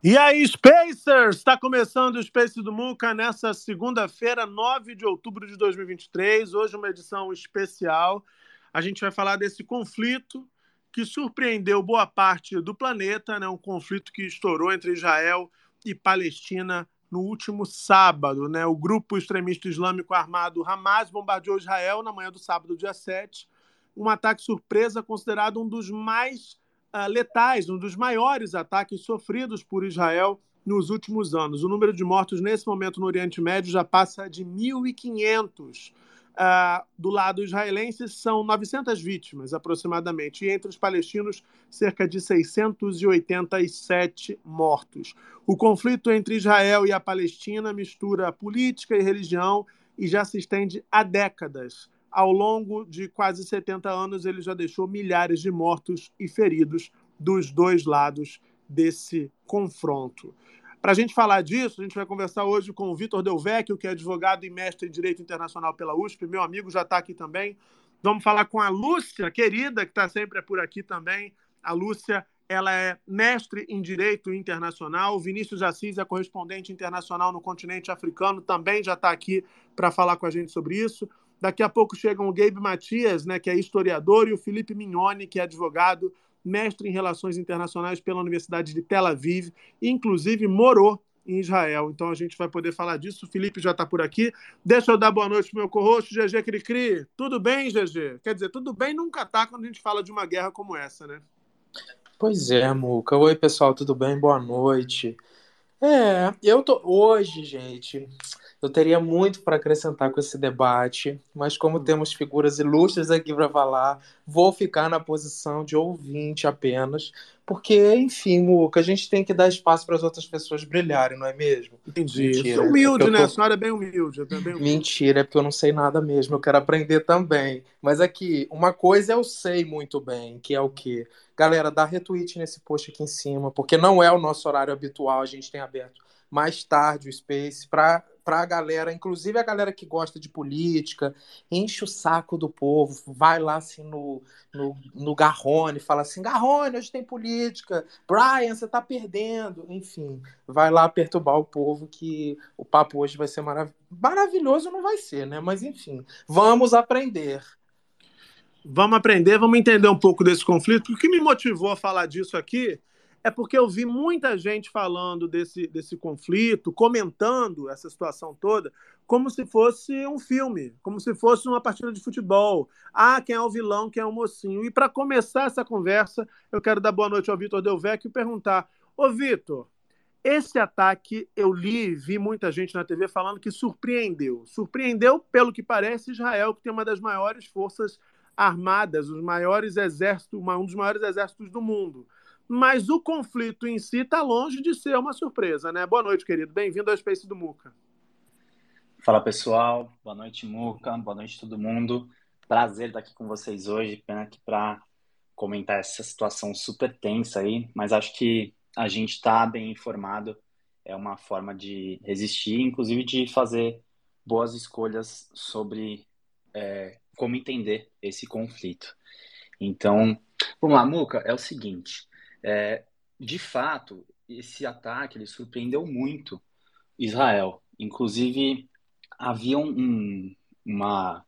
E aí, Spacers! Está começando o Space do Muca nessa segunda-feira, 9 de outubro de 2023. Hoje, uma edição especial. A gente vai falar desse conflito que surpreendeu boa parte do planeta, né? um conflito que estourou entre Israel e Palestina no último sábado. Né? O grupo extremista islâmico armado Hamas bombardeou Israel na manhã do sábado, dia 7. Um ataque surpresa considerado um dos mais letais, um dos maiores ataques sofridos por Israel nos últimos anos. O número de mortos nesse momento no Oriente Médio já passa de 1.500. Uh, do lado israelense são 900 vítimas aproximadamente, e entre os palestinos, cerca de 687 mortos. O conflito entre Israel e a Palestina mistura política e religião e já se estende há décadas. Ao longo de quase 70 anos, ele já deixou milhares de mortos e feridos dos dois lados desse confronto. Para a gente falar disso, a gente vai conversar hoje com o Vitor Delvecchio, que é advogado e mestre em Direito Internacional pela USP, meu amigo já está aqui também. Vamos falar com a Lúcia, querida, que está sempre por aqui também. A Lúcia, ela é mestre em Direito Internacional. O Vinícius Assis é correspondente internacional no continente africano, também já está aqui para falar com a gente sobre isso. Daqui a pouco chegam o Gabe Matias, né, que é historiador, e o Felipe Mignoni, que é advogado, mestre em Relações Internacionais pela Universidade de Tel Aviv, e inclusive morou em Israel. Então a gente vai poder falar disso. O Felipe já está por aqui. Deixa eu dar boa noite para meu co-host, GG Cricri. Tudo bem, GG? Quer dizer, tudo bem nunca tá quando a gente fala de uma guerra como essa, né? Pois é, Muca. Oi, pessoal, tudo bem? Boa noite. É, eu tô. Hoje, gente, eu teria muito para acrescentar com esse debate, mas como temos figuras ilustres aqui para falar, vou ficar na posição de ouvinte apenas, porque, enfim, Muca, a gente tem que dar espaço para as outras pessoas brilharem, não é mesmo? Entendi. Mentira, humilde, é né? tô... A senhora é bem humilde. É bem humilde. Mentira, é porque eu não sei nada mesmo, eu quero aprender também. Mas aqui, uma coisa eu sei muito bem, que é o quê? Galera, dá retweet nesse post aqui em cima, porque não é o nosso horário habitual, a gente tem aberto mais tarde o Space para para a galera, inclusive a galera que gosta de política, enche o saco do povo, vai lá assim no, no, no Garrone, fala assim, Garrone, hoje tem política, Brian, você tá perdendo, enfim, vai lá perturbar o povo que o papo hoje vai ser marav maravilhoso, não vai ser, né? Mas enfim, vamos aprender. Vamos aprender, vamos entender um pouco desse conflito. O que me motivou a falar disso aqui é porque eu vi muita gente falando desse, desse conflito, comentando essa situação toda, como se fosse um filme, como se fosse uma partida de futebol. Ah, quem é o vilão, quem é o mocinho. E para começar essa conversa, eu quero dar boa noite ao Vitor Delvecchio e perguntar: Ô Vitor, esse ataque eu li, vi muita gente na TV falando que surpreendeu. Surpreendeu, pelo que parece, Israel, que tem uma das maiores forças armadas, os maiores exércitos, um dos maiores exércitos do mundo mas o conflito em si está longe de ser uma surpresa, né? Boa noite, querido. Bem-vindo ao Space do Muca. Fala, pessoal. Boa noite, Muca. Boa noite, todo mundo. Prazer estar aqui com vocês hoje, pena aqui para comentar essa situação super tensa aí, mas acho que a gente está bem informado. É uma forma de resistir, inclusive de fazer boas escolhas sobre é, como entender esse conflito. Então, vamos lá, Muca, é o seguinte. É, de fato, esse ataque ele surpreendeu muito Israel. Inclusive, havia um, uma.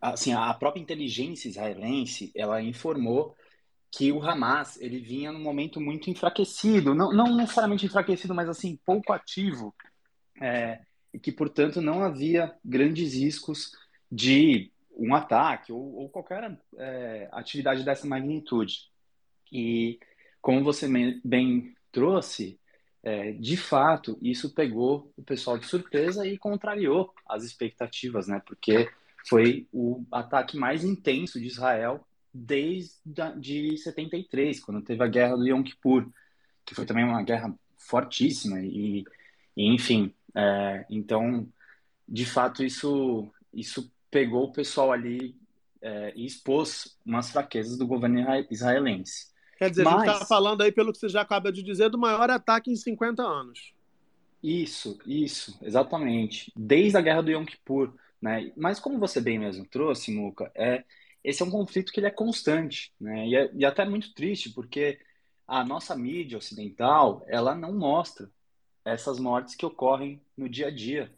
Assim, a própria inteligência israelense ela informou que o Hamas ele vinha num momento muito enfraquecido, não, não necessariamente enfraquecido, mas assim pouco ativo, é, e que portanto não havia grandes riscos de um ataque ou, ou qualquer é, atividade dessa magnitude. E como você bem trouxe, é, de fato, isso pegou o pessoal de surpresa e contrariou as expectativas, né? Porque foi o ataque mais intenso de Israel desde de 73, quando teve a guerra do Yom Kippur, que foi também uma guerra fortíssima e, e enfim, é, então, de fato, isso isso pegou o pessoal ali é, e expôs umas fraquezas do governo israelense. Quer dizer, Mas... a gente está falando aí, pelo que você já acaba de dizer, do maior ataque em 50 anos. Isso, isso, exatamente. Desde a guerra do Yom Kippur. Né? Mas como você bem mesmo trouxe, Muca, é, esse é um conflito que ele é constante. Né? E, é, e até muito triste, porque a nossa mídia ocidental ela não mostra essas mortes que ocorrem no dia a dia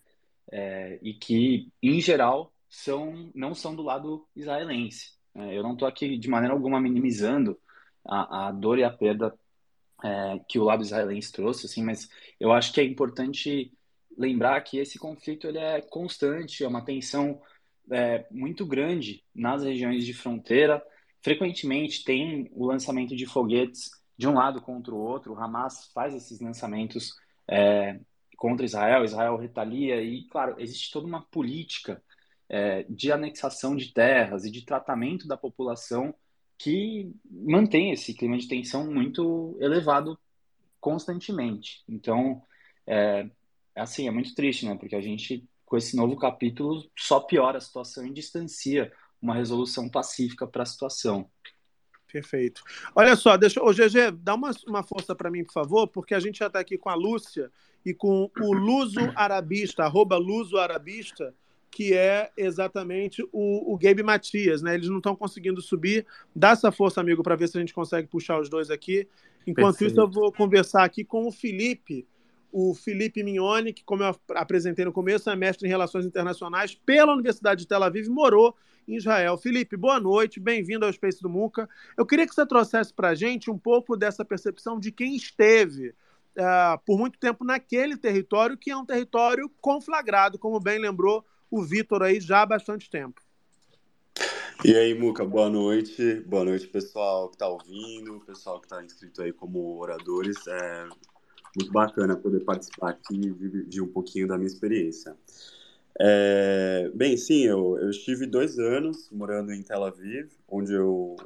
é, e que, em geral, são, não são do lado israelense. É, eu não estou aqui de maneira alguma minimizando a, a dor e a perda é, que o lado israelense trouxe, assim, mas eu acho que é importante lembrar que esse conflito ele é constante, é uma tensão é, muito grande nas regiões de fronteira. Frequentemente tem o lançamento de foguetes de um lado contra o outro. O Hamas faz esses lançamentos é, contra Israel, Israel retalia e, claro, existe toda uma política é, de anexação de terras e de tratamento da população que mantém esse clima de tensão muito elevado constantemente. Então, é, assim, é muito triste, né? Porque a gente, com esse novo capítulo, só piora a situação e distancia uma resolução pacífica para a situação. Perfeito. Olha só, deixa, ô GG, dá uma, uma força para mim, por favor, porque a gente já está aqui com a Lúcia e com o Luso Arabista, arroba Luso Arabista, que é exatamente o, o Gabe Matias, né? Eles não estão conseguindo subir. Dá essa força, amigo, para ver se a gente consegue puxar os dois aqui. Enquanto Perfeito. isso, eu vou conversar aqui com o Felipe, o Felipe Mignoni, que, como eu apresentei no começo, é mestre em Relações Internacionais pela Universidade de Tel Aviv, morou em Israel. Felipe, boa noite, bem-vindo ao Space do Muca. Eu queria que você trouxesse para a gente um pouco dessa percepção de quem esteve uh, por muito tempo naquele território, que é um território conflagrado, como bem lembrou o Vitor aí já há bastante tempo. E aí, Muca, boa noite. Boa noite, pessoal que está ouvindo, pessoal que está inscrito aí como oradores. É muito bacana poder participar aqui e dividir um pouquinho da minha experiência. É, bem, sim, eu, eu estive dois anos morando em Tel Aviv, onde eu,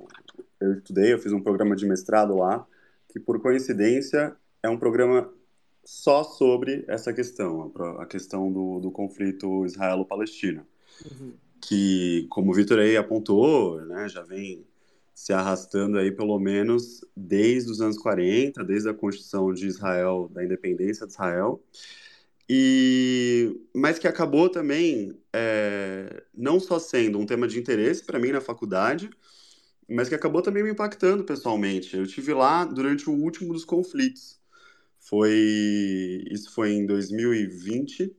eu estudei, eu fiz um programa de mestrado lá, que por coincidência é um programa só sobre essa questão, a questão do, do conflito israelo-palestino. Uhum. Que, como o Vitor aí apontou, né, já vem se arrastando aí pelo menos desde os anos 40, desde a construção de Israel, da independência de Israel, e mas que acabou também é, não só sendo um tema de interesse para mim na faculdade, mas que acabou também me impactando pessoalmente. Eu tive lá durante o último dos conflitos. Foi isso foi em 2020,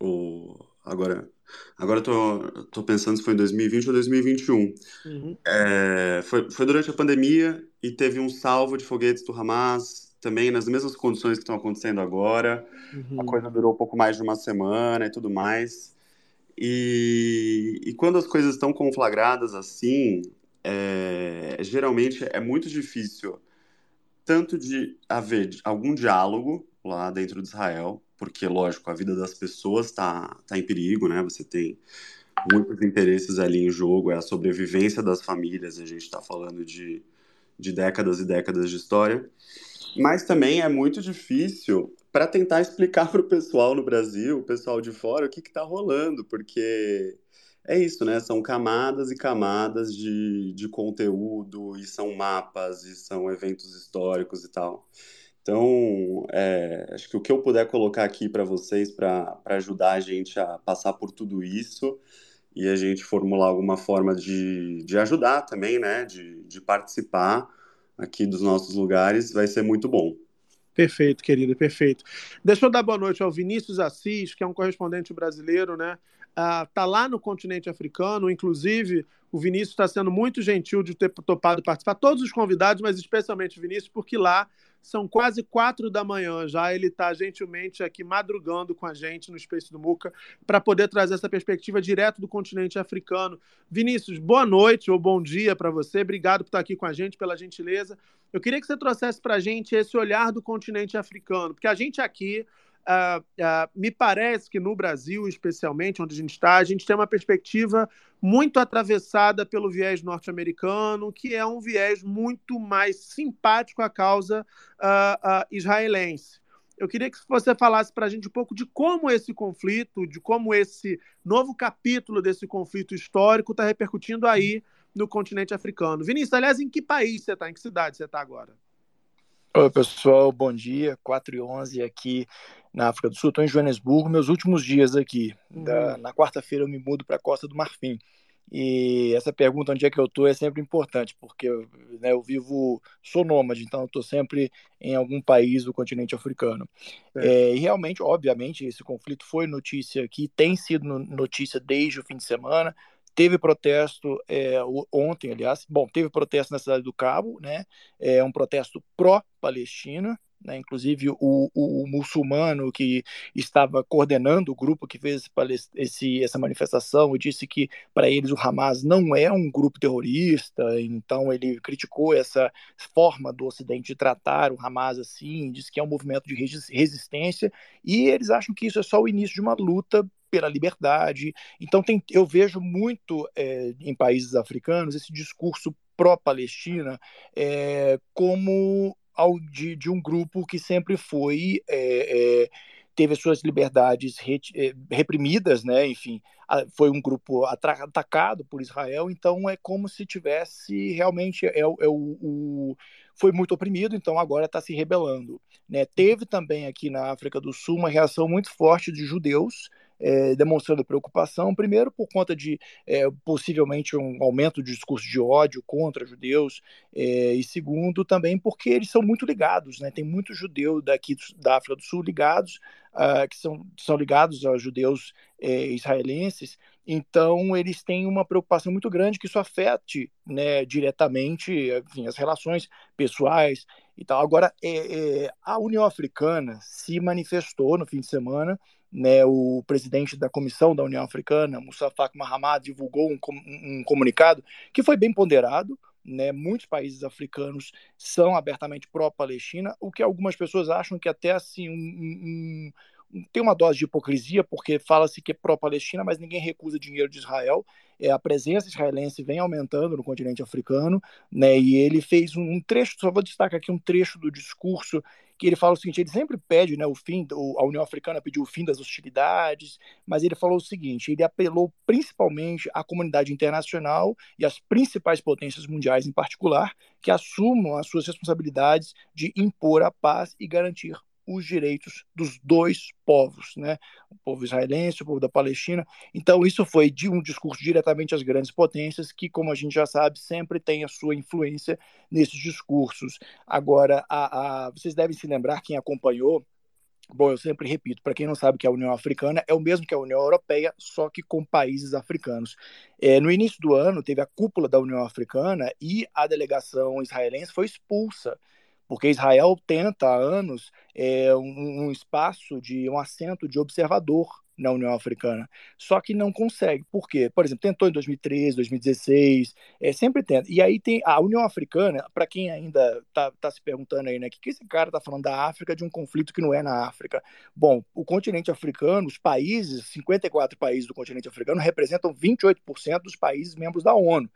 ou agora Agora eu tô, tô pensando se foi em 2020 ou 2021. Uhum. É, foi, foi durante a pandemia e teve um salvo de foguetes do Hamas, também nas mesmas condições que estão acontecendo agora. Uhum. A coisa durou um pouco mais de uma semana e tudo mais. E, e quando as coisas estão conflagradas assim, é, geralmente é muito difícil tanto de haver algum diálogo lá dentro de Israel, porque, lógico, a vida das pessoas está tá em perigo, né? Você tem muitos interesses ali em jogo, é a sobrevivência das famílias, a gente está falando de, de décadas e décadas de história. Mas também é muito difícil para tentar explicar para o pessoal no Brasil, o pessoal de fora, o que está rolando, porque é isso, né? São camadas e camadas de, de conteúdo, e são mapas, e são eventos históricos e tal. Então, é, acho que o que eu puder colocar aqui para vocês, para ajudar a gente a passar por tudo isso e a gente formular alguma forma de, de ajudar também, né? De, de participar aqui dos nossos lugares, vai ser muito bom. Perfeito, querido, perfeito. Deixa eu dar boa noite ao Vinícius Assis, que é um correspondente brasileiro, né? Está uh, lá no continente africano, inclusive o Vinícius está sendo muito gentil de ter topado participar, todos os convidados, mas especialmente o Vinícius, porque lá são quase quatro da manhã já. Ele está gentilmente aqui madrugando com a gente no Space do Muca para poder trazer essa perspectiva direto do continente africano. Vinícius, boa noite ou bom dia para você. Obrigado por estar aqui com a gente, pela gentileza. Eu queria que você trouxesse para a gente esse olhar do continente africano, porque a gente aqui Uh, uh, me parece que no Brasil, especialmente, onde a gente está, a gente tem uma perspectiva muito atravessada pelo viés norte-americano, que é um viés muito mais simpático à causa uh, israelense. Eu queria que você falasse para a gente um pouco de como esse conflito, de como esse novo capítulo desse conflito histórico está repercutindo aí no continente africano. Vinícius, aliás, em que país você está? Em que cidade você está agora? Oi, pessoal, bom dia. 4 e 11 aqui na África do Sul. Estou em Joanesburgo, meus últimos dias aqui. Uhum. Da, na quarta-feira eu me mudo para a Costa do Marfim. E essa pergunta, onde é que eu estou, é sempre importante, porque né, eu vivo, sou nômade, então estou sempre em algum país do continente africano. É. É, e realmente, obviamente, esse conflito foi notícia aqui, tem sido notícia desde o fim de semana. Teve protesto é, ontem, aliás. Bom, teve protesto na cidade do Cabo, né? É um protesto pró-Palestina, né? Inclusive, o, o, o, muçulmano que estava coordenando o grupo que fez esse, essa manifestação disse que, para eles, o Hamas não é um grupo terrorista, então ele criticou essa forma do Ocidente de tratar o Hamas assim, disse que é um movimento de resistência, e eles acham que isso é só o início de uma luta pela liberdade. Então, tem, eu vejo muito é, em países africanos esse discurso pró-Palestina é, como ao, de, de, um grupo que sempre foi. É, é teve as suas liberdades re, é, reprimidas, né? Enfim, foi um grupo atacado por Israel, então é como se tivesse realmente é, é o, o, foi muito oprimido, então agora está se rebelando. Né? Teve também aqui na África do Sul uma reação muito forte de judeus é, demonstrando preocupação, primeiro por conta de é, possivelmente um aumento de discurso de ódio contra judeus, é, e segundo também porque eles são muito ligados, né? tem muitos judeus daqui da África do Sul ligados, uh, que são, são ligados aos judeus é, israelenses, então eles têm uma preocupação muito grande que isso afete né, diretamente enfim, as relações pessoais e tal. Agora, é, é, a União Africana se manifestou no fim de semana né, o presidente da Comissão da União Africana, Moussa Faki Mahamat, divulgou um, um, comunicado que foi bem ponderado. Né, muitos países africanos são abertamente pró-Palestina, o que algumas pessoas acham que até assim um, um, tem uma dose de hipocrisia, porque fala-se que é pró-Palestina, mas ninguém recusa dinheiro de Israel. É, a presença israelense vem aumentando no continente africano, né, e ele fez um, um trecho, só vou destacar aqui um trecho do discurso que ele fala o seguinte: ele sempre pede, né, o fim, a União Africana pediu o fim das hostilidades, mas ele falou o seguinte: ele apelou principalmente à comunidade internacional e às principais potências mundiais, em particular, que assumam as suas responsabilidades de impor a paz e garantir os direitos dos dois povos, né? o povo israelense, o povo da Palestina. Então, isso foi de um discurso diretamente às grandes potências, que, como a gente já sabe, sempre tem a sua influência nesses discursos. Agora, a, a, vocês devem se lembrar, quem acompanhou, Bom, eu sempre repito, para quem não sabe que a União Africana é o mesmo que a União Europeia, só que com países africanos. É, no início do ano, teve a cúpula da União Africana e a delegação israelense foi expulsa porque Israel tenta há anos é, um, um, espaço de um assento de observador na União Africana, só que não consegue. Por quê? Por exemplo, tentou em 2013, 2016, é, sempre tenta. E aí tem a União Africana, para quem ainda está tá se perguntando aí, né, que, que esse cara está falando da África de um conflito que não é na África? Bom, o continente africano, os países, 54 países do continente africano representam 28% dos países membros da ONU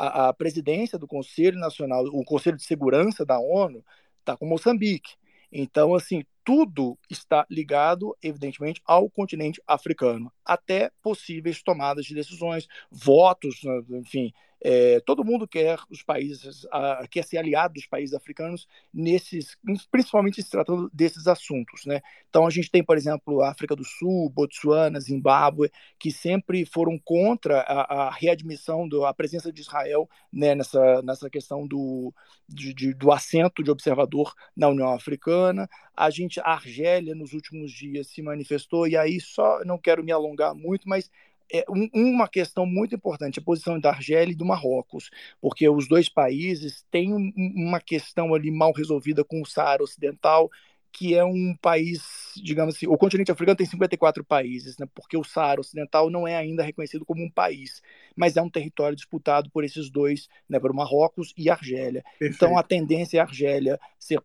a, a presidência do Conselho Nacional, o Conselho de Segurança da ONU, está com Moçambique. Então, assim, tudo está ligado, evidentemente, ao continente africano, até possíveis tomadas de decisões, votos, né, enfim, é, todo mundo quer os países, a, quer ser aliado dos países africanos nesses, principalmente se tratando desses assuntos, né? Então a gente tem, por exemplo, África do Sul, Botsuana, Zimbábue, que sempre foram contra a, a readmissão da presença de Israel né, nessa, nessa questão do, de, de, do assento de observador na União Africana. A gente, a Argélia, nos últimos dias se manifestou e aí só não quero me alongar muito, mas é um, uma questão muito importante, a posição da Argélia e do Marrocos, porque os dois países têm um, uma questão ali mal resolvida com o Saara Ocidental, que é um país, digamos assim, o continente africano tem 54 países, né, porque o Saara Ocidental não é ainda reconhecido como um país, mas é um território disputado por esses dois, né, por Marrocos e Argélia. Perfeito. Então a tendência é a Argélia ser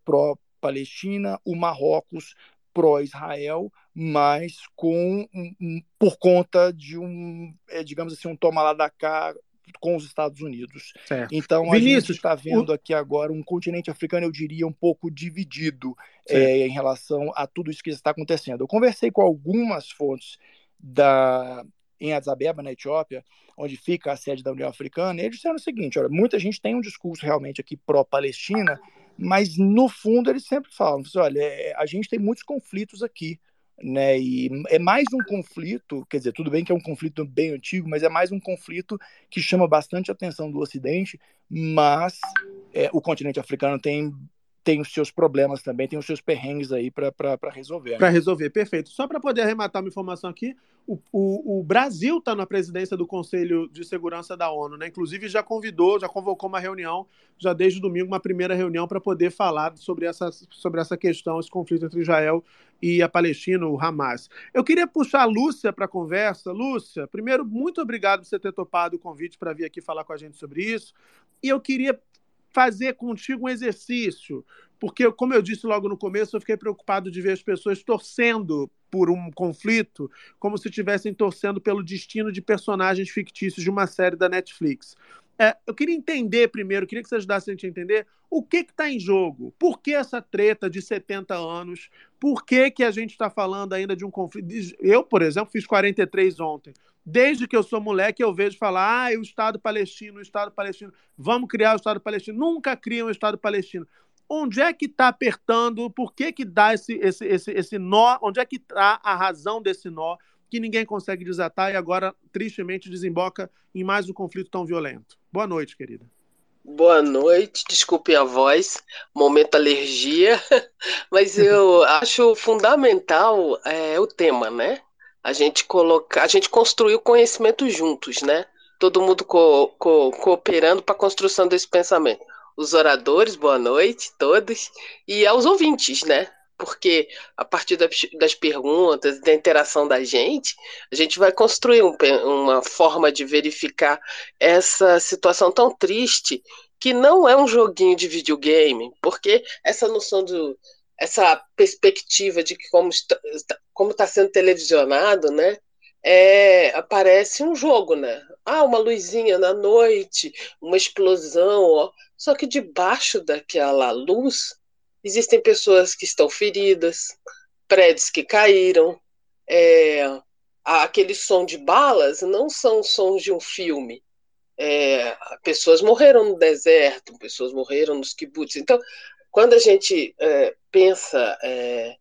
pró-Palestina, o Marrocos pró-Israel, mas com por conta de um, é, digamos assim, um toma lá da cá com os Estados Unidos. Certo. Então a gente está vendo aqui agora um continente africano, eu diria, um pouco dividido é, em relação a tudo isso que está acontecendo. Eu conversei com algumas fontes da em Addis Abeba, na Etiópia, onde fica a sede da União Africana, e eles disseram o seguinte: olha, muita gente tem um discurso realmente aqui pró-Palestina, mas no fundo eles sempre falam: assim, olha, é, a gente tem muitos conflitos aqui né? E é mais um conflito, quer dizer, tudo bem que é um conflito bem antigo, mas é mais um conflito que chama bastante atenção do Ocidente, mas é, o continente africano tem tem os seus problemas também, tem os seus perrengues aí para resolver. Né? Para resolver, perfeito. Só para poder arrematar uma informação aqui, o, o, o Brasil está na presidência do Conselho de Segurança da ONU, né? Inclusive já convidou, já convocou uma reunião, já desde domingo, uma primeira reunião para poder falar sobre essa, sobre essa questão, esse conflito entre Israel e a Palestina, o Hamas. Eu queria puxar a Lúcia para a conversa. Lúcia, primeiro, muito obrigado por você ter topado o convite para vir aqui falar com a gente sobre isso. E eu queria fazer contigo um exercício, porque, como eu disse logo no começo, eu fiquei preocupado de ver as pessoas torcendo por um conflito como se estivessem torcendo pelo destino de personagens fictícios de uma série da Netflix. É, eu queria entender primeiro, queria que você ajudasse a gente a entender o que está em jogo. Por que essa treta de 70 anos? Por que, que a gente está falando ainda de um conflito? Eu, por exemplo, fiz 43 ontem. Desde que eu sou moleque, eu vejo falar: ah, o Estado palestino, o Estado palestino, vamos criar o Estado palestino. Nunca criam o Estado palestino. Onde é que está apertando? Por que, que dá esse, esse, esse, esse nó? Onde é que está a razão desse nó que ninguém consegue desatar e agora, tristemente, desemboca em mais um conflito tão violento? Boa noite, querida. Boa noite, desculpe a voz, momento alergia, mas eu acho fundamental é, o tema, né? A gente colocar, a gente construiu conhecimento juntos, né? Todo mundo co co cooperando para a construção desse pensamento. Os oradores, boa noite, todos, e aos ouvintes, né? Porque a partir das perguntas, da interação da gente, a gente vai construir um, uma forma de verificar essa situação tão triste que não é um joguinho de videogame, porque essa noção do, essa perspectiva de que como está, como está sendo televisionado, né? É, aparece um jogo, né? Ah, uma luzinha na noite, uma explosão, ó. Só que debaixo daquela luz existem pessoas que estão feridas, prédios que caíram, é, aquele som de balas não são sons de um filme. É, pessoas morreram no deserto, pessoas morreram nos kibbutz. Então, quando a gente é, pensa é,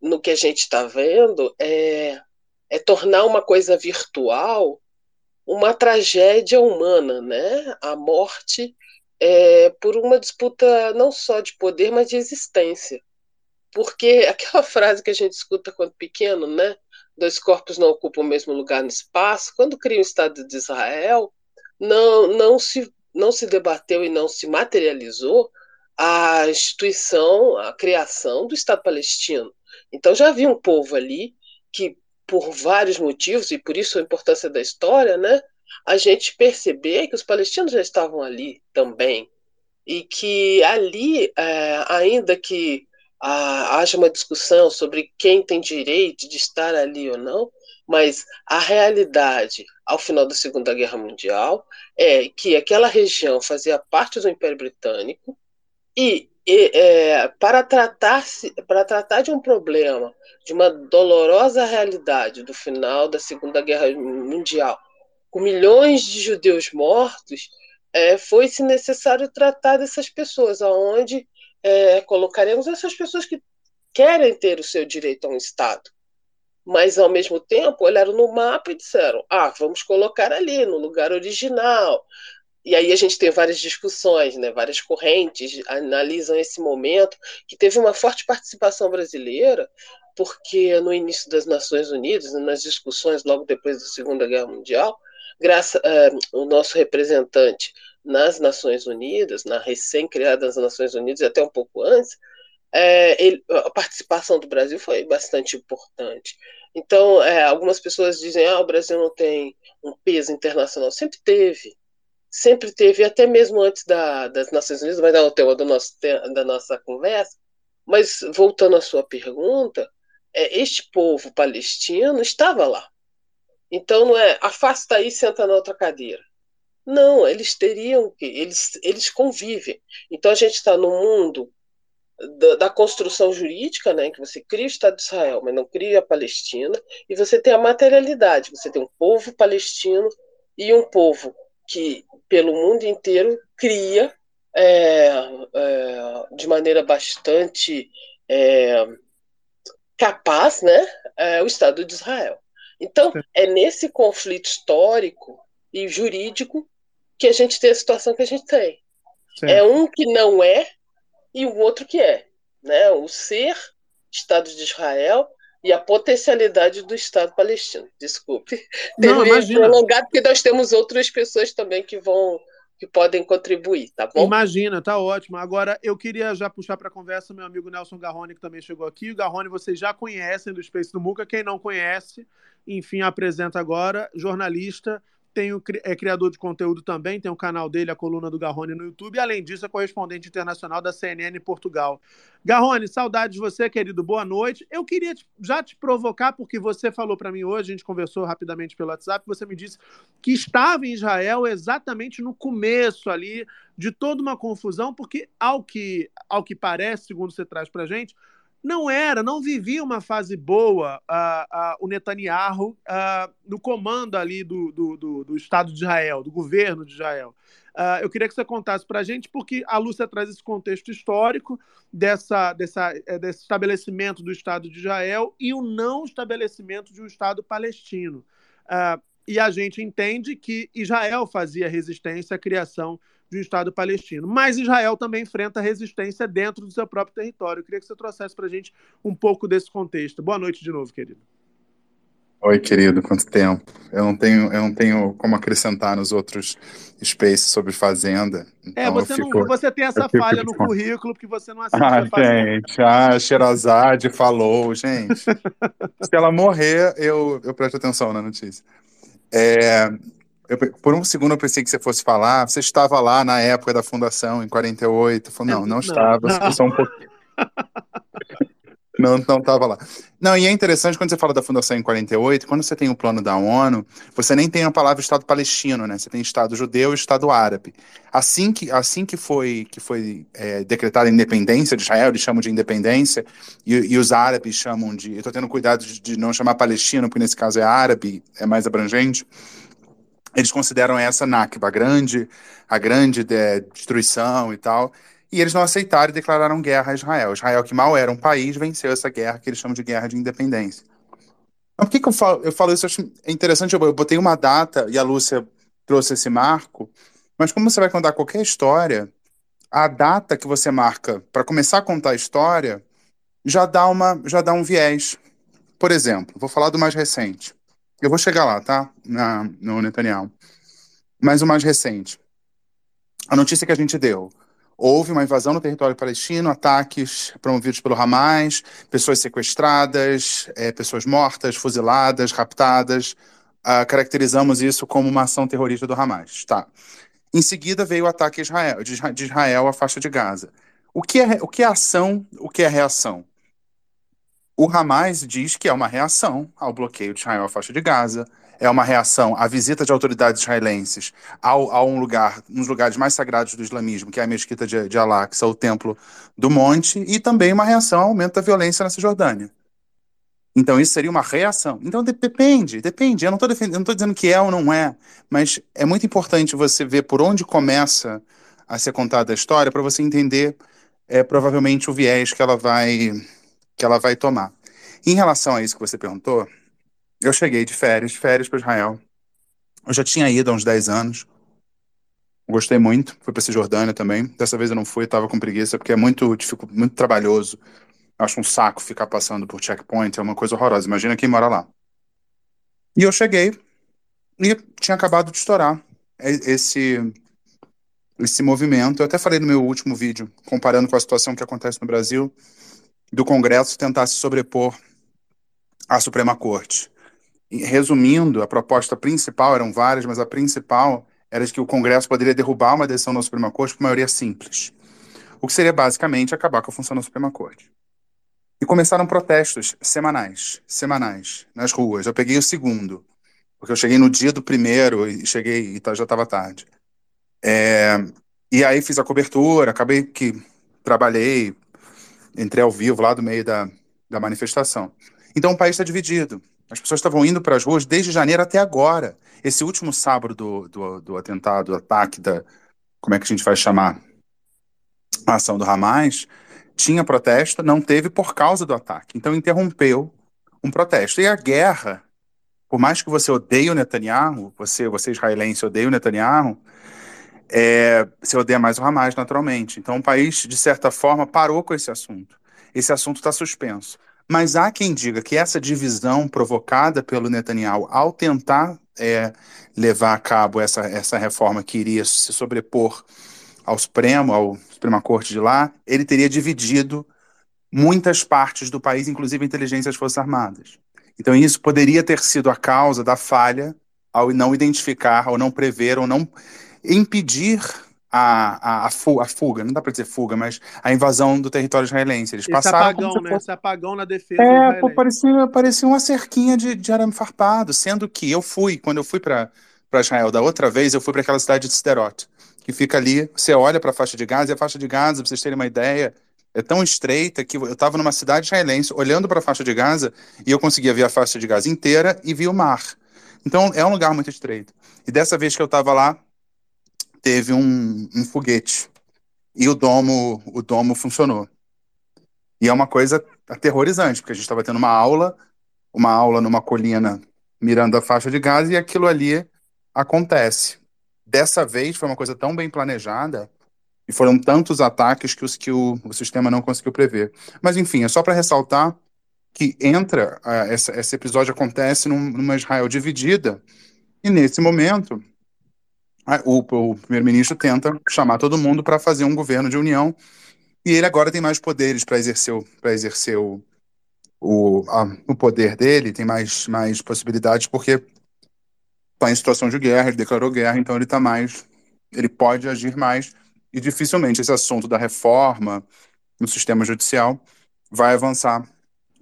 no que a gente está vendo, é, é tornar uma coisa virtual uma tragédia humana, né? A morte é, por uma disputa não só de poder, mas de existência. Porque aquela frase que a gente escuta quando pequeno, né? Dois corpos não ocupam o mesmo lugar no espaço. Quando cria o Estado de Israel, não, não, se, não se debateu e não se materializou a instituição, a criação do Estado palestino. Então já havia um povo ali que, por vários motivos, e por isso a importância da história, né, a gente perceber que os palestinos já estavam ali também. E que ali, é, ainda que ah, haja uma discussão sobre quem tem direito de estar ali ou não, mas a realidade, ao final da Segunda Guerra Mundial, é que aquela região fazia parte do Império Britânico, e, e é, para, tratar para tratar de um problema, de uma dolorosa realidade do final da Segunda Guerra Mundial, com milhões de judeus mortos, é, foi-se necessário tratar dessas pessoas, aonde é, colocaremos essas pessoas que querem ter o seu direito a um Estado. Mas, ao mesmo tempo, olharam no mapa e disseram: ah, vamos colocar ali, no lugar original, e aí a gente tem várias discussões, né? várias correntes analisam esse momento, que teve uma forte participação brasileira, porque no início das Nações Unidas, nas discussões logo depois da Segunda Guerra Mundial, graças uh, o nosso representante nas Nações Unidas, na recém-criadas Nações Unidas, até um pouco antes, é, ele, a participação do Brasil foi bastante importante. Então, é, algumas pessoas dizem, ah, o Brasil não tem um peso internacional. Sempre teve. Sempre teve, até mesmo antes da, das Nações Unidas, mas é o tema do nosso, da nossa conversa. Mas, voltando à sua pergunta, é, este povo palestino estava lá. Então, não é afasta aí senta na outra cadeira. Não, eles teriam que, eles, eles convivem. Então, a gente está no mundo da, da, construção jurídica, né, em que você cria o Estado de Israel, mas não cria a Palestina, e você tem a materialidade, você tem um povo palestino e um povo que, pelo mundo inteiro, cria é, é, de maneira bastante é, capaz né, é, o Estado de Israel. Então, é nesse conflito histórico e jurídico que a gente tem a situação que a gente tem. É um que não é e o outro que é, né? O ser Estado de Israel e a potencialidade do Estado palestino. Desculpe. Não, imagina. prolongado, porque nós temos outras pessoas também que vão que podem contribuir, tá bom? Imagina, tá ótimo. Agora, eu queria já puxar para a conversa meu amigo Nelson Garrone, que também chegou aqui. O Garrone vocês já conhecem do Space do Muca. Quem não conhece, enfim, apresenta agora. Jornalista, tem o, é criador de conteúdo também, tem o canal dele, a coluna do Garrone no YouTube, e além disso é correspondente internacional da CNN Portugal. Garrone, saudade de você, querido, boa noite. Eu queria já te provocar, porque você falou para mim hoje, a gente conversou rapidamente pelo WhatsApp, você me disse que estava em Israel exatamente no começo ali de toda uma confusão, porque ao que, ao que parece, segundo você traz para gente, não era, não vivia uma fase boa uh, uh, o Netanyahu uh, no comando ali do, do, do, do, Estado de Israel, do governo de Israel. eu queria que você contasse para a gente, porque a Lúcia traz esse contexto histórico dessa, dessa, eh, desse estabelecimento do Estado de Israel e o não estabelecimento de um Estado palestino. e a gente entende que Israel fazia resistência à criação de um Estado palestino. Mas Israel também enfrenta resistência dentro do seu próprio território. Eu queria que você trouxesse para a gente um pouco desse contexto. Boa noite de novo, querido. Oi, querido, quanto tempo? Eu não tenho, eu não tenho como acrescentar nos outros spaces sobre fazenda. É, então é, você, fico, não, você tem essa falha no currículo porque você não assiste. Ah, gente, ah, Sherazade falou, gente. Se ela morrer, eu, eu presto atenção na notícia. É, eu, por um segundo eu pensei que você fosse falar, você estava lá na época da fundação, em 48. falei, não, não, não estava, não. só um pouquinho. não, não estava lá. Não, e é interessante quando você fala da fundação em 48, quando você tem o plano da ONU, você nem tem a palavra Estado palestino, né? Você tem Estado judeu e Estado árabe. Assim que, assim que foi, que foi é, decretada a independência de Israel, eles chamam de independência, e, e os árabes chamam de. Eu estou tendo cuidado de, de não chamar palestino, porque nesse caso é árabe, é mais abrangente eles consideram essa Nakba a grande, a grande de, destruição e tal, e eles não aceitaram e declararam guerra a Israel. Israel, que mal era um país, venceu essa guerra que eles chamam de guerra de independência. Mas por que, que eu, falo, eu falo isso? Eu acho interessante, eu botei uma data, e a Lúcia trouxe esse marco, mas como você vai contar qualquer história, a data que você marca para começar a contar a história já dá, uma, já dá um viés. Por exemplo, vou falar do mais recente. Eu vou chegar lá, tá? Na, no Netanyahu. Mas o mais recente. A notícia que a gente deu. Houve uma invasão no território palestino, ataques promovidos pelo Hamas, pessoas sequestradas, é, pessoas mortas, fuziladas, raptadas. Uh, caracterizamos isso como uma ação terrorista do Hamas. Tá. Em seguida veio o ataque Israel, de Israel à faixa de Gaza. O que é, o que é ação, o que é reação? O Hamas diz que é uma reação ao bloqueio de Israel à faixa de Gaza, é uma reação à visita de autoridades israelenses ao, a um lugar, um dos lugares mais sagrados do islamismo, que é a mesquita de, de Al-Aqsa, o Templo do Monte, e também uma reação ao aumento da violência na Cisjordânia. Então isso seria uma reação. Então depende, depende. Eu não estou dizendo que é ou não é, mas é muito importante você ver por onde começa a ser contada a história para você entender é, provavelmente o viés que ela vai que ela vai tomar. Em relação a isso que você perguntou, eu cheguei de férias, férias para Israel. Eu já tinha ido há uns 10 anos. Gostei muito. Fui para Cisjordânia também. Dessa vez eu não fui, estava com preguiça, porque é muito, muito trabalhoso Acho um saco ficar passando por checkpoint, é uma coisa horrorosa. Imagina quem mora lá. E eu cheguei e tinha acabado de estourar esse esse movimento. Eu até falei no meu último vídeo, comparando com a situação que acontece no Brasil, do Congresso tentar se sobrepor à Suprema Corte. E, resumindo, a proposta principal, eram várias, mas a principal era de que o Congresso poderia derrubar uma decisão da Suprema Corte por maioria simples. O que seria basicamente acabar com a função da Suprema Corte. E começaram protestos semanais, semanais, nas ruas. Eu peguei o segundo, porque eu cheguei no dia do primeiro e cheguei e tá, já estava tarde. É, e aí fiz a cobertura, acabei que trabalhei, entrei ao vivo lá do meio da, da manifestação. Então o país está dividido. As pessoas estavam indo para as ruas desde janeiro até agora. Esse último sábado do, do, do atentado, do ataque da. Como é que a gente vai chamar? A ação do Hamas, tinha protesto, não teve por causa do ataque. Então interrompeu um protesto. E a guerra, por mais que você odeie o Netanyahu, você, você israelense odeia o Netanyahu, é, você odeia mais o Hamas, naturalmente. Então o país, de certa forma, parou com esse assunto. Esse assunto está suspenso. Mas há quem diga que essa divisão provocada pelo Netanyahu ao tentar é, levar a cabo essa, essa reforma que iria se sobrepor ao Supremo, ao Suprema Corte de lá, ele teria dividido muitas partes do país, inclusive a inteligência e as Forças Armadas. Então isso poderia ter sido a causa da falha ao não identificar, ao não prever, ou não impedir a, a, a, fuga, não dá para dizer fuga, mas a invasão do território israelense. Eles Esse passaram apagão, né? fosse- Esse apagão na defesa É, pô, parecia, parecia uma cerquinha de, de arame farpado, sendo que eu fui, quando eu fui para Israel da outra vez, eu fui para aquela cidade de Sderot, que fica ali, você olha para a faixa de Gaza, e a faixa de Gaza, para vocês terem uma ideia, é tão estreita que eu estava numa cidade israelense, olhando para a faixa de Gaza, e eu conseguia ver a faixa de Gaza inteira e vi o mar. Então, é um lugar muito estreito. E dessa vez que eu estava lá, teve um, um foguete, e o domo, o domo funcionou. E é uma coisa aterrorizante, porque a gente estava tendo uma aula, uma aula numa colina mirando a faixa de Gaza, e aquilo ali acontece. Dessa vez foi uma coisa tão bem planejada, e foram tantos ataques que, os, que o, o sistema não conseguiu prever. Mas, enfim, é só para ressaltar que entra, ah, essa, esse episódio acontece num- numa Israel dividida, e nesse momento, o, o primeiro-ministro tenta chamar todo mundo para fazer um governo de união, e ele agora tem mais poderes para exercer, o- pra exercer o, o, a- o poder dele, tem mais, mais possibilidades, porque está em situação de guerra, ele declarou guerra, então ele está mais, ele pode agir mais, e dificilmente esse assunto da reforma no sistema judicial vai avançar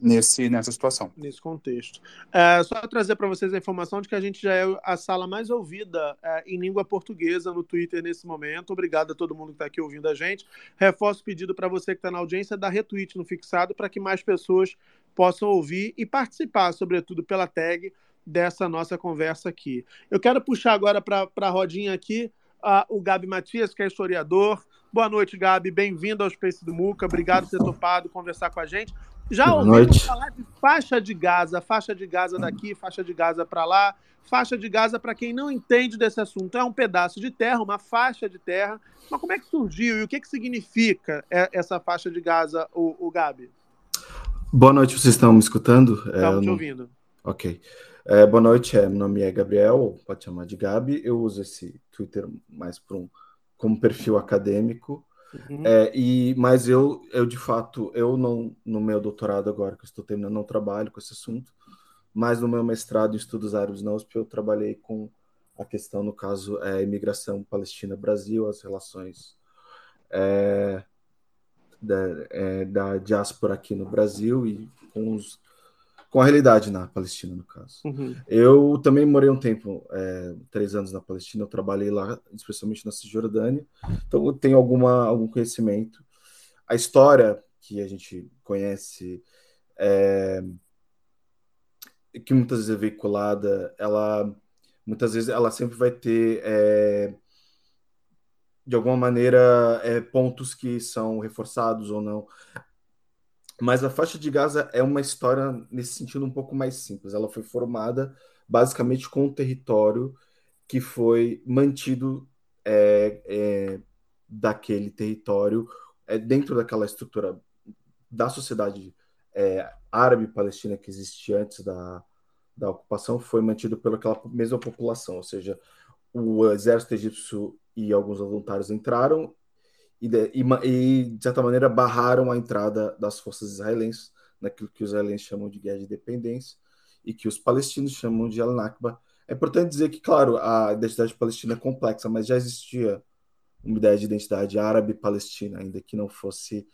nesse, nessa situação. nesse contexto. É, só trazer para vocês a informação de que a gente já é a sala mais ouvida é, em língua portuguesa no Twitter nesse momento. Obrigado a todo mundo que está aqui ouvindo a gente. Reforço o pedido para você que está na audiência dar retweet no fixado para que mais pessoas possam ouvir e participar, sobretudo pela tag dessa nossa conversa aqui. Eu quero puxar agora para a rodinha aqui ah, o Gabi Matias, que é historiador. Boa noite, Gabi. Bem-vindo ao Space do Muca. Obrigado por ter topado conversar com a gente. Já ouvimos falar de faixa de Gaza, faixa de Gaza daqui, faixa de Gaza para lá. Faixa de Gaza, para quem não entende desse assunto, é um pedaço de terra, uma faixa de terra. Mas como é que surgiu e o que, que significa é, essa faixa de Gaza, o, o Gabi? Boa noite, vocês estão me escutando? É, Estamos eu te não- ouvindo. Ok. É, boa noite, é, meu nome é Gabriel, pode chamar de Gabi. Eu uso esse Twitter mais para um, como perfil acadêmico. Uhum. É, e, mas eu, eu, de fato, eu não, no meu doutorado agora que eu estou terminando, não trabalho com esse assunto, mas no meu mestrado em estudos árabes na USP eu trabalhei com a questão, no caso, é, imigração Palestina-Brasil, as relações é, da, é, da diáspora aqui no Brasil e com, os, com a realidade na Palestina, no caso. Uhum. Eu também morei um tempo, é, três anos na Palestina, eu trabalhei lá, especialmente na Cisjordânia, então eu tenho alguma, algum conhecimento. A história que a gente conhece, é, que muitas vezes é veiculada, ela muitas vezes ela sempre vai ter é, de alguma maneira é, pontos que são reforçados ou não. Mas a faixa de Gaza é uma história nesse sentido um pouco mais simples. Ela foi formada basicamente com um território que foi mantido é, é, daquele território é, dentro daquela estrutura da sociedade é, árabe-palestina que existia antes da, da ocupação foi mantido pelaquela mesma população, ou seja, o exército egípcio e alguns voluntários entraram e de, e, e, de certa maneira, barraram a entrada das forças israelenses naquilo que os israelenses chamam de guerra de independência e que os palestinos chamam de Al-Nakba. É importante dizer que, claro, a identidade palestina é complexa, mas já existia uma ideia de identidade árabe-palestina, ainda que não fosse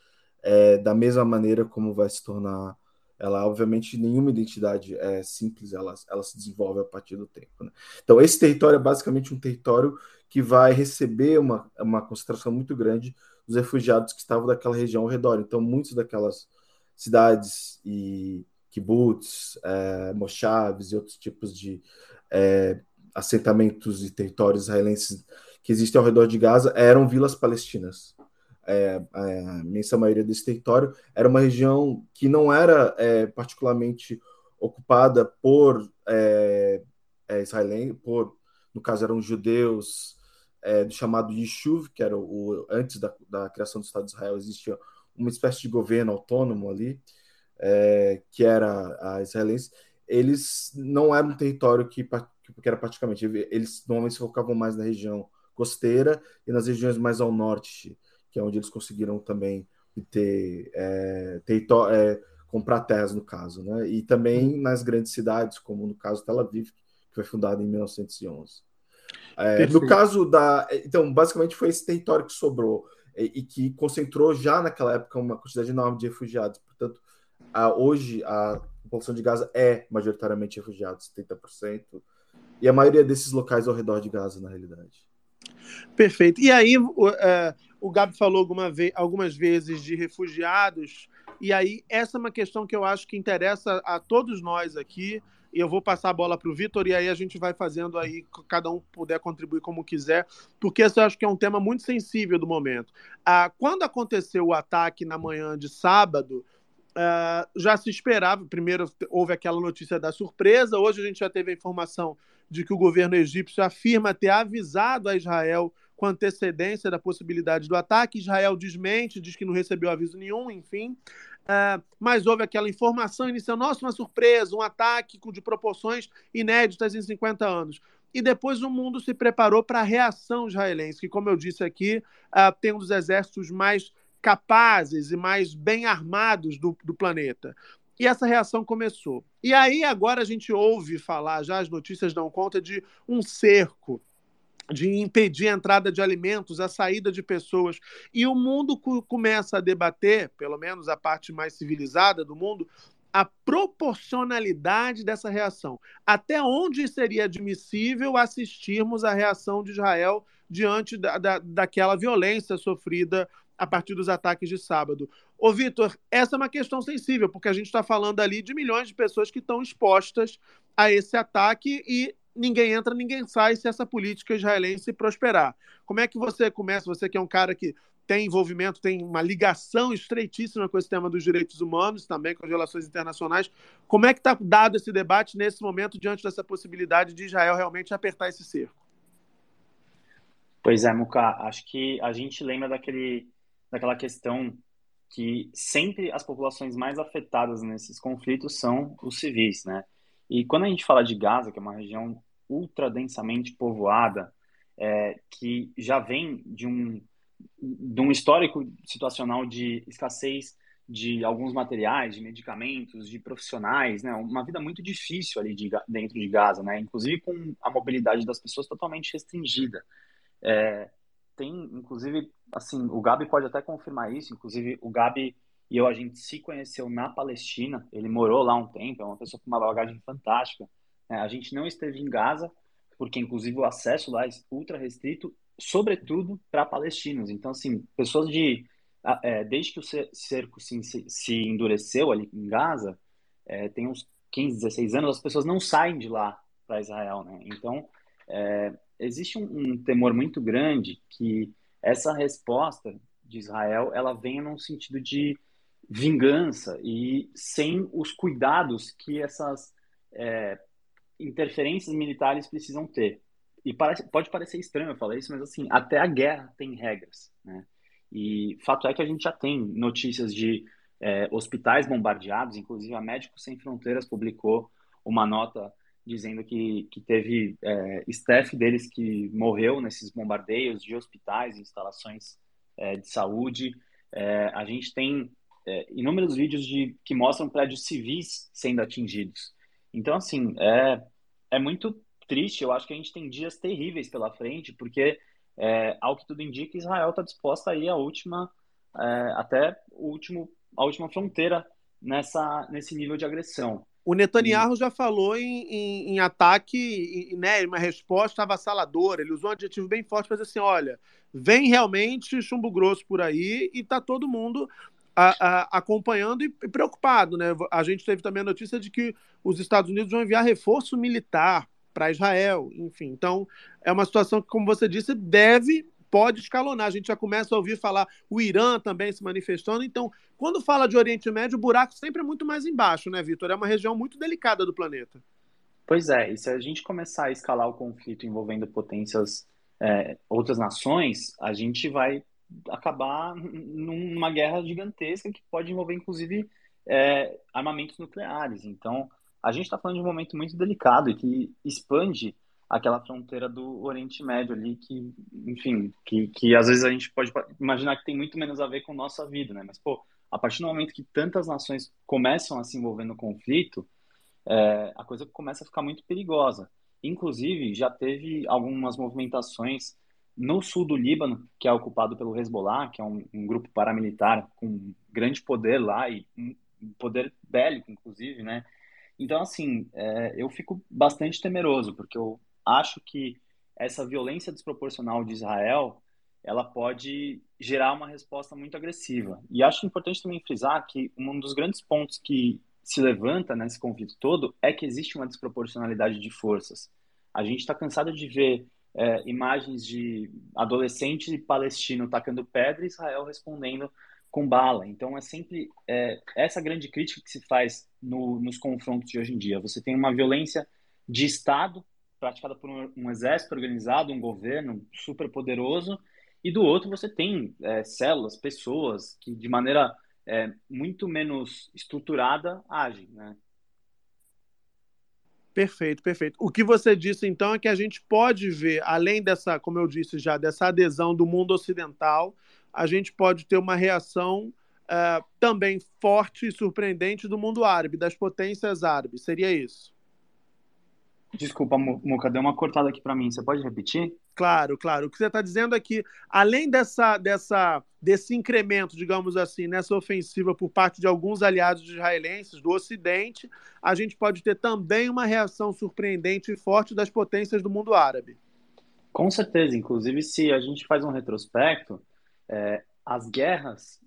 é, da mesma maneira como vai se tornar ela obviamente nenhuma identidade é simples, ela, ela se desenvolve a partir do tempo. Né? Então esse território é basicamente um território que vai receber uma, uma concentração muito grande dos refugiados que estavam daquela região ao redor. Então muitas daquelas cidades e kibbutz, é, e outros tipos de é, assentamentos e territórios israelenses que existem ao redor de Gaza eram vilas palestinas é, é, a imensa maioria desse território, era uma região que não era é, particularmente ocupada por é, é israelenses, por, no caso, eram judeus é, do chamado Yishuv, que era o, antes da, da, criação do Estado de Israel, existia uma espécie de governo autônomo ali, é, que era a israelense. Eles não eram um território que, que era praticamente, eles normalmente se focavam mais na região costeira e nas regiões mais ao norte, que é onde eles conseguiram também ter, é, ter é, comprar terras, no caso, né? E também uhum. nas grandes cidades, como no caso Tel Aviv, que foi fundada em 1911. É, no caso da. Então, basicamente foi esse território que sobrou e, e, que concentrou já naquela época uma quantidade enorme de refugiados. Portanto, a, hoje a população de Gaza é majoritariamente refugiados, 70%. E a maioria desses locais ao redor de Gaza, na realidade. Perfeito. E aí, é, o Gabi falou alguma algumas vezes de refugiados, e aí essa é uma questão que eu acho que interessa a todos nós aqui. E eu vou passar a bola para o Vitor, e aí a gente vai fazendo aí, cada um puder contribuir como quiser, porque esse eu acho que é um tema muito sensível do momento. Ah, quando aconteceu o ataque na manhã de sábado, ah, já se esperava, primeiro houve aquela notícia da surpresa, hoje a gente já teve a informação de que o governo egípcio afirma ter avisado a Israel com antecedência da possibilidade do ataque. Israel desmente, diz que não recebeu aviso nenhum, enfim. Uh, mas houve aquela informação inicial, nossa, uma surpresa, um ataque de proporções inéditas em 50 anos. E depois o mundo se preparou para a reação israelense, que, como eu disse aqui, uh, tem um dos exércitos mais capazes e mais bem armados do, do planeta. E essa reação começou. E aí agora a gente ouve falar, já as notícias dão conta de um cerco de impedir a entrada de alimentos, a saída de pessoas. E o mundo começa a debater, pelo menos a parte mais civilizada do mundo, a proporcionalidade dessa reação. Até onde seria admissível assistirmos a reação de Israel diante da, da, daquela violência sofrida a partir dos ataques de sábado. Ô, Vitor, essa é uma questão sensível, porque a gente está falando ali de milhões de pessoas que estão expostas a esse ataque e ninguém entra, ninguém sai se essa política israelense prosperar. Como é que você começa, você que é um cara que tem envolvimento, tem uma ligação estreitíssima com esse tema dos direitos humanos, também com as relações internacionais. Como é que está dado esse debate nesse momento, diante dessa possibilidade de Israel realmente apertar esse cerco? Pois é, Muka, acho que a gente lembra daquele, daquela questão que sempre as populações mais afetadas nesses conflitos são os civis, né? E quando a gente fala de Gaza, que é uma região ultra densamente povoada, é, que já vem de um, de um histórico situacional de escassez de alguns materiais, de medicamentos, de profissionais, né? Uma vida muito difícil ali de, dentro de Gaza, né? Inclusive com a mobilidade das pessoas totalmente restringida. É, tem, inclusive, assim, o Gabi pode até confirmar isso. Inclusive, o Gabi e eu, a gente se conheceu na Palestina. Ele morou lá um tempo, é uma pessoa com uma bagagem fantástica. É, a gente não esteve em Gaza, porque, inclusive, o acesso lá é ultra restrito, sobretudo para palestinos. Então, assim, pessoas de. É, desde que o cerco se, se endureceu ali em Gaza, é, tem uns 15, 16 anos, as pessoas não saem de lá para Israel, né? Então, é, existe um, um, temor muito grande que essa resposta de Israel ela venha num sentido de vingança e sem os cuidados que essas é, interferências militares precisam ter. E parece, pode parecer estranho eu falar isso, mas assim, até a guerra tem regras, né? E fato é que a gente já tem notícias de é, hospitais bombardeados, inclusive a Médicos Sem Fronteiras publicou uma nota dizendo que, que teve é, staff deles que morreu nesses bombardeios de hospitais, instalações é, de saúde. É, a gente tem é, inúmeros vídeos de, que mostram prédios civis sendo atingidos. Então, assim, é, é muito triste. Eu acho que a gente tem dias terríveis pela frente, porque, é, ao que tudo indica, Israel está disposta a ir à última, é, até o último, a última fronteira nessa, nesse nível de agressão. O Netanyahu já falou em, em, em ataque, em, né, uma resposta avassaladora. Ele usou um adjetivo bem forte para dizer assim: olha, vem realmente chumbo grosso por aí e tá todo mundo a, acompanhando e, e preocupado. Né? A gente teve também a notícia de que os Estados Unidos vão enviar reforço militar para Israel, enfim. Então, é uma situação que, como você disse, deve pode escalonar. A gente já começa a ouvir falar o Irã também se manifestando. Então, quando fala de Oriente Médio, o buraco sempre é muito mais embaixo, né, Vitor? É uma região muito delicada do planeta. Pois é, e se a gente começar a escalar o conflito envolvendo potências, é, outras nações, a gente vai acabar numa guerra gigantesca que pode envolver, inclusive, é, armamentos nucleares. Então, a gente está falando de um momento muito delicado e que expande aquela fronteira do Oriente Médio ali que, enfim, que, que às vezes a gente pode imaginar que tem muito menos a ver com nossa vida, né? Mas, pô, a partir do momento que tantas nações começam a se envolver no conflito, é, a coisa começa a ficar muito perigosa. Inclusive, já teve algumas movimentações no sul do Líbano, que é ocupado pelo Hezbollah, que é um, um grupo paramilitar com grande poder lá e um poder bélico, inclusive, né? Então, assim, é, eu fico bastante temeroso, porque eu acho que essa violência desproporcional de Israel ela pode gerar uma resposta muito agressiva. E acho importante também frisar que um dos grandes pontos que se levanta nesse conflito todo é que existe uma desproporcionalidade de forças. A gente está cansado de ver é, imagens de adolescentes palestinos tacando pedra e Israel respondendo com bala. Então é sempre é, essa grande crítica que se faz no, nos confrontos de hoje em dia. Você tem uma violência de Estado praticada por um, um exército organizado, um governo super poderoso, e do outro você tem é, células, pessoas que de maneira é, muito menos estruturada agem, né? Perfeito, perfeito. O que você disse então é que a gente pode ver, além dessa, como eu disse já, dessa adesão do mundo ocidental, a gente pode ter uma reação uh, também forte e surpreendente do mundo árabe, das potências árabes. Seria isso? Desculpa, Muca, deu uma cortada aqui para mim. Você pode repetir? Claro, claro. O que você está dizendo é que, além dessa, dessa, desse incremento, digamos assim, nessa ofensiva por parte de alguns aliados israelenses do Ocidente, a gente pode ter também uma reação surpreendente e forte das potências do mundo árabe. Com certeza. Inclusive, se a gente faz um retrospecto, é, as guerras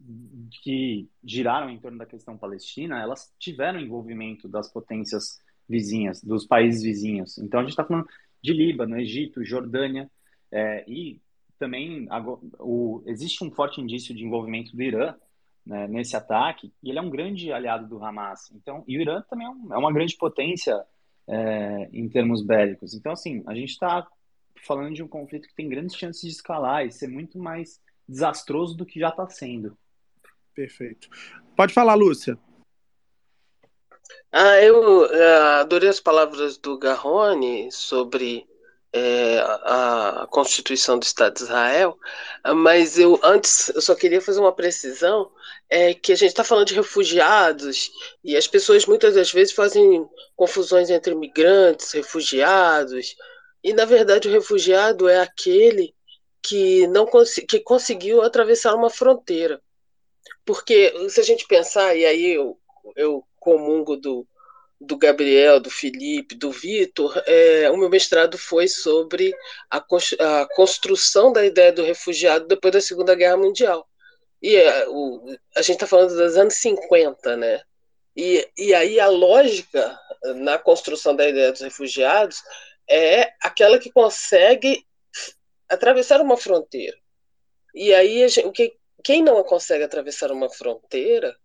que giraram em torno da questão palestina, elas tiveram envolvimento das potências vizinhas, dos países vizinhos. Então a gente está falando de Líbano, Egito, Jordânia é, e também o, existe um forte indício de envolvimento do Irã né, nesse ataque e ele é um grande aliado do Hamas. Então e o Irã também é, um, é uma grande potência é, em termos bélicos. Então assim a gente está falando de um conflito que tem grandes chances de escalar e ser muito mais desastroso do que já está sendo. Perfeito. Pode falar, Lúcia. Ah, eu uh, adorei as palavras do Garrone sobre é, a, Constituição do Estado de Israel, mas eu antes eu só queria fazer uma precisão é que a gente está falando de refugiados e as pessoas muitas das vezes fazem confusões entre migrantes, refugiados e na verdade o refugiado é aquele que não cons que conseguiu atravessar uma fronteira, porque se a gente pensar e aí eu, eu comungo do, do Gabriel, do Felipe, do Vitor, é, o meu mestrado foi sobre a, a, construção da ideia do refugiado depois da Segunda Guerra Mundial. E é, o, a gente está falando dos anos 50, né? E, e aí a lógica na construção da ideia dos refugiados é aquela que consegue atravessar uma fronteira. E aí, gente, quem não consegue atravessar uma fronteira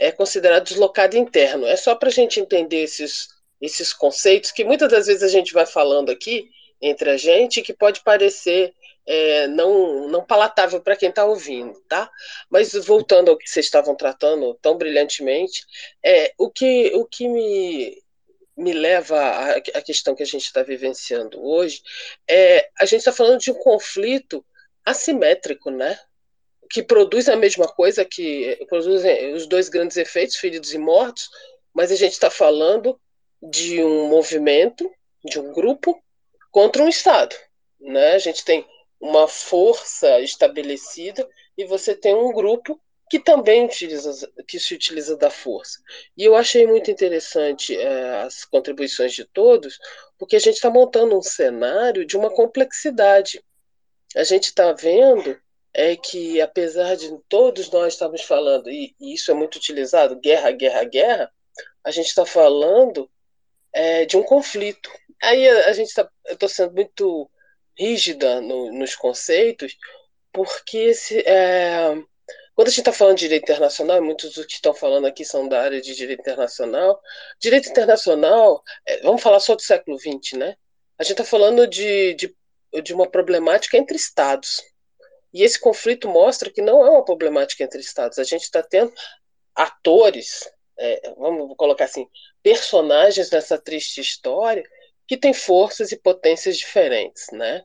é considerado deslocado interno. É só para a gente entender esses, esses conceitos que muitas das vezes a gente vai falando aqui entre a gente que pode parecer é, não, não palatável para quem está ouvindo, tá? Mas voltando ao que vocês estavam tratando tão brilhantemente, é, o, que, o que me, me leva à, à questão que a gente está vivenciando hoje é a gente está falando de um conflito assimétrico, né? Que produz a mesma coisa, que produz os dois grandes efeitos, feridos e mortos, mas a gente está falando de um movimento, de um grupo contra um Estado. Né? A gente tem uma força estabelecida e você tem um grupo que também utiliza, que se utiliza da força. E eu achei muito interessante é, as contribuições de todos, porque a gente está montando um cenário de uma complexidade. A gente está vendo é que, apesar de todos nós estarmos falando, e, e isso é muito utilizado, guerra, guerra, guerra, a gente está falando é, de um conflito. Aí a, a gente está, eu estou sendo muito rígida no, nos conceitos, porque é, quando a gente está falando de direito internacional, muitos dos que estão falando aqui são da área de direito internacional. Direito internacional, é, vamos falar só do século XX, né? A gente está falando de, de, de uma problemática entre estados. E esse conflito mostra que não é uma problemática entre estados. A gente está tendo atores, é, vamos colocar assim, personagens nessa triste história que têm forças e potências diferentes, né?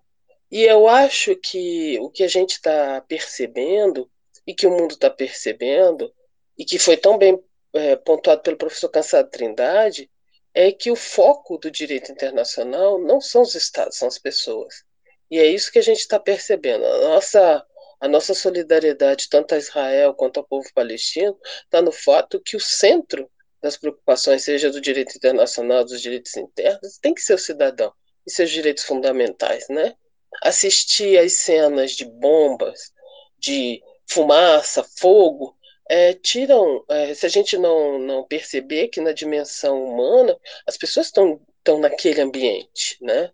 E eu acho que o que a gente está percebendo e que o mundo está percebendo e que foi tão bem é, pontuado pelo professor Cansado Trindade é que o foco do direito internacional não são os estados, são as pessoas. E é isso que a gente está percebendo. A nossa, a nossa solidariedade, tanto a Israel quanto ao povo palestino, está no fato que o centro das preocupações, seja do direito internacional, dos direitos internos, tem que ser o cidadão e seus direitos fundamentais, né? Assistir às cenas de bombas, de fumaça, fogo, é, tiram, é, se a gente não, não perceber que na dimensão humana as pessoas estão estão naquele ambiente, né?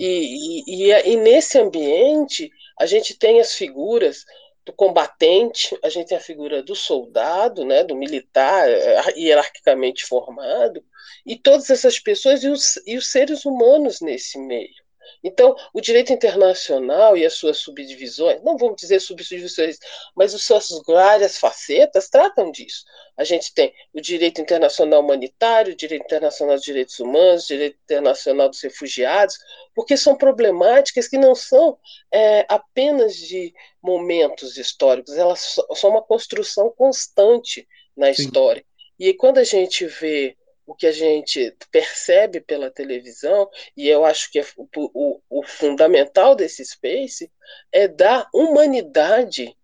E, e, e, nesse ambiente a gente tem as figuras do combatente, a gente tem a figura do soldado, né, do militar é, hierarquicamente formado, e todas essas pessoas e os, e os seres humanos nesse meio. Então, o direito internacional e as suas subdivisões, não vamos dizer subdivisões, mas as suas várias facetas tratam disso. A gente tem o direito internacional humanitário, o direito internacional dos direitos humanos, o direito internacional dos refugiados, porque são problemáticas que não são é, apenas de momentos históricos, elas são uma construção constante na Sim. história. E quando a gente vê o que a gente percebe pela televisão, e eu acho que é o, o, o fundamental desse space, é dar humanidade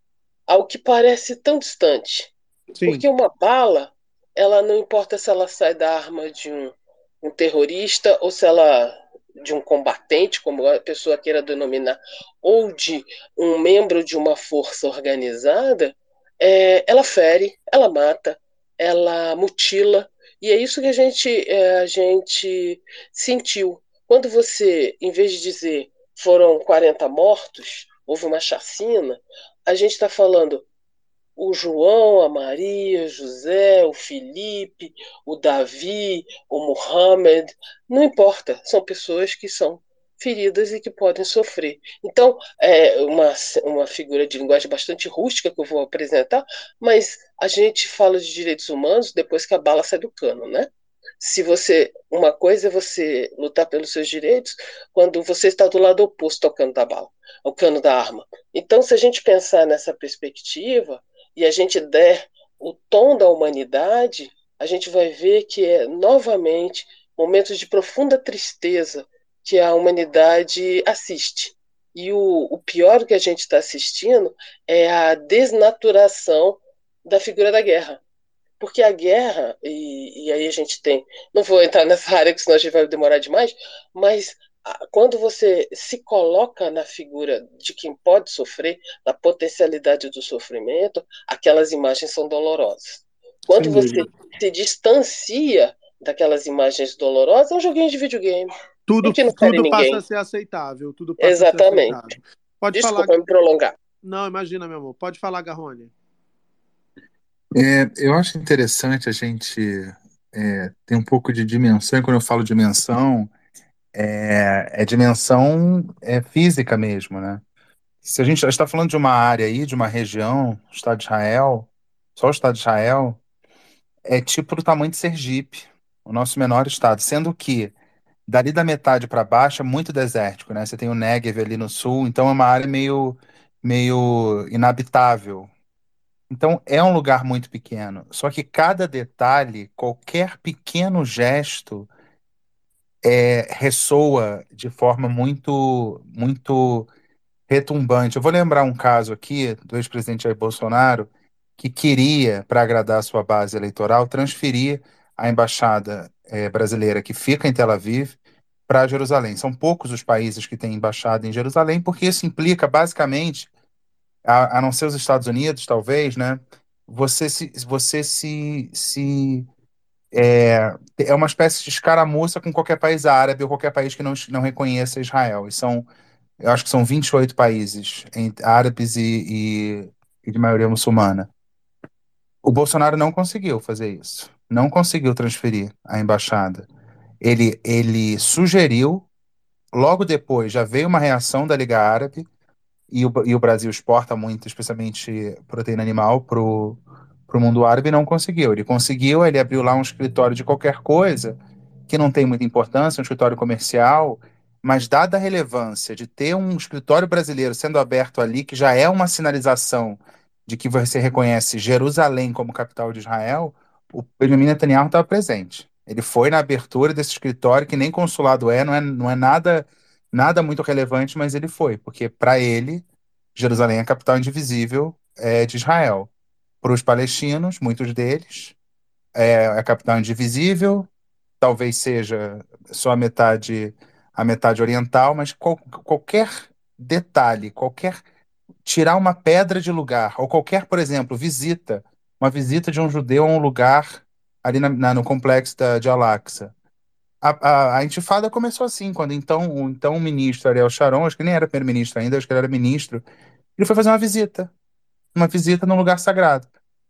ao que parece tão distante. Sim. Porque uma bala, ela não importa se ela sai da arma de um, um terrorista ou se ela de um combatente, como a pessoa queira denominar, ou de um membro de uma força organizada, é, ela fere, ela mata, ela mutila, e é isso que a gente, é, a gente sentiu. Quando você, em vez de dizer foram 40 mortos, houve uma chacina, a gente está falando o João, a Maria, José, o Felipe, o Davi, o Mohamed, não importa, são pessoas que são feridas e que podem sofrer. Então, é uma, uma figura de linguagem bastante rústica que eu vou apresentar, mas a gente fala de direitos humanos depois que a bala sai do cano, né? Se você, uma coisa é você lutar pelos seus direitos quando você está do lado oposto ao cano da bala, ao cano da arma. Então, se a gente pensar nessa perspectiva e a gente der o tom da humanidade, a gente vai ver que é novamente momentos de profunda tristeza que a humanidade assiste. E o, o pior que a gente está assistindo é a desnaturação da figura da guerra. Porque a guerra, e, e aí a gente tem. Não vou entrar nessa área, que senão a gente vai demorar demais, mas quando você se coloca na figura de quem pode sofrer, na potencialidade do sofrimento, aquelas imagens são dolorosas. Quando você se distancia daquelas imagens dolorosas, é um joguinho de videogame. Tudo, tudo passa a ser aceitável. Tudo passa Exatamente. A ser aceitável. Pode Desculpa falar... me prolongar. Não, imagina, meu amor. Pode falar, Garrone. É, eu acho interessante a gente é, ter um pouco de dimensão, e quando eu falo dimensão, é, é dimensão é física mesmo, né? se a gente está falando de uma área aí, de uma região, o Estado de Israel, só o Estado de Israel, é tipo do tamanho de Sergipe, o nosso menor estado, sendo que dali da metade para baixo é muito desértico, né? Você tem o Negev ali no sul, então é uma área meio, meio inabitável. Então é um lugar muito pequeno. Só que cada detalhe, qualquer pequeno gesto, é, ressoa de forma muito, muito retumbante. Eu vou lembrar um caso aqui do ex-presidente Jair Bolsonaro que queria, para agradar a sua base eleitoral, transferir a embaixada eh, brasileira que fica em Tel Aviv para Jerusalém. São poucos os países que têm embaixada em Jerusalém, porque isso implica basicamente, a, a não ser os Estados Unidos, talvez, né? Você se, você se, se é, é uma espécie de escaramuça com qualquer país árabe ou qualquer país que não, não reconheça Israel. E são, eu acho que são 28 países árabes e, e, e de maioria muçulmana. O Bolsonaro não conseguiu fazer isso. Não conseguiu transferir a embaixada. Ele, ele sugeriu, logo depois já veio uma reação da Liga Árabe, e o, e o Brasil exporta muito, especialmente proteína animal, para o mundo árabe, não conseguiu. Ele conseguiu, ele abriu lá um escritório de qualquer coisa, que não tem muita importância, um escritório comercial, mas dada a relevância de ter um escritório brasileiro sendo aberto ali, que já é uma sinalização de que você reconhece Jerusalém como capital de Israel, o Benjamin Netanyahu estava presente. Ele foi na abertura desse escritório, que nem consulado é, não é, não é nada, nada muito relevante, mas ele foi, porque para ele, Jerusalém é a capital indivisível é, de Israel. Para os palestinos, muitos deles, é a capital indivisível, talvez seja só a metade, a metade oriental, mas qual, qualquer detalhe, qualquer tirar uma pedra de lugar, ou qualquer, por exemplo, visita, uma visita de um judeu a um lugar ali na, na, no complexo da, de Al-Aqsa. A, a, a, intifada começou assim, quando então o então ministro Ariel Sharon, acho que nem era primeiro-ministro ainda, acho que ele era ministro, ele foi fazer uma visita, uma visita num lugar sagrado.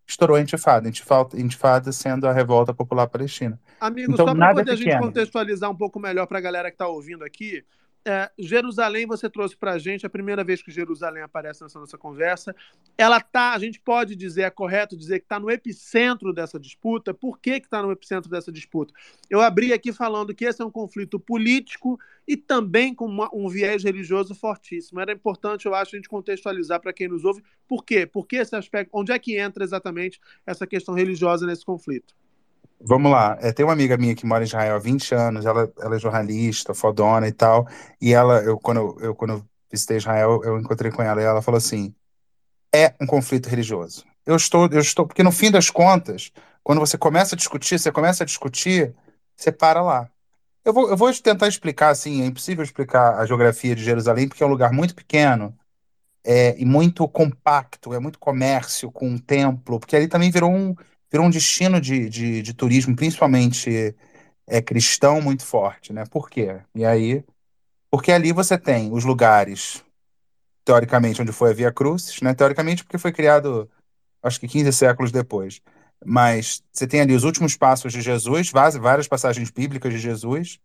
Estourou a intifada, intifada, intifada sendo a revolta popular palestina. Amigo, então, só para poder a gente contextualizar um pouco melhor para a galera que está ouvindo aqui, é, Jerusalém, você trouxe para a gente, a primeira vez que Jerusalém aparece nessa nossa conversa. Ela tá, a gente pode dizer, é correto dizer que está no epicentro dessa disputa. Por que está no epicentro dessa disputa? Eu abri aqui falando que esse é um conflito político e também com uma, um viés religioso fortíssimo. Era importante, eu acho, a gente contextualizar para quem nos ouve. Por quê? Por que esse aspecto? Onde é que entra exatamente essa questão religiosa nesse conflito? Vamos lá. É, tem uma amiga minha que mora em Israel há 20 anos, ela, ela é jornalista, fodona e tal. E ela, eu, quando eu, eu, quando eu visitei Israel, eu encontrei com ela e ela falou assim: é um conflito religioso. Eu estou, eu estou, porque no fim das contas, quando você começa a discutir, você começa a discutir, você para lá. Eu vou, eu vou tentar explicar assim, é impossível explicar a geografia de Jerusalém, porque é um lugar muito pequeno é, e muito compacto, é muito comércio com um templo, porque ali também virou um, virou um destino de, de, de turismo, principalmente é, cristão, muito forte, né? Por quê? E aí, porque ali você tem os lugares, teoricamente, onde foi a Via Crucis, né? Teoricamente, porque foi criado, acho que 15 séculos depois. Mas você tem ali os últimos passos de Jesus, várias passagens bíblicas de Jesus,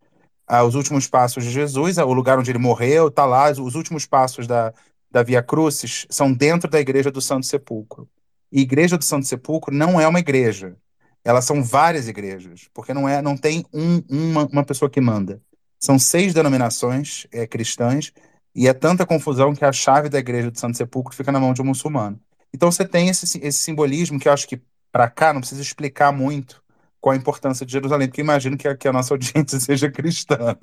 ah, os últimos passos de Jesus, o lugar onde ele morreu, tá lá, os últimos passos da, da Via Crucis são dentro da igreja do Santo Sepulcro. E Igreja do Santo Sepulcro não é uma igreja. Elas são várias igrejas, porque não é, não tem um, uma, uma pessoa que manda. São seis denominações é, cristãs e é tanta confusão que a chave da Igreja do Santo Sepulcro fica na mão de um muçulmano. Então você tem esse, esse simbolismo que eu acho que para cá não precisa explicar muito qual a importância de Jerusalém, porque imagino que a, que a nossa audiência seja cristã.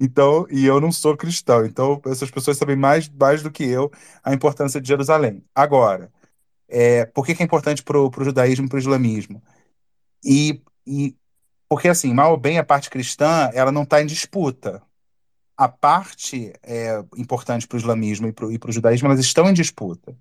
Então, e eu não sou cristão, então essas pessoas sabem mais, mais do que eu a importância de Jerusalém. Agora, é, por que, que é importante para o judaísmo e para o islamismo? E, e porque, assim, mal ou bem, a parte cristã ela não está em disputa. A parte é, importante para o islamismo e para o judaísmo, elas estão em disputa.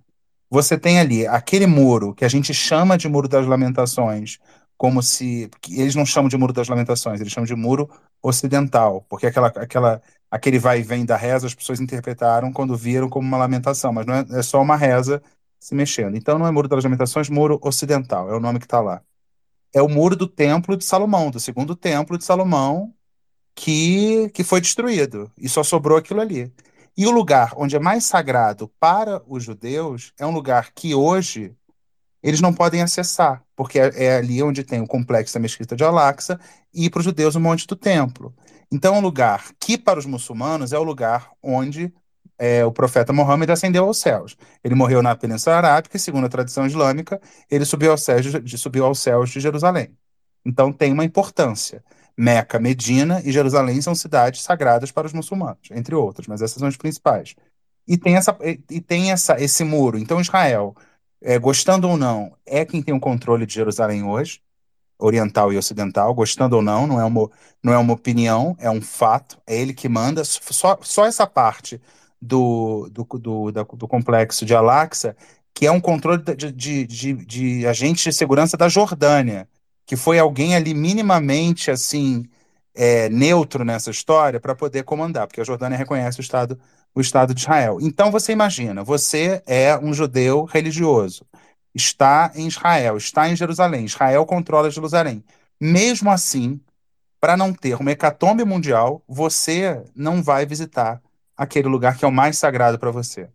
Você tem ali aquele muro que a gente chama de Muro das Lamentações, como se. Eles não chamam de Muro das Lamentações, eles chamam de Muro Ocidental, porque aquela, aquela, aquele vai e vem da reza as pessoas interpretaram quando viram como uma lamentação, mas não é, é só uma reza se mexendo. Então não é Muro das Lamentações, Muro Ocidental, é o nome que está lá. É o muro do Templo de Salomão, do segundo Templo de Salomão, que, que foi destruído, e só sobrou aquilo ali. E o lugar onde é mais sagrado para os judeus é um lugar que hoje eles não podem acessar, porque é, é ali onde tem o complexo da Mesquita de Al-Aqsa e para os judeus o Monte do Templo. Então, é um lugar que para os muçulmanos é o lugar onde é, o profeta Mohammed ascendeu aos céus. Ele morreu na Península Arábica e, segundo a tradição islâmica, ele subiu aos céus de, subiu aos céus de Jerusalém. Então, tem uma importância. Meca, Medina e Jerusalém são cidades sagradas para os muçulmanos, entre outras, mas essas são as principais. E tem, essa, e tem essa, esse muro. Então, Israel, é, gostando ou não, é quem tem o controle de Jerusalém hoje, oriental e ocidental, gostando ou não, não é uma, não é uma opinião, é um fato, é ele que manda. Só, só essa parte do, do, do, do, do complexo de Al-Aqsa, que é um controle de, de, de, de agentes de segurança da Jordânia que foi alguém ali minimamente assim é, neutro nessa história para poder comandar, porque a Jordânia reconhece o Estado, o Estado de Israel. Então você imagina, você é um judeu religioso, está em Israel, está em Jerusalém, Israel controla Jerusalém. Mesmo assim, para não ter uma hecatombe mundial, você não vai visitar aquele lugar que é o mais sagrado para você.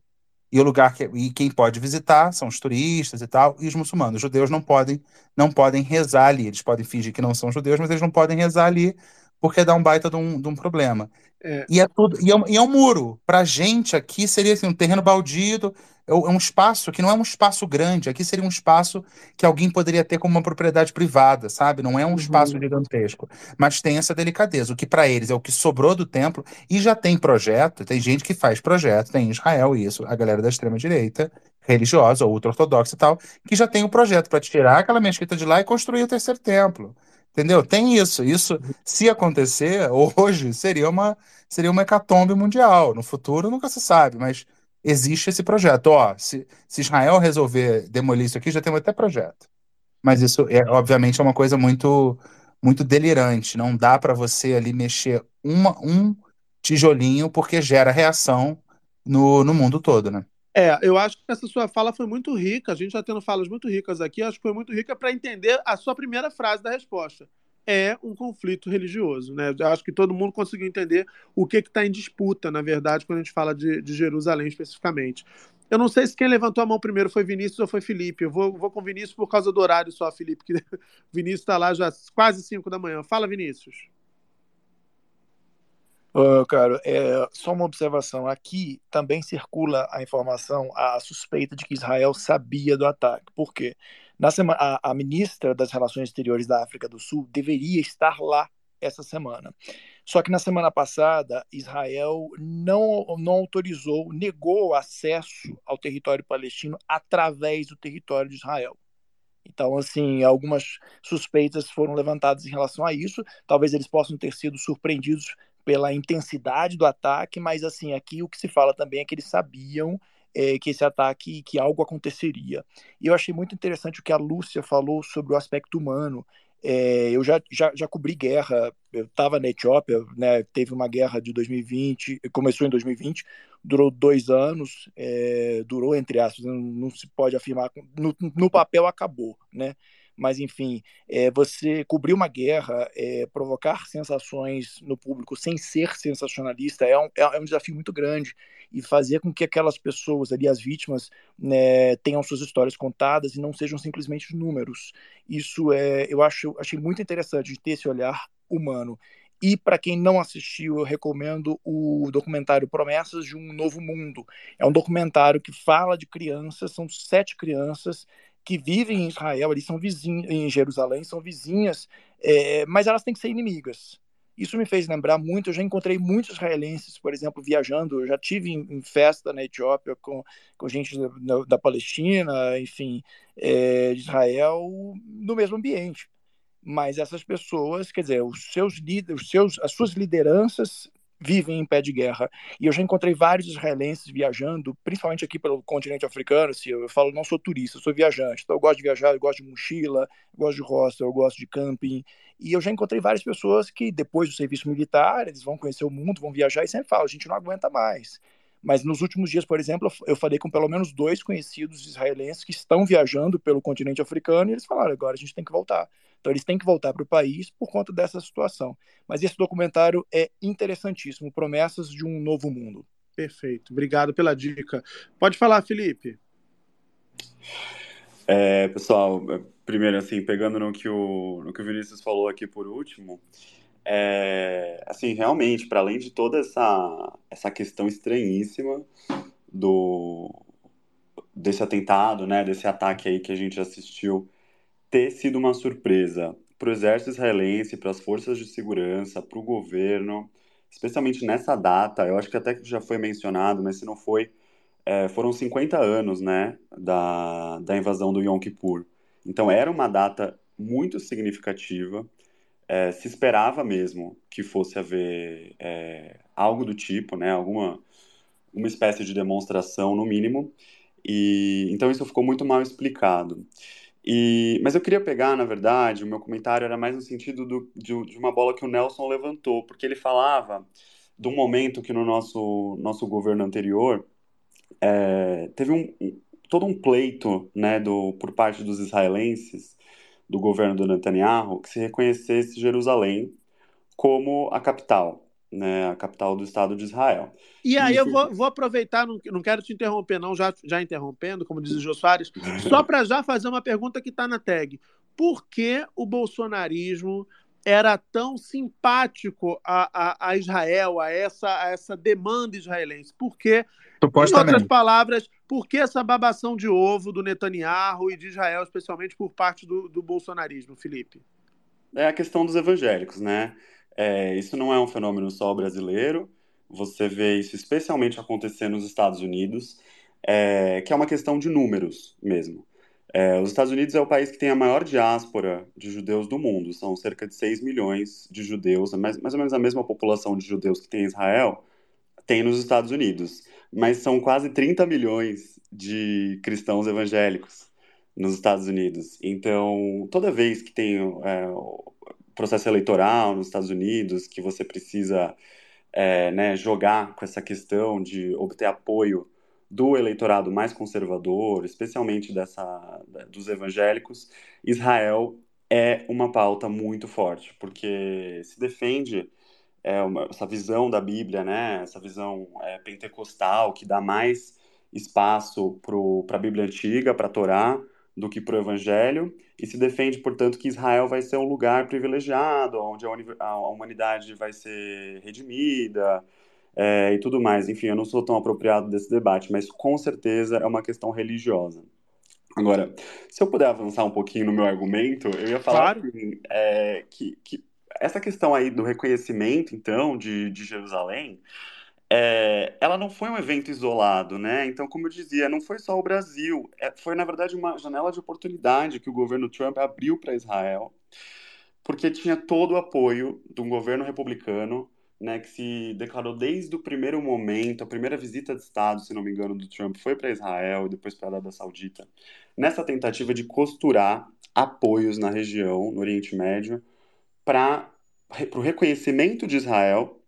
E o lugar que e quem pode visitar são os turistas e tal, e os muçulmanos. Os judeus não podem não podem rezar ali. Eles podem fingir que não são judeus, mas eles não podem rezar ali porque dá um baita de um, de um problema. É. E é tudo e é, um, e é um muro. Para gente aqui seria assim, um terreno baldio, é, um espaço que não é um espaço grande. Aqui seria um espaço que alguém poderia ter como uma propriedade privada, sabe? Não é um uhum. espaço gigantesco, mas tem essa delicadeza. O que para eles é o que sobrou do templo e já tem projeto. Tem gente que faz projeto, tem em Israel isso, a galera da extrema direita religiosa ou ultra-ortodoxa e tal, que já tem o um projeto para tirar aquela mesquita de lá e construir o terceiro templo. Entendeu? Tem isso. Isso, se acontecer hoje, seria uma, seria uma hecatombe mundial. No futuro nunca se sabe, mas existe esse projeto. Ó, se, se Israel resolver demolir isso aqui, já tem até projeto. Mas isso, é, obviamente, é uma coisa muito muito delirante. Não dá para você ali mexer uma, um tijolinho, porque gera reação no, no mundo todo, né? É, eu acho que essa sua fala foi muito rica. A gente já tendo falas muito ricas aqui, acho que foi muito rica para entender a sua primeira frase da resposta é um conflito religioso. Né? Eu acho que todo mundo conseguiu entender o que está em disputa, na verdade, quando a gente fala de, de, Jerusalém especificamente. Eu não sei se quem levantou a mão primeiro foi Vinícius ou foi Felipe. Eu vou, vou com Vinícius por causa do horário só, Felipe, que Vinícius está lá já quase 5 da manhã. Fala, Vinícius. Uh, cara, é, só uma observação. Aqui também circula a informação, a suspeita de que Israel sabia do ataque. Por quê? Na semana, a, a, ministra das Relações Exteriores da África do Sul deveria estar lá essa semana. Só que na semana passada, Israel não, não autorizou, negou acesso ao território palestino através do território de Israel. Então, assim, algumas suspeitas foram levantadas em relação a isso. Talvez eles possam ter sido surpreendidos pela intensidade do ataque, mas, assim, aqui o que se fala também é que eles sabiam é, que esse ataque, que algo aconteceria. E eu achei muito interessante o que a Lúcia falou sobre o aspecto humano. É, eu já, já, já cobri guerra, eu estava na Etiópia, né, teve uma guerra de 2020, começou em 2020, durou dois anos, é, durou entre aspas, não, não, se pode afirmar, no, no papel acabou, né? mas enfim, é, você cobrir uma guerra, é, provocar sensações no público sem ser sensacionalista é um, é um desafio muito grande e fazer com que aquelas pessoas ali, as vítimas, né, tenham suas histórias contadas e não sejam simplesmente números. Isso é, eu acho, achei muito interessante de ter esse olhar humano. E para quem não assistiu, eu recomendo o documentário Promessas de um Novo Mundo. É um documentário que fala de crianças, são sete crianças que vivem em Israel, eles são vizinhos, em Jerusalém, são vizinhas, é, mas elas têm que ser inimigas. Isso me fez lembrar muito. Eu já encontrei muitos israelenses, por exemplo, viajando. Eu já tive em, em festa na Etiópia com, com gente da, da Palestina, enfim, é, de Israel, no mesmo ambiente. Mas essas pessoas, quer dizer, os seus líderes, os seus, as suas lideranças vivem em pé de guerra. E eu já encontrei vários israelenses viajando, principalmente aqui pelo continente africano. Assim, eu falo, não sou turista, sou viajante. Então eu gosto de viajar, eu gosto de mochila, eu gosto de roça, eu gosto de camping. E eu já encontrei várias pessoas que, depois do serviço militar, eles vão conhecer o mundo, vão viajar e sempre falam: a gente não aguenta mais. Mas nos últimos dias, por exemplo, eu falei com pelo menos dois conhecidos israelenses que estão viajando pelo continente africano e eles falaram: agora a gente tem que voltar. Então eles têm que voltar para o país por conta dessa situação. Mas esse documentário é interessantíssimo Promessas de um Novo Mundo. Perfeito. Obrigado pela dica. Pode falar, Felipe. É, pessoal, primeiro, assim, pegando no que o, no que o Vinícius falou aqui por último, é, assim, realmente, para além de toda essa, essa questão estranhíssima do, desse atentado, né, desse ataque aí que a gente assistiu, ter sido uma surpresa para o exército israelense, para as forças de segurança, para o governo, especialmente nessa data, eu acho que até que já foi mencionado, mas se não foi, é, foram 50 anos, né, da, da invasão do Yom Kippur. Então era uma data muito significativa, é, se esperava mesmo que fosse haver é, algo do tipo, né, alguma uma espécie de demonstração no mínimo, e então isso ficou muito mal explicado. E, mas eu queria pegar, na verdade, o meu comentário era mais no sentido do, de, de, uma bola que o Nelson levantou, porque ele falava de um momento que no nosso, nosso governo anterior é, teve um, todo um pleito né, do, por parte dos israelenses, do governo do Netanyahu, que se reconhecesse Jerusalém como a capital né, a capital do Estado de Israel. E aí eu vou, vou aproveitar, não, não quero te interromper, não, já, já interrompendo, como diz o Jô Soares, só para já fazer uma pergunta que está na tag. Por que o bolsonarismo era tão simpático a, a, a Israel, a essa, a essa demanda israelense? Por que, em outras palavras, por que essa babação de ovo do Netanyahu e de Israel, especialmente por parte do, do bolsonarismo, Felipe? É a questão dos evangélicos, né? É, isso não é um fenômeno só brasileiro, você vê isso especialmente acontecer nos Estados Unidos, é, que é uma questão de números mesmo. É, os Estados Unidos é o país que tem a maior diáspora de judeus do mundo, são cerca de 6 milhões de judeus, mais, mais ou menos a mesma população de judeus que tem em Israel, tem nos Estados Unidos, mas são quase 30 milhões de cristãos evangélicos nos Estados Unidos. Então, toda vez que tem é, processo eleitoral nos Estados Unidos, que você precisa é, né, jogar com essa questão de obter apoio do eleitorado mais conservador, especialmente dessa, dos evangélicos, Israel é uma pauta muito forte, porque se defende é, uma, essa visão da Bíblia, né, essa visão é, pentecostal, que dá mais espaço para a Bíblia Antiga, para a Torá, do que para o Evangelho, e se defende, portanto, que Israel vai ser um lugar privilegiado, onde a, humanidade vai ser redimida é, e tudo mais. Enfim, eu não sou tão apropriado desse debate, mas com certeza é uma questão religiosa. Agora, se eu puder avançar um pouquinho no meu argumento, eu ia falar claro. assim, é, que, que essa questão aí do reconhecimento, então, de, de Jerusalém, é, ela não foi um evento isolado, né? Então, como eu dizia, não foi só o Brasil, é, foi na verdade uma janela de oportunidade que o governo Trump abriu para Israel, porque tinha todo o apoio de um governo republicano, né, que se declarou desde o primeiro momento, a primeira visita de Estado, se não me engano, do Trump foi para Israel e depois para a Arábia Saudita, nessa tentativa de costurar apoios na região, no Oriente Médio, para o reconhecimento de Israel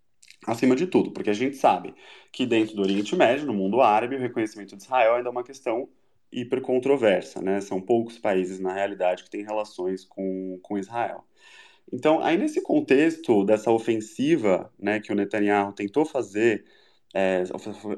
acima de tudo, porque a gente sabe que dentro do Oriente Médio, no mundo árabe, o reconhecimento de Israel ainda é uma questão hiper controversa, né? São poucos países, na realidade, que têm relações com, com Israel. Então, aí nesse contexto dessa ofensiva né, que o Netanyahu tentou fazer, é,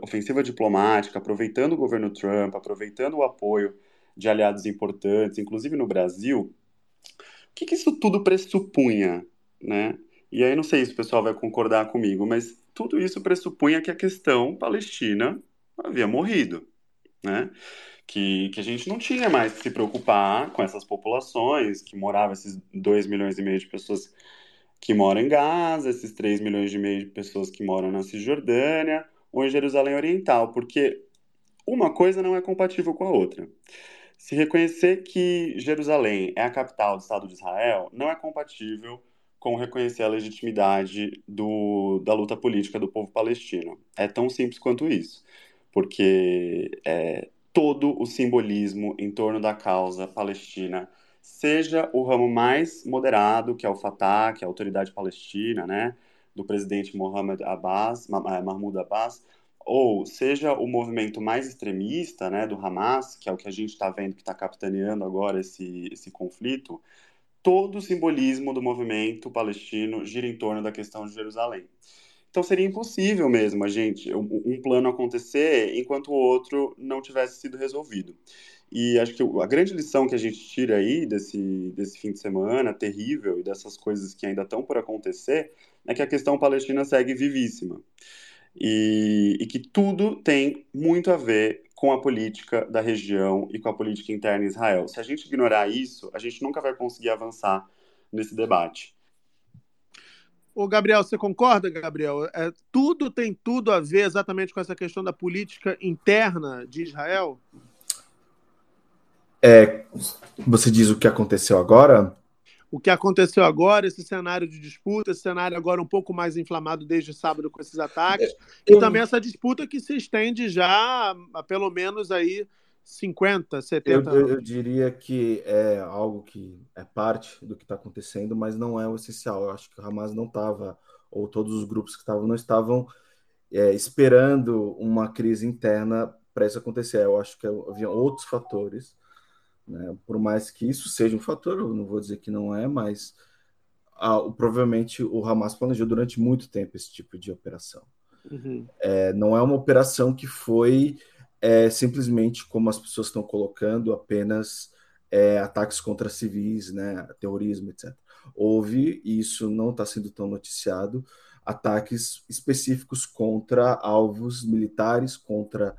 ofensiva diplomática, aproveitando o governo Trump, aproveitando o apoio de aliados importantes, inclusive no Brasil, o que, que isso tudo pressupunha, né? E aí não sei se o pessoal vai concordar comigo, mas tudo isso pressupunha que a questão palestina havia morrido, né? Que, que a gente não tinha mais que se preocupar com essas populações, que moravam esses 2 milhões e meio de pessoas que moram em Gaza, esses 3 milhões e meio de pessoas que moram na Cisjordânia ou em Jerusalém Oriental, porque uma coisa não é compatível com a outra. Se reconhecer que Jerusalém é a capital do Estado de Israel não é compatível com reconhecer a legitimidade do, da luta política do povo palestino. É tão simples quanto isso, porque é, todo o simbolismo em torno da causa palestina, seja o ramo mais moderado, que é o Fatah, que é a autoridade palestina, né, do presidente Mohammed Abbas, é, Mahmoud Abbas, ou seja o movimento mais extremista, né, do Hamas, que é o que a gente está vendo que está capitaneando agora esse, esse conflito, todo o simbolismo do movimento palestino gira em torno da questão de Jerusalém. então seria impossível mesmo a gente um plano acontecer enquanto o outro não tivesse sido resolvido. E acho que a grande lição que a gente tira aí desse, desse fim de semana terrível e dessas coisas que ainda estão por acontecer é que a questão palestina segue vivíssima. E, e que tudo tem muito a ver com a política da região e com a política interna em Israel. Se a gente ignorar isso, a gente nunca vai conseguir avançar nesse debate. Ô, Gabriel, você concorda, Gabriel? É, tudo tem tudo a ver exatamente com essa questão da política interna de Israel? É, você diz o que aconteceu agora? O que aconteceu agora, esse cenário de disputa, esse cenário agora um pouco mais inflamado desde sábado com esses ataques, é, e também essa disputa que se estende já há pelo menos aí 50, 70 eu, eu, eu, diria que é algo que é parte do que está acontecendo, mas não é o essencial. Eu acho que o Hamas não estava, ou todos os grupos que estavam, não estavam é, esperando uma crise interna para isso acontecer. Eu acho que havia outros fatores, né? por mais que isso seja um fator, eu não vou dizer que não é, mas ah, provavelmente o Hamas planejou durante muito tempo esse tipo de operação. Uhum. É, não é uma operação que foi é simplesmente como as pessoas estão colocando apenas é, ataques contra civis, né, terrorismo, etc. Houve, e isso não está sendo tão noticiado, ataques específicos contra alvos militares, contra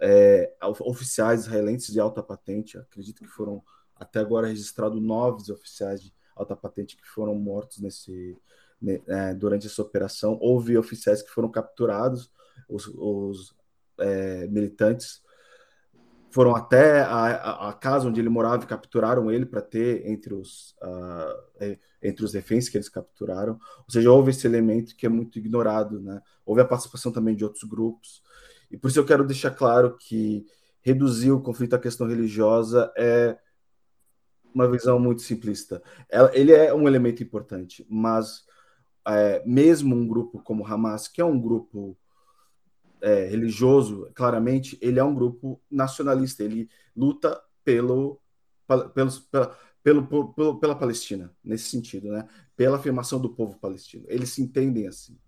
é, oficiais israelenses de alta patente. Acredito que foram até agora registrados nove oficiais de alta patente que foram mortos nesse, né, durante essa operação. Houve oficiais que foram capturados, os, os é, militantes foram até a, a, casa onde ele morava e capturaram ele para ter entre os, uh, entre os reféns que eles capturaram. Ou seja, houve esse elemento que é muito ignorado. Né? Houve a participação também de outros grupos. E por isso eu quero deixar claro que reduzir o conflito à questão religiosa é uma visão muito simplista. Ele é um elemento importante, mas é, mesmo um grupo como Hamas, que é um grupo é, religioso, claramente, ele é um grupo nacionalista, ele luta pelo, pelo, pela, pelo, pelo, pela Palestina, nesse sentido, né? pela afirmação do povo palestino. Eles se entendem assim.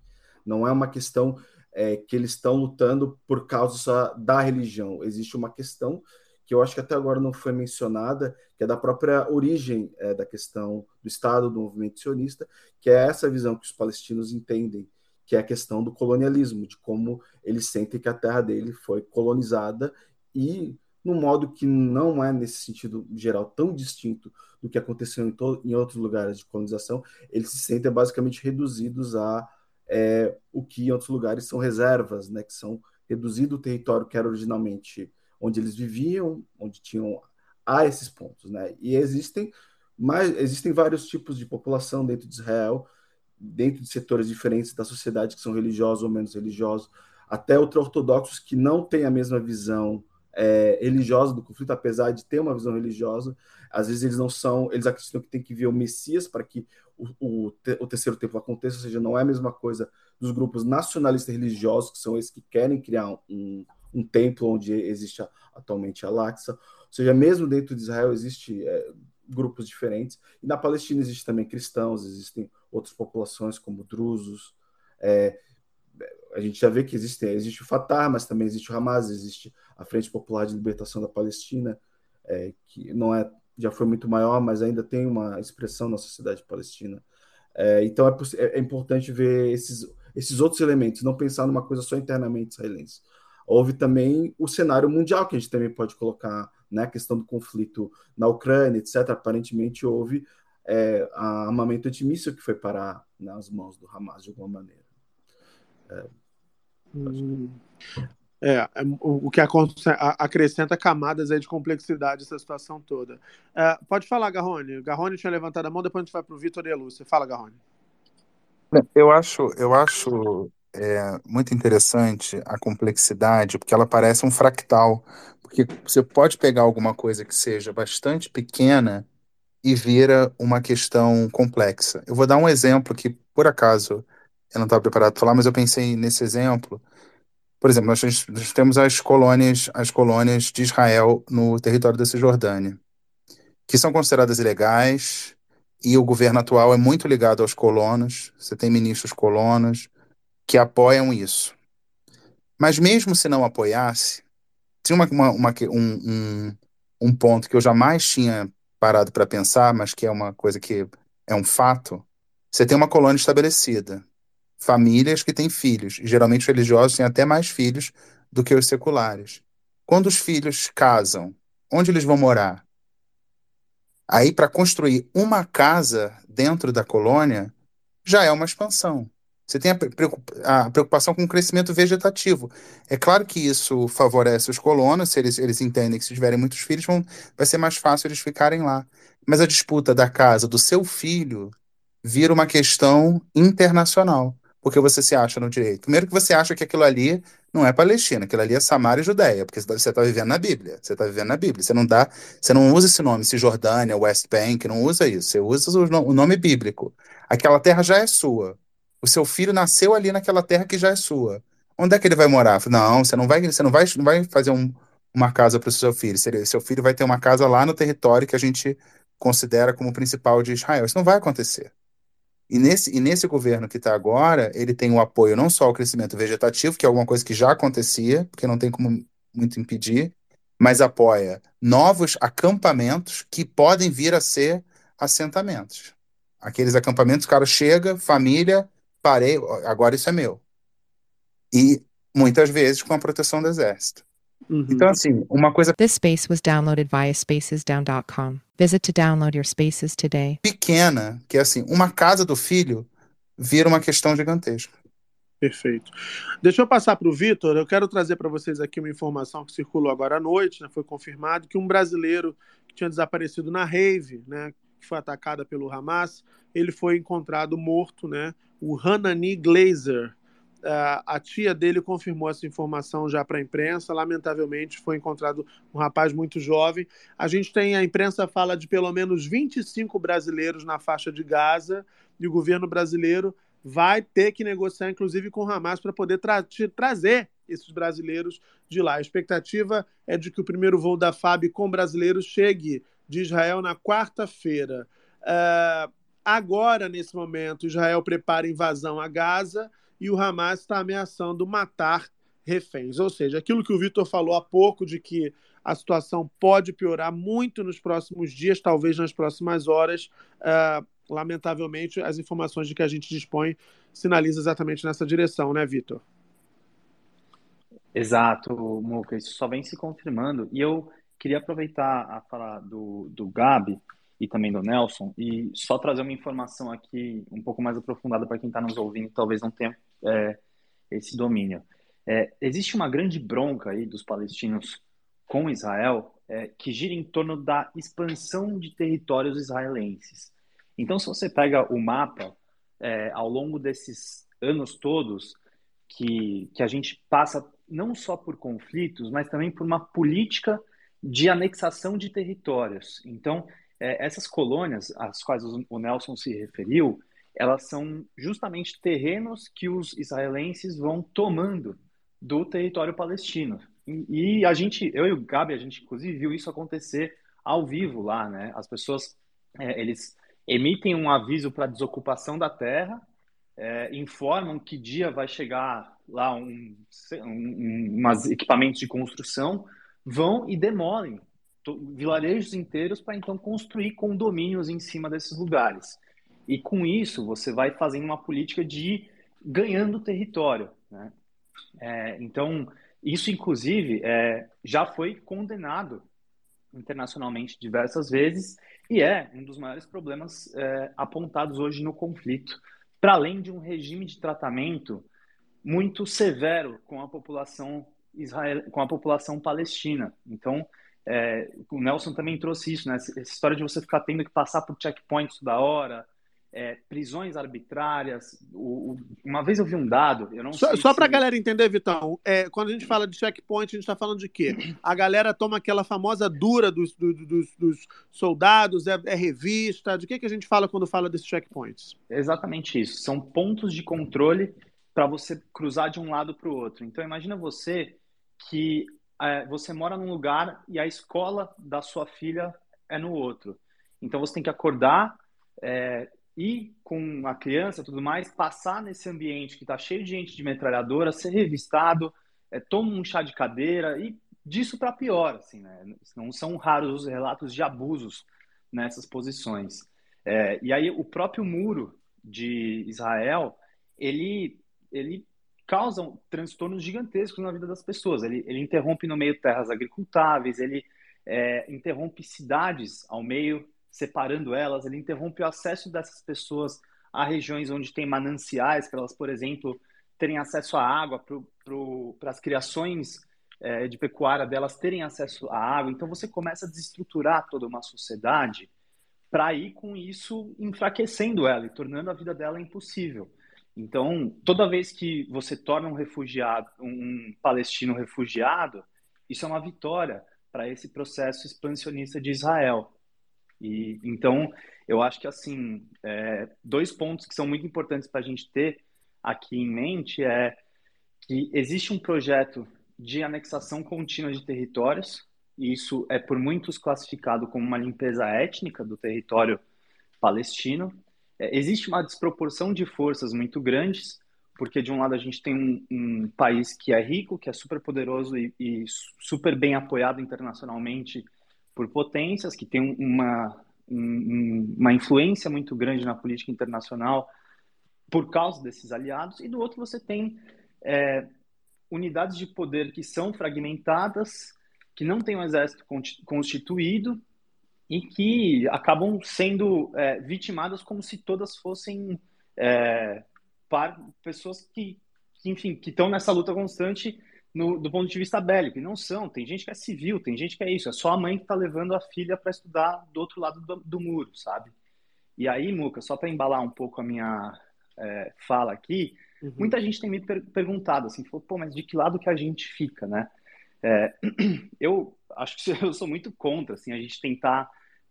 Não é uma questão é, que eles estão lutando por causa da religião. Existe uma questão que eu acho que até agora não foi mencionada, que é da própria origem é, da questão do Estado, do movimento sionista, que é essa visão que os palestinos entendem que é a questão do colonialismo, de como eles sentem que a terra dele foi colonizada e num modo que não é nesse sentido geral tão distinto do que aconteceu em, em outros lugares de colonização, eles se sentem basicamente reduzidos a é, o que em outros lugares são reservas, né, que são reduzido o território que era originalmente onde eles viviam, onde tinham a esses pontos, né? E existem mais, existem vários tipos de população dentro de Israel dentro de setores diferentes da sociedade, que são religiosos ou menos religiosos, até ultra-ortodoxos que não têm a mesma visão é, religiosa do conflito, apesar de ter uma visão religiosa, às vezes eles não são, eles acreditam que tem que ver o Messias para que o, o, o terceiro templo aconteça, ou seja, não é a mesma coisa dos grupos nacionalistas religiosos, que são esses que querem criar um, um templo onde existe atualmente a Laxa, ou seja, mesmo dentro de Israel existe é, grupos diferentes, e na Palestina existe também cristãos, existem outras populações como drusos. É, a gente já vê que existe, existe o Fatah, mas também existe o Hamas, existe a Frente Popular de Libertação da Palestina, é, que não é já foi muito maior, mas ainda tem uma expressão na sociedade palestina. É, então é, é, importante ver esses, esses outros elementos, não pensar numa coisa só internamente israelense. Houve também o cenário mundial que a gente também pode colocar, né, a questão do conflito na Ucrânia, etc. Aparentemente houve é, armamento antimíssil que foi parar nas mãos do Hamas de alguma maneira. É, hum. É, é o que acrescenta camadas aí de complexidade essa situação toda. É, pode falar, Garrone. Garrone tinha levantado a mão, depois a gente vai para o Vitor e a Lúcia. Fala, Garrone. Eu acho, eu acho é, muito interessante a complexidade, porque ela parece um fractal. Porque você pode pegar alguma coisa que seja bastante pequena e vira uma questão complexa. Eu vou dar um exemplo que, por acaso, eu não estava preparado para falar, mas eu pensei nesse exemplo. Por exemplo, nós, temos as colônias, as colônias de Israel no território da Cisjordânia, que são consideradas ilegais, e o governo atual é muito ligado aos colonos. Você tem ministros colonos, que apoiam isso. Mas mesmo se não apoiasse, tinha uma, uma, uma um, um, um ponto que eu jamais tinha parado para pensar, mas que é uma coisa que é um fato. Você tem uma colônia estabelecida, famílias que têm filhos, e geralmente os religiosos têm até mais filhos do que os seculares. Quando os filhos casam, onde eles vão morar? Aí, para construir uma casa dentro da colônia, já é uma expansão. Você tem a preocupação com o crescimento vegetativo. É claro que isso favorece os colonos, se eles, eles entendem que se tiverem muitos filhos, vão, vai ser mais fácil eles ficarem lá. Mas a disputa da casa do seu filho vira uma questão internacional porque você se acha no direito. Primeiro que você acha que aquilo ali não é Palestina, aquilo ali é Samaria e Judéia, porque você está vivendo na Bíblia. Você está vivendo na Bíblia. Você não dá, você não usa esse nome, Cisjordânia, West Bank, não usa isso. Você usa o nome bíblico. Aquela terra já é sua. O seu filho nasceu ali naquela terra que já é sua. Onde é que ele vai morar? Não, você não vai, você não vai, não vai fazer um, uma casa para o seu filho. Seu filho vai ter uma casa lá no território que a gente considera como principal de Israel. Isso não vai acontecer. E nesse, e nesse governo que está agora, ele tem o apoio não só ao crescimento vegetativo, que é alguma coisa que já acontecia, porque não tem como muito impedir, mas apoia novos acampamentos que podem vir a ser assentamentos. Aqueles acampamentos, o cara chega, família, parei, agora isso é meu. E muitas vezes com a proteção do exército. Uhum. Então, assim, uma coisa. This space was downloaded via spacesdown.com. Visit to download your spaces today. Pequena, que é assim, uma casa do filho vira uma questão gigantesca. Perfeito. Deixa eu passar para o Vitor. Eu quero trazer para vocês aqui uma informação que circulou agora à noite, né? Foi confirmado que um brasileiro que tinha desaparecido na rave, né? Que foi atacada pelo Hamas, ele foi encontrado morto, né? O Hanani Glazer, a tia dele confirmou essa informação já para a imprensa. Lamentavelmente, foi encontrado um rapaz muito jovem. A gente tem, a imprensa fala de pelo menos 25 brasileiros na faixa de Gaza, e o governo brasileiro vai ter que negociar, inclusive, com o Hamas para poder tra trazer esses brasileiros de lá. A expectativa é de que o primeiro voo da FAB com brasileiros chegue de Israel na quarta-feira. Uh, agora, nesse momento, Israel prepara invasão a Gaza e o Hamas está ameaçando matar reféns. Ou seja, aquilo que o Vitor falou há pouco de que a situação pode piorar muito nos próximos dias, talvez nas próximas horas. Uh, lamentavelmente, as informações de que a gente dispõe sinalizam exatamente nessa direção, né, Vitor? Exato, Muca, isso só vem se confirmando. E eu queria aproveitar a fala do, do Gabi e também do Nelson, e só trazer uma informação aqui um pouco mais aprofundada para quem está nos ouvindo, talvez não tenha é, esse domínio. É, existe uma grande bronca aí dos palestinos com Israel é, que gira em torno da expansão de territórios israelenses. Então, se você pega o mapa, é, ao longo desses anos todos, que, que a gente passa não só por conflitos, mas também por uma política de anexação de territórios. Então, é, essas colônias às quais o Nelson se referiu, elas são justamente terrenos que os israelenses vão tomando do território palestino. E, e, a gente, eu e o Gabi, a gente inclusive viu isso acontecer ao vivo lá, né? As pessoas, é, eles emitem um aviso para desocupação da terra, é, informam que dia vai chegar lá um, um, um equipamentos de construção, vão e demolem vilarejos inteiros para então construir condomínios em cima desses lugares. E com isso você vai fazendo uma política de ganhando território. Né? É, então, isso inclusive é, já foi condenado internacionalmente diversas vezes e é um dos maiores problemas é, apontados hoje no conflito, para além de um regime de tratamento muito severo com a população Israel, com a população palestina. Então, é, o Nelson também trouxe isso, né? Essa história de você ficar tendo que passar por checkpoints toda hora, é, prisões arbitrárias. O, o, uma vez eu vi um dado, eu não só. Só para a galera entender, Vitão, é, quando a gente fala de checkpoint, a gente está falando de quê? A galera toma aquela famosa dura dos, do, dos, dos soldados, é, é, revista. De que, que a gente fala quando fala desses checkpoints? Exatamente isso. São pontos de controle para você cruzar de um lado para o outro. Então, imagina você que é, você mora num lugar e a escola da sua filha é no outro. Então você tem que acordar, é, ir com a criança tudo mais, passar nesse ambiente que está cheio de gente de metralhadora, ser revistado, é, toma um chá de cadeira e disso para pior, assim, né? Não são raros os relatos de abusos nessas posições. É, e aí o próprio muro de Israel, ele, ele causa transtornos gigantescos na vida das pessoas. Ele, ele interrompe no meio terras agricultáveis, ele é, interrompe cidades ao meio, separando elas, ele interrompe o acesso dessas pessoas a regiões onde tem mananciais, para elas, por exemplo, terem acesso à água, para as criações é, de pecuária delas terem acesso à água. Então você começa a desestruturar toda uma sociedade para ir com isso enfraquecendo ela e tornando a vida dela impossível. Então, toda vez que você torna um refugiado, um palestino refugiado, isso é uma vitória para esse processo expansionista de Israel. E então, eu acho que assim, é, dois pontos que são muito importantes para a gente ter aqui em mente é que existe um projeto de anexação contínua de territórios. E isso é por muitos classificado como uma limpeza étnica do território palestino. É, existe uma desproporção de forças muito grandes, porque de um lado a gente tem um, um país que é rico, que é super poderoso e, e, super bem apoiado internacionalmente por potências, que tem uma, um, uma influência muito grande na política internacional por causa desses aliados, e do outro você tem é, unidades de poder que são fragmentadas, que não têm um exército constituído e que acabam sendo é, vitimadas como se todas fossem é, pessoas que, que, enfim, que estão nessa luta constante no, do ponto de vista bélico. E não são. Tem gente que é civil, tem gente que é isso. É só a mãe que está levando a filha para estudar do outro lado do, do, muro, sabe? E aí, Muca, só para embalar um pouco a minha é, fala aqui, Uhum. Muita gente tem me per perguntado assim, falou, pô, mas de que lado que a gente fica, né? É, eu acho que eu sou muito contra, assim, a gente tentar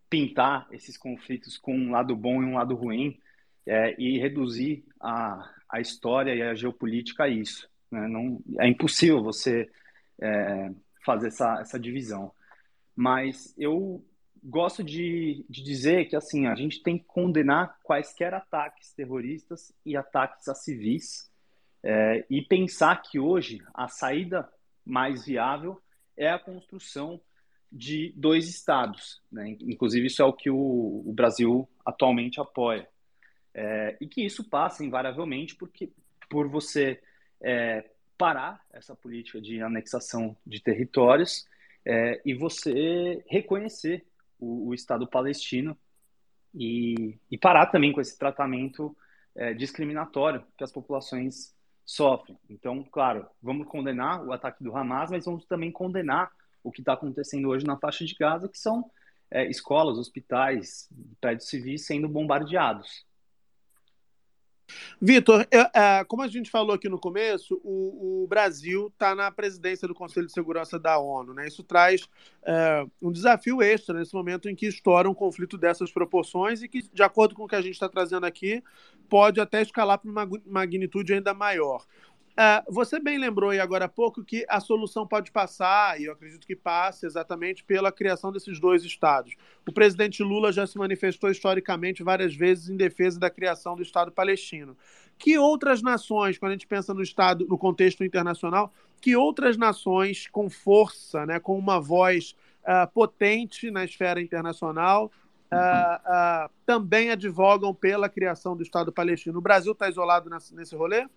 pintar esses conflitos com um lado bom e um lado ruim é, e reduzir a, a história e a geopolítica a isso. Né? Não, é impossível você é, fazer essa, essa divisão. Mas eu gosto de, de dizer que assim a gente tem que condenar quaisquer ataques terroristas e ataques a civis é, e pensar que hoje a saída mais viável é a construção de dois estados. Né? Inclusive, isso é o que o, o Brasil atualmente apoia. É, e que isso passa, invariavelmente, porque, por você é, parar essa política de anexação de territórios é, e você reconhecer o, o Estado palestino e, e, parar também com esse tratamento é, discriminatório que as populações sofrem. Então, claro, vamos condenar o ataque do Hamas, mas vamos também condenar o que está acontecendo hoje na faixa de Gaza, que são é, escolas, hospitais, prédios civis sendo bombardeados. Vitor, é, como a gente falou aqui no começo, o, o Brasil está na presidência do Conselho de Segurança da ONU. Né? Isso traz é, um desafio extra nesse momento em que estoura um conflito dessas proporções e que, de acordo com o que a gente está trazendo aqui, pode até escalar para uma magnitude ainda maior. Uh, você bem lembrou aí agora há pouco que a solução pode passar, e eu acredito que passe exatamente pela criação desses dois estados. O presidente Lula já se manifestou historicamente várias vezes em defesa da criação do Estado palestino. Que outras nações, quando a gente pensa no Estado, no contexto internacional, que outras nações com força, né, com uma voz uh, potente na esfera internacional, uh, também advogam pela criação do Estado palestino? O Brasil está isolado nesse rolê?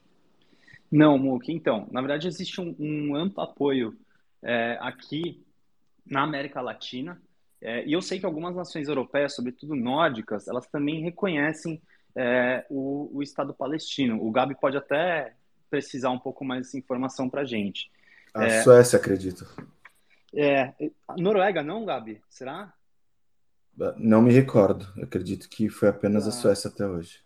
Não, Muk, então, na verdade existe um, um amplo apoio é, aqui na América Latina, é, e eu sei que algumas nações europeias, sobretudo nórdicas, elas também reconhecem é, o, o, Estado palestino. O Gabi pode até precisar um pouco mais dessa informação para a gente. A é, Suécia, acredito. É, Noruega não, Gabi? Será? Não me recordo. acredito que foi apenas ah. a Suécia até hoje.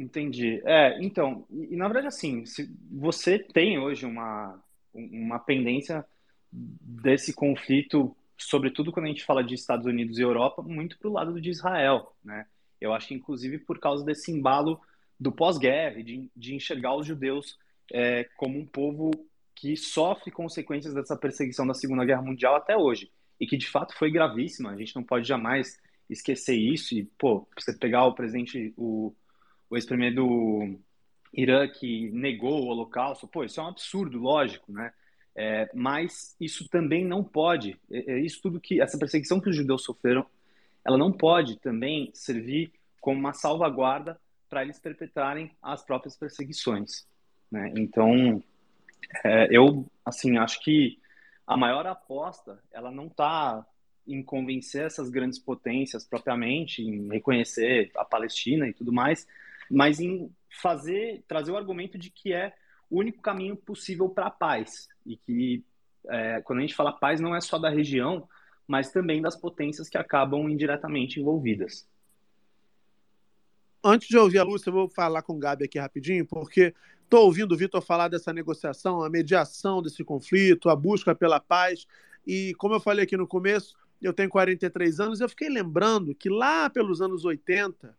Entendi. É, então, e, e, na verdade, assim, se você tem hoje uma, uma pendência desse conflito, sobretudo quando a gente fala de Estados Unidos e Europa, muito para o lado de Israel, né? Eu acho que, inclusive, por causa desse embalo do pós-guerra, de, de enxergar os judeus é, como um povo que sofre consequências dessa perseguição da Segunda Guerra Mundial até hoje, e que, de fato, foi gravíssima. A gente não pode jamais esquecer isso e, pô, você pegar o presidente, o, o ex-premier do Irã que negou o holocausto, pô, isso é um absurdo, lógico, né? É, mas isso também não pode, é, é isso tudo que, essa perseguição que os judeus sofreram, ela não pode também servir como uma salvaguarda para eles perpetrarem as próprias perseguições, né? Então, é, eu, assim, acho que a maior aposta, ela não está em convencer essas grandes potências propriamente, em reconhecer a Palestina e tudo mais, mas em fazer, trazer o argumento de que é o único caminho possível para a paz e que é, quando a gente fala paz não é só da região, mas também das potências que acabam indiretamente envolvidas. Antes de ouvir a Lúcia, eu vou falar com o Gabi aqui rapidinho, porque estou ouvindo o Vitor falar dessa negociação, a mediação desse conflito, a busca pela paz. E como eu falei aqui no começo, eu tenho 43 anos, eu fiquei lembrando que lá pelos anos 80,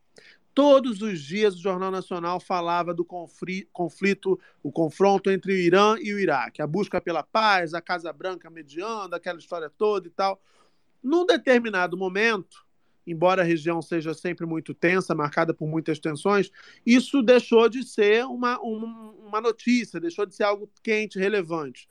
todos os dias o Jornal Nacional falava do conflito, o confronto entre o Irã e o Iraque, a busca pela paz, a Casa Branca mediando, aquela história toda e tal. Num determinado momento, embora a região seja sempre muito tensa, marcada por muitas tensões, isso deixou de ser uma, uma notícia, deixou de ser algo quente, relevante.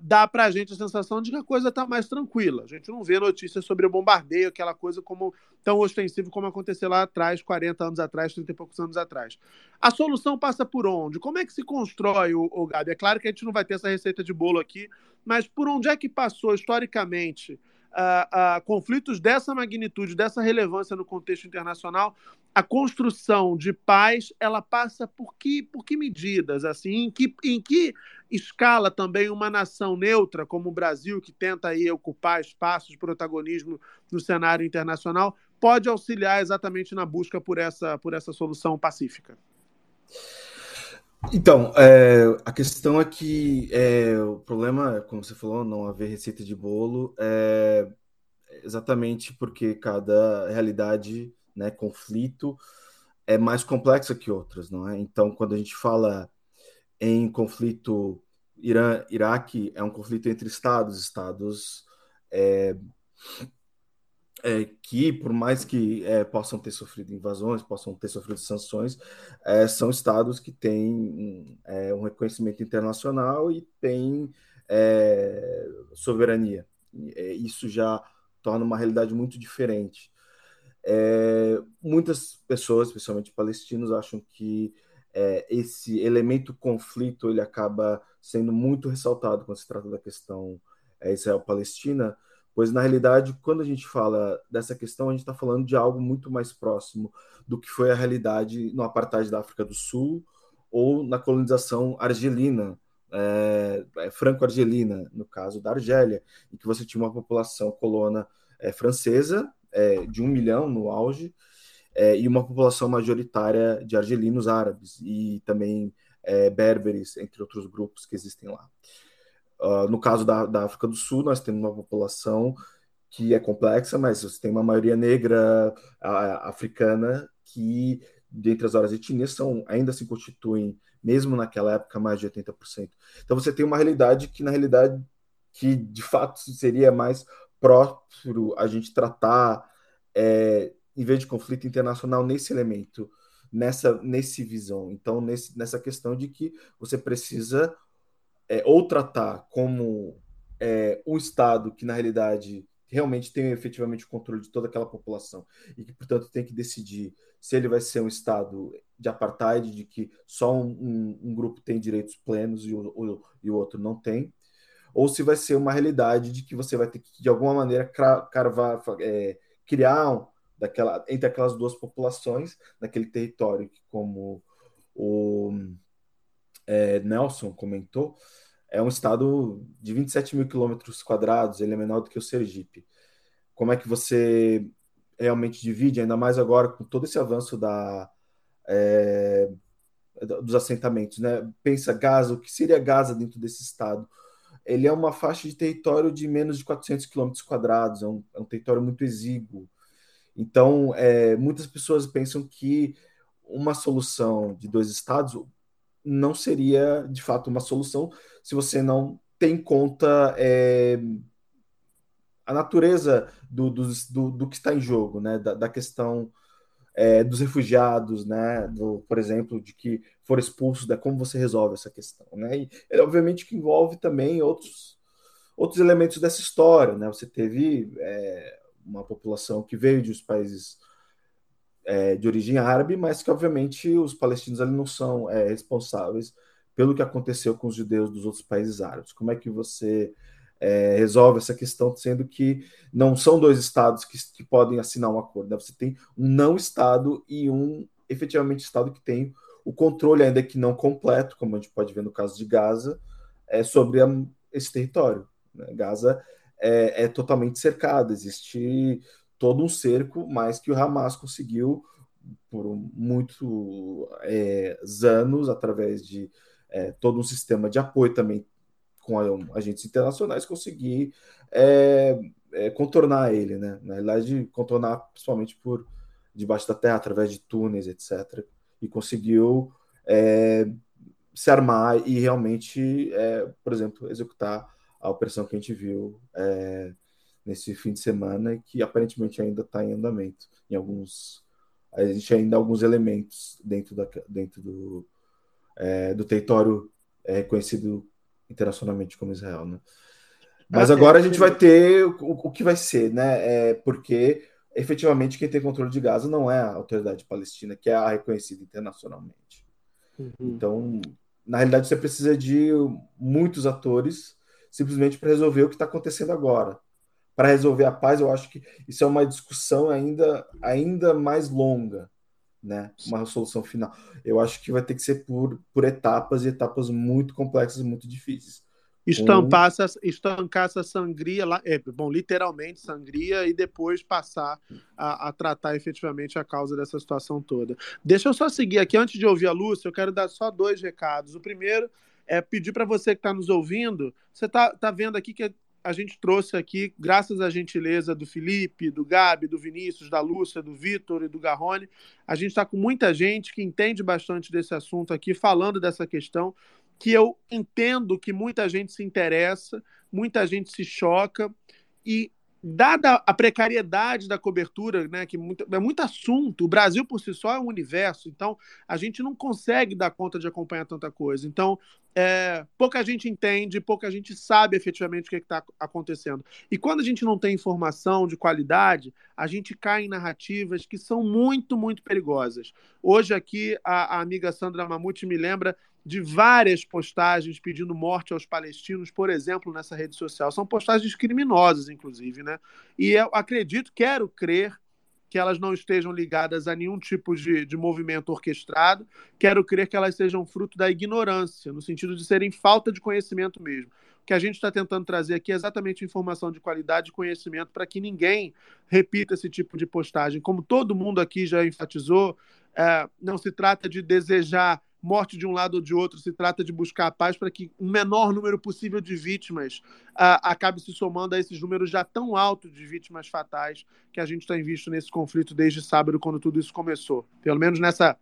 Dá para a gente a sensação de que a coisa está mais tranquila. A gente não vê notícias sobre o bombardeio, aquela coisa como tão ostensivo como aconteceu lá atrás, 40 anos atrás, 30 e poucos anos atrás. A solução passa por onde? Como é que se constrói, o, o Gabi? É claro que a gente não vai ter essa receita de bolo aqui, mas por onde é que passou historicamente uh, uh, conflitos dessa magnitude, dessa relevância no contexto internacional, a construção de paz ela passa por que, por que medidas? Assim, em que, em que escala também uma nação neutra como o Brasil, que tenta aí ocupar espaços de protagonismo no cenário internacional, pode auxiliar exatamente na busca por essa, por essa solução pacífica? Então, é, a questão é que é, o problema, como você falou, não haver receita de bolo, é exatamente porque cada realidade, né, conflito, é mais complexa que outras, não é? Então, quando a gente fala em conflito Irã-Iraque, é um conflito entre estados, estados é, é, que, por mais que é, possam ter sofrido invasões, possam ter sofrido sanções, é, são estados que têm um, é, reconhecimento internacional e têm é, soberania. É, isso já torna uma realidade muito diferente. muitas pessoas, especialmente palestinos, acham que esse elemento conflito ele acaba sendo muito ressaltado quando se trata da questão Israel-Palestina, pois na realidade, quando a gente fala dessa questão, a gente está falando de algo muito mais próximo do que foi a realidade no apartheid da África do Sul ou na colonização argelina, é, é, franco-argelina, no caso da Argélia, em que você tinha uma população colona é, francesa é, de um milhão no auge e uma população majoritária de argelinos árabes e também é, berberes, entre outros grupos que existem lá. Uh, no caso da, da, África do Sul, nós temos uma população que é complexa, mas você tem uma maioria negra a, africana que, dentre as várias etnias, são, ainda se constituem, mesmo naquela época, mais de 80%. Então você tem uma realidade que, na realidade, que de fato seria mais próprio a gente tratar, é, em vez de conflito internacional, nesse elemento, nessa nesse visão. Então, nesse, nessa questão de que você precisa é, ou tratar como é, um Estado que, na realidade, realmente tem efetivamente o controle de toda aquela população e que, portanto, tem que decidir se ele vai ser um Estado de apartheid, de que só um, um, um grupo tem direitos plenos e o, o, e o outro não tem, ou se vai ser uma realidade de que você vai ter que, de alguma maneira, carvar, é, criar um, daquela, entre aquelas duas populações, naquele território que, como o é, Nelson comentou, é um estado de 27 mil quilômetros quadrados, ele é menor do que o Sergipe. Como é que você realmente divide, ainda mais agora com todo esse avanço da, é, dos assentamentos, né? Pensa Gaza, o que seria Gaza dentro desse estado? Ele é uma faixa de território de menos de 400 quilômetros quadrados, é um, é um território muito exíguo. Então, é, muitas pessoas pensam que uma solução de dois estados não seria de fato uma solução se você não tem em conta é, a natureza do, do, do, do, que está em jogo, né? Da, da questão é, dos refugiados, né? Do, por exemplo, de que foram expulsos, né? como você resolve essa questão, né? E obviamente que envolve também outros outros elementos dessa história, né? Você teve é, uma população que veio de países é, de origem árabe, mas que obviamente os palestinos ali não são é, responsáveis pelo que aconteceu com os judeus dos outros países árabes. Como é que você é, resolve essa questão, sendo que não são dois estados que, que podem assinar um acordo? Né? Você tem um não estado e um efetivamente estado que tem o controle, ainda que não completo, como a gente pode ver no caso de Gaza, é, sobre a, esse território. Né? Gaza é, é totalmente cercada, existe todo um cerco, mas que o Hamas conseguiu por muitos é, anos, através de é, todo um sistema de apoio também com agentes internacionais, conseguir é, é, contornar ele, né? Na realidade, contornar principalmente por debaixo da terra, através de túneis, etc. E conseguiu é, se armar e realmente, é, por exemplo, executar a operação que a gente viu nesse fim de semana e que aparentemente ainda está em andamento. Em alguns, existe ainda alguns elementos dentro, da, dentro do, é, do território é, reconhecido internacionalmente como Israel, né? Mas agora a gente vai ter o, o que vai ser, né? É porque efetivamente quem tem controle de Gaza não é a autoridade palestina, que é a reconhecida internacionalmente. Uhum. Então, na realidade, você precisa de muitos atores simplesmente para resolver o que está acontecendo agora para resolver a paz, eu acho que isso é uma discussão ainda, ainda mais longa, né? Uma solução final. Eu acho que vai ter que ser por, por etapas e etapas muito complexas, muito difíceis. Estampar essa, estancar essa sangria, lá, é, bom, literalmente sangria, e depois passar a, a, tratar efetivamente a causa dessa situação toda. Deixa eu só seguir aqui, antes de ouvir a Lúcia, eu quero dar só dois recados. O primeiro é pedir para você que está nos ouvindo, você está tá vendo aqui que a gente trouxe aqui, graças à gentileza do Felipe, do Gabi, do Vinícius, da Lúcia, do Vitor e do Garrone, a gente está com muita gente que entende bastante desse assunto aqui, falando dessa questão, que eu entendo que muita gente se interessa, muita gente se choca, e dada a precariedade da cobertura, né, que muito, é muito assunto, o Brasil por si só é um universo, então a gente não consegue dar conta de acompanhar tanta coisa. Então, é, pouca gente entende, pouca gente sabe efetivamente o que é está acontecendo. E quando a gente não tem informação de qualidade, a gente cai em narrativas que são muito, muito perigosas. Hoje aqui a, a amiga Sandra Mamute me lembra de várias postagens pedindo morte aos palestinos, por exemplo, nessa rede social. São postagens criminosas, inclusive, né? E eu acredito, quero crer que elas não estejam ligadas a nenhum tipo de, de movimento orquestrado. Quero crer que elas sejam fruto da ignorância, no sentido de serem falta de conhecimento mesmo. O que a gente está tentando trazer aqui é exatamente informação de qualidade e conhecimento para que ninguém repita esse tipo de postagem. Como todo mundo aqui já enfatizou, é, não se trata de desejar morte de um lado ou de outro, se trata de buscar a paz para que o menor número possível de vítimas uh, acabe se somando a esses números já tão altos de vítimas fatais que a gente tem visto nesse conflito desde sábado, quando tudo isso começou. Pelo menos nessa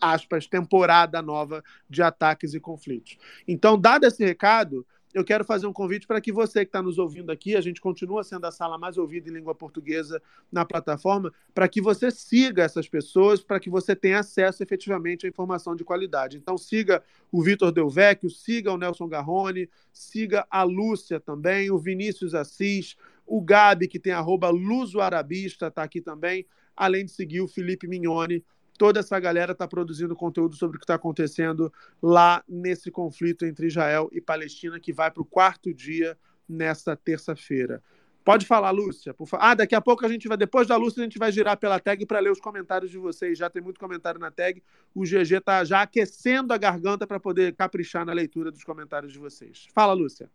aspas, temporada nova de ataques e conflitos. Então, dado esse recado, eu quero fazer um convite para que você que está nos ouvindo aqui, a gente continua sendo a sala mais ouvida em língua portuguesa na plataforma, para que você siga essas pessoas, para que você tenha acesso efetivamente à informação de qualidade. Então siga o Vitor Delvecchio, siga o Nelson Garrone, siga a Lúcia também, o Vinícius Assis, o Gabi, que tem arroba Luso Arabista, está aqui também, além de seguir o Felipe Mignoni, toda essa galera está produzindo conteúdo sobre o que está acontecendo lá nesse conflito entre Israel e Palestina, que vai para o quarto dia nesta terça-feira. Pode falar, Lúcia. Por fa... Ah, daqui a pouco a gente vai, depois da Lúcia, a gente vai girar pela tag para ler os comentários de vocês. Já tem muito comentário na tag. O GG está já aquecendo a garganta para poder caprichar na leitura dos comentários de vocês. Fala, Lúcia.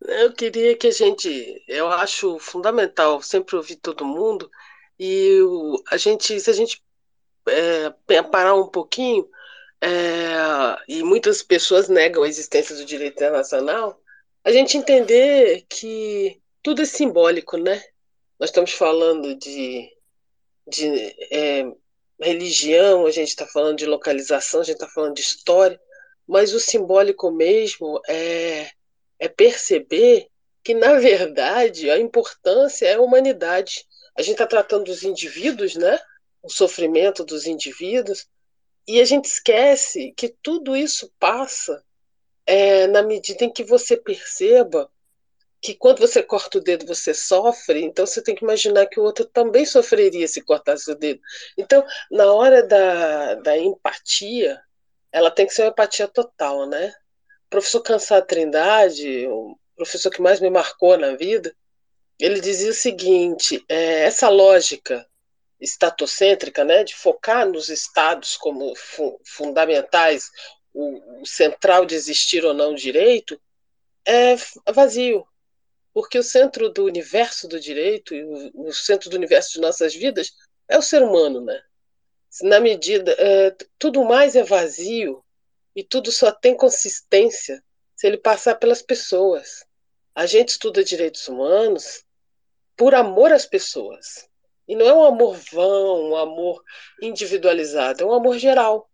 Eu queria que a gente, eu acho fundamental sempre ouvir todo mundo e a gente, se a gente é, parar um pouquinho, é, e muitas pessoas negam a existência do direito internacional, a gente entender que tudo é simbólico, né? Nós estamos falando de, de é, religião, a gente está falando de localização, a gente está falando de história, mas o simbólico mesmo é, é perceber que, na verdade, a importância é a humanidade. A gente está tratando dos indivíduos, né? O sofrimento dos indivíduos, e a gente esquece que tudo isso passa é, na medida em que você perceba que quando você corta o dedo você sofre, então você tem que imaginar que o outro também sofreria se cortasse o dedo. Então, na hora da, da empatia, ela tem que ser uma empatia total, né? O professor Cansado Trindade, o professor que mais me marcou na vida, ele dizia o seguinte: é, essa lógica estatocêntrica, né, de focar nos estados como fu fundamentais, o, o central de existir ou não direito, é vazio porque o centro do universo do direito e o, o centro do universo de nossas vidas é o ser humano, né? Na medida, é, tudo mais é vazio e tudo só tem consistência se ele passar pelas pessoas. A gente estuda direitos humanos por amor às pessoas. E não é um amor vão, um amor individualizado, é um amor geral.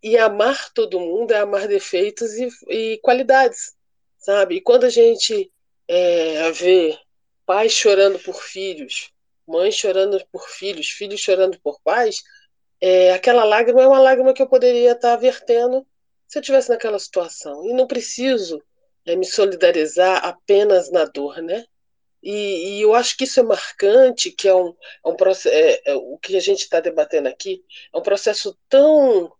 E amar todo mundo é amar defeitos e, e qualidades, sabe? E quando a gente é, ver pais chorando por filhos, mães chorando por filhos, filhos chorando por pais, é, aquela lágrima é uma lágrima que eu poderia estar vertendo se eu estivesse naquela situação. E não preciso é, me solidarizar apenas na dor, né? E, e, eu acho que isso é marcante, que é um, é um processo, é, é, o que a gente está debatendo aqui é um processo tão,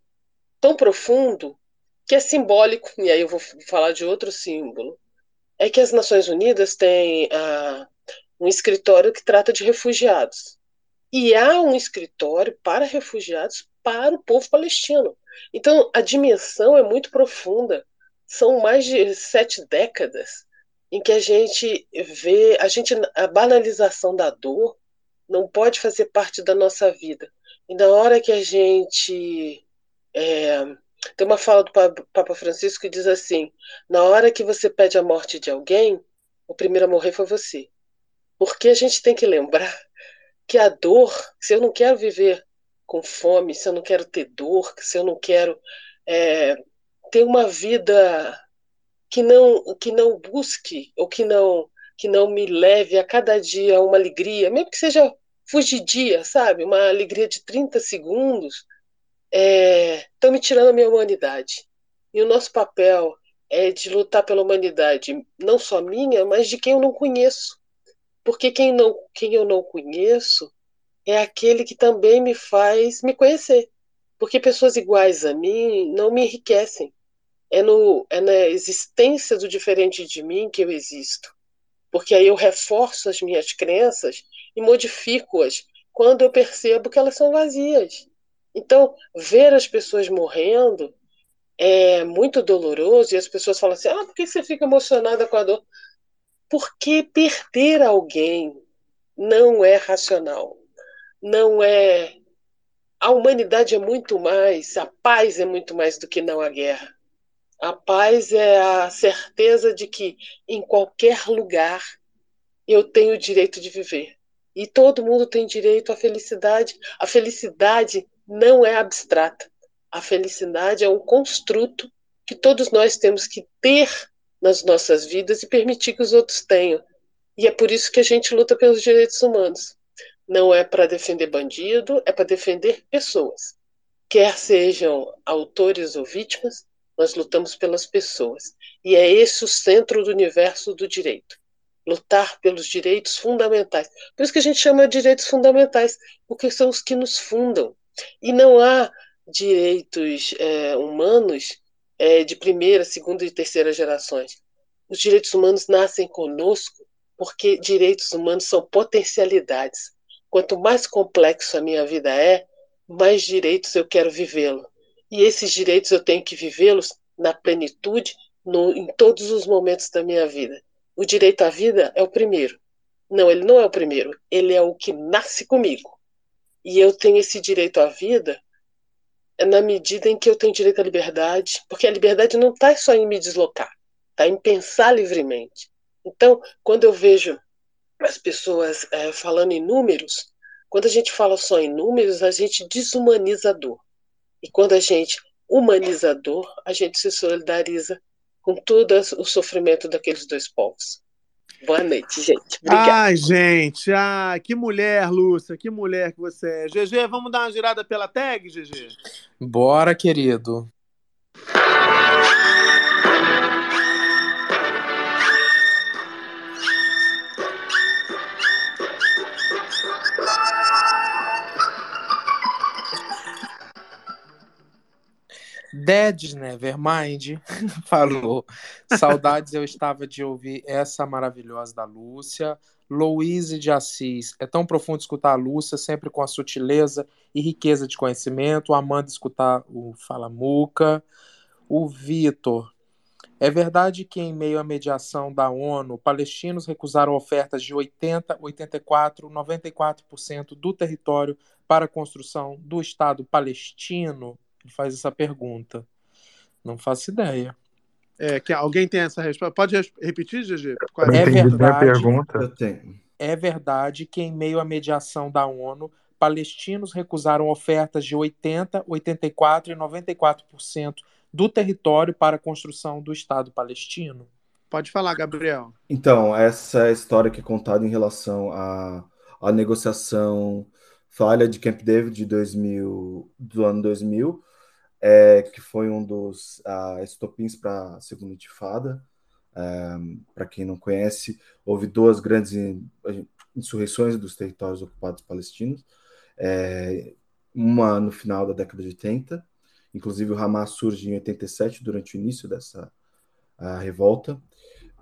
tão profundo que é simbólico, e aí eu vou falar de outro símbolo, é que as Nações Unidas têm ah, um escritório que trata de refugiados. E há um escritório para refugiados para o povo palestino. Então, a dimensão é muito profunda. São mais de sete décadas em que a gente vê a, gente, a banalização da dor não pode fazer parte da nossa vida. E na hora que a gente é, tem uma fala do Papa Francisco que diz assim: na hora que você pede a morte de alguém, o primeiro a morrer foi você. Porque a gente tem que lembrar que a dor, se eu não quero viver com fome, se eu não quero ter dor, se eu não quero é, ter uma vida que não que não busque ou que não que não me leve a cada dia uma alegria, mesmo que seja fugidia, sabe? Uma alegria de 30 segundos, estão é, me tirando a minha humanidade. E o nosso papel é de lutar pela humanidade, não só minha, mas de quem eu não conheço. Porque quem, não, quem eu não conheço é aquele que também me faz me conhecer. Porque pessoas iguais a mim não me enriquecem. É, no, é na existência do diferente de mim que eu existo. Porque aí eu reforço as minhas crenças e modifico-as quando eu percebo que elas são vazias. Então, ver as pessoas morrendo é muito doloroso e as pessoas falam assim: ah, por que você fica emocionada com a dor? Porque perder alguém não é racional, não é. A humanidade é muito mais, a paz é muito mais do que não a guerra. A paz é a certeza de que em qualquer lugar eu tenho o direito de viver. E todo mundo tem direito à felicidade. A felicidade não é abstrata. A felicidade é um construto que todos nós temos que ter nas nossas vidas e permitir que os outros tenham. E é por isso que a gente luta pelos direitos humanos. Não é para defender bandido, é para defender pessoas. Quer sejam autores ou vítimas, nós lutamos pelas pessoas. E é esse o centro do universo do direito. Lutar pelos direitos fundamentais. Por isso que a gente chama de direitos fundamentais, porque são os que nos fundam. E não há direitos é, humanos é, de primeira, segunda e terceira gerações. Os direitos humanos nascem conosco porque direitos humanos são potencialidades. Quanto mais complexo a minha vida é, mais direitos eu quero vivê-lo. E esses direitos eu tenho que vivê-los na plenitude, no, em todos os momentos da minha vida. O direito à vida é o primeiro. Não, ele não é o primeiro. Ele é o que nasce comigo. E eu tenho esse direito à vida na medida em que eu tenho direito à liberdade, porque a liberdade não está só em me deslocar, está em pensar livremente. Então, quando eu vejo as pessoas é, falando em números, quando a gente fala só em números, a gente desumaniza a dor. E quando a gente humaniza a dor, a gente se solidariza com todo o sofrimento daqueles dois povos. Boa noite, gente. Obrigada. Ai, gente, ai, que mulher, Lúcia, que mulher que você é. GG, vamos dar uma girada pela tag, GG? Bora, querido. Dead Nevermind falou: Saudades eu estava de ouvir essa maravilhosa da Lúcia. Louise de Assis, é tão profundo escutar a Lúcia, sempre com a sutileza e riqueza de conhecimento. Amanda escutar o Falamuca. O Vitor, é verdade que, em meio à mediação da ONU, palestinos recusaram ofertas de 80, 84, 94% do território para a construção do Estado palestino? Ele faz essa pergunta. Não faço ideia. É, que alguém tem essa resposta. Pode repetir? Qual É a resposta? verdade, tenho. é verdade que, em meio à mediação da ONU, palestinos recusaram ofertas de 80, 84 e 94% do território para a construção do Estado palestino? Pode falar, Gabriel. Então, essa é a história que é contada em relação à, à negociação falha de Camp David de 2000, do ano 2000, é, que foi um dos ah, estopins para a segunda intifada. para quem não conhece, houve duas grandes in- insurreições dos territórios ocupados palestinos, é, uma no final da década de 80, inclusive o Hamas surge em 87, durante o início dessa ah, revolta,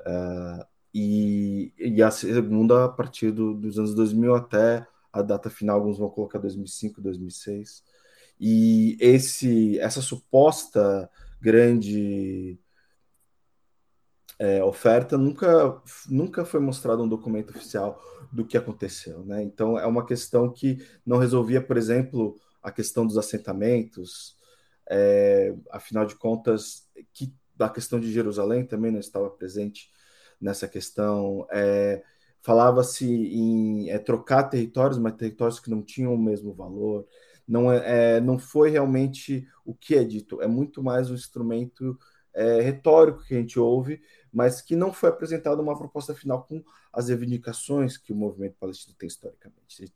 ah, e, e a segunda a partir do- dos anos 2000 até a data final, alguns vão colocar 2005, 2006. E esse, essa suposta grande é, oferta nunca, nunca foi mostrado um documento oficial do que aconteceu, né? Então é uma questão que não resolvia, por exemplo, a questão dos assentamentos, é, afinal de contas, que a questão de Jerusalém também não estava presente nessa questão. É, Falava-se em é, trocar territórios, mas territórios que não tinham o mesmo valor. Não, é, é, não foi realmente o que é dito, é muito mais um instrumento é, retórico que a gente ouve, mas que não foi apresentada uma proposta final com as reivindicações que o movimento palestino tem historicamente.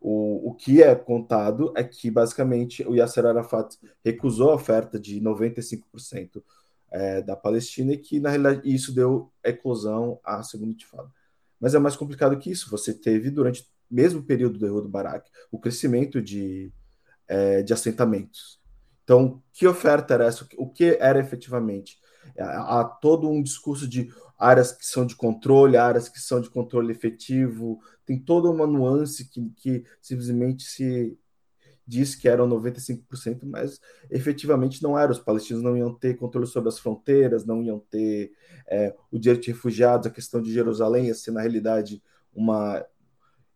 O, o que é contado é que, basicamente, o Yasser Arafat recusou a oferta de 95% é, da Palestina e que, na realidade, isso deu eclosão à segunda intifada. Mas é mais complicado que isso. Você teve, durante mesmo período do erro do Barak, o crescimento de, é, de assentamentos. Então, que oferta era essa? O que era efetivamente? Há há todo um discurso de áreas que são de controle, áreas que são de controle efetivo, tem toda uma nuance que, que simplesmente se diz que eram 95%, mas efetivamente não era. Os palestinos não iam ter controle sobre as fronteiras, não iam ter é, o direito de refugiados, a questão de Jerusalém ia ser, na realidade, uma.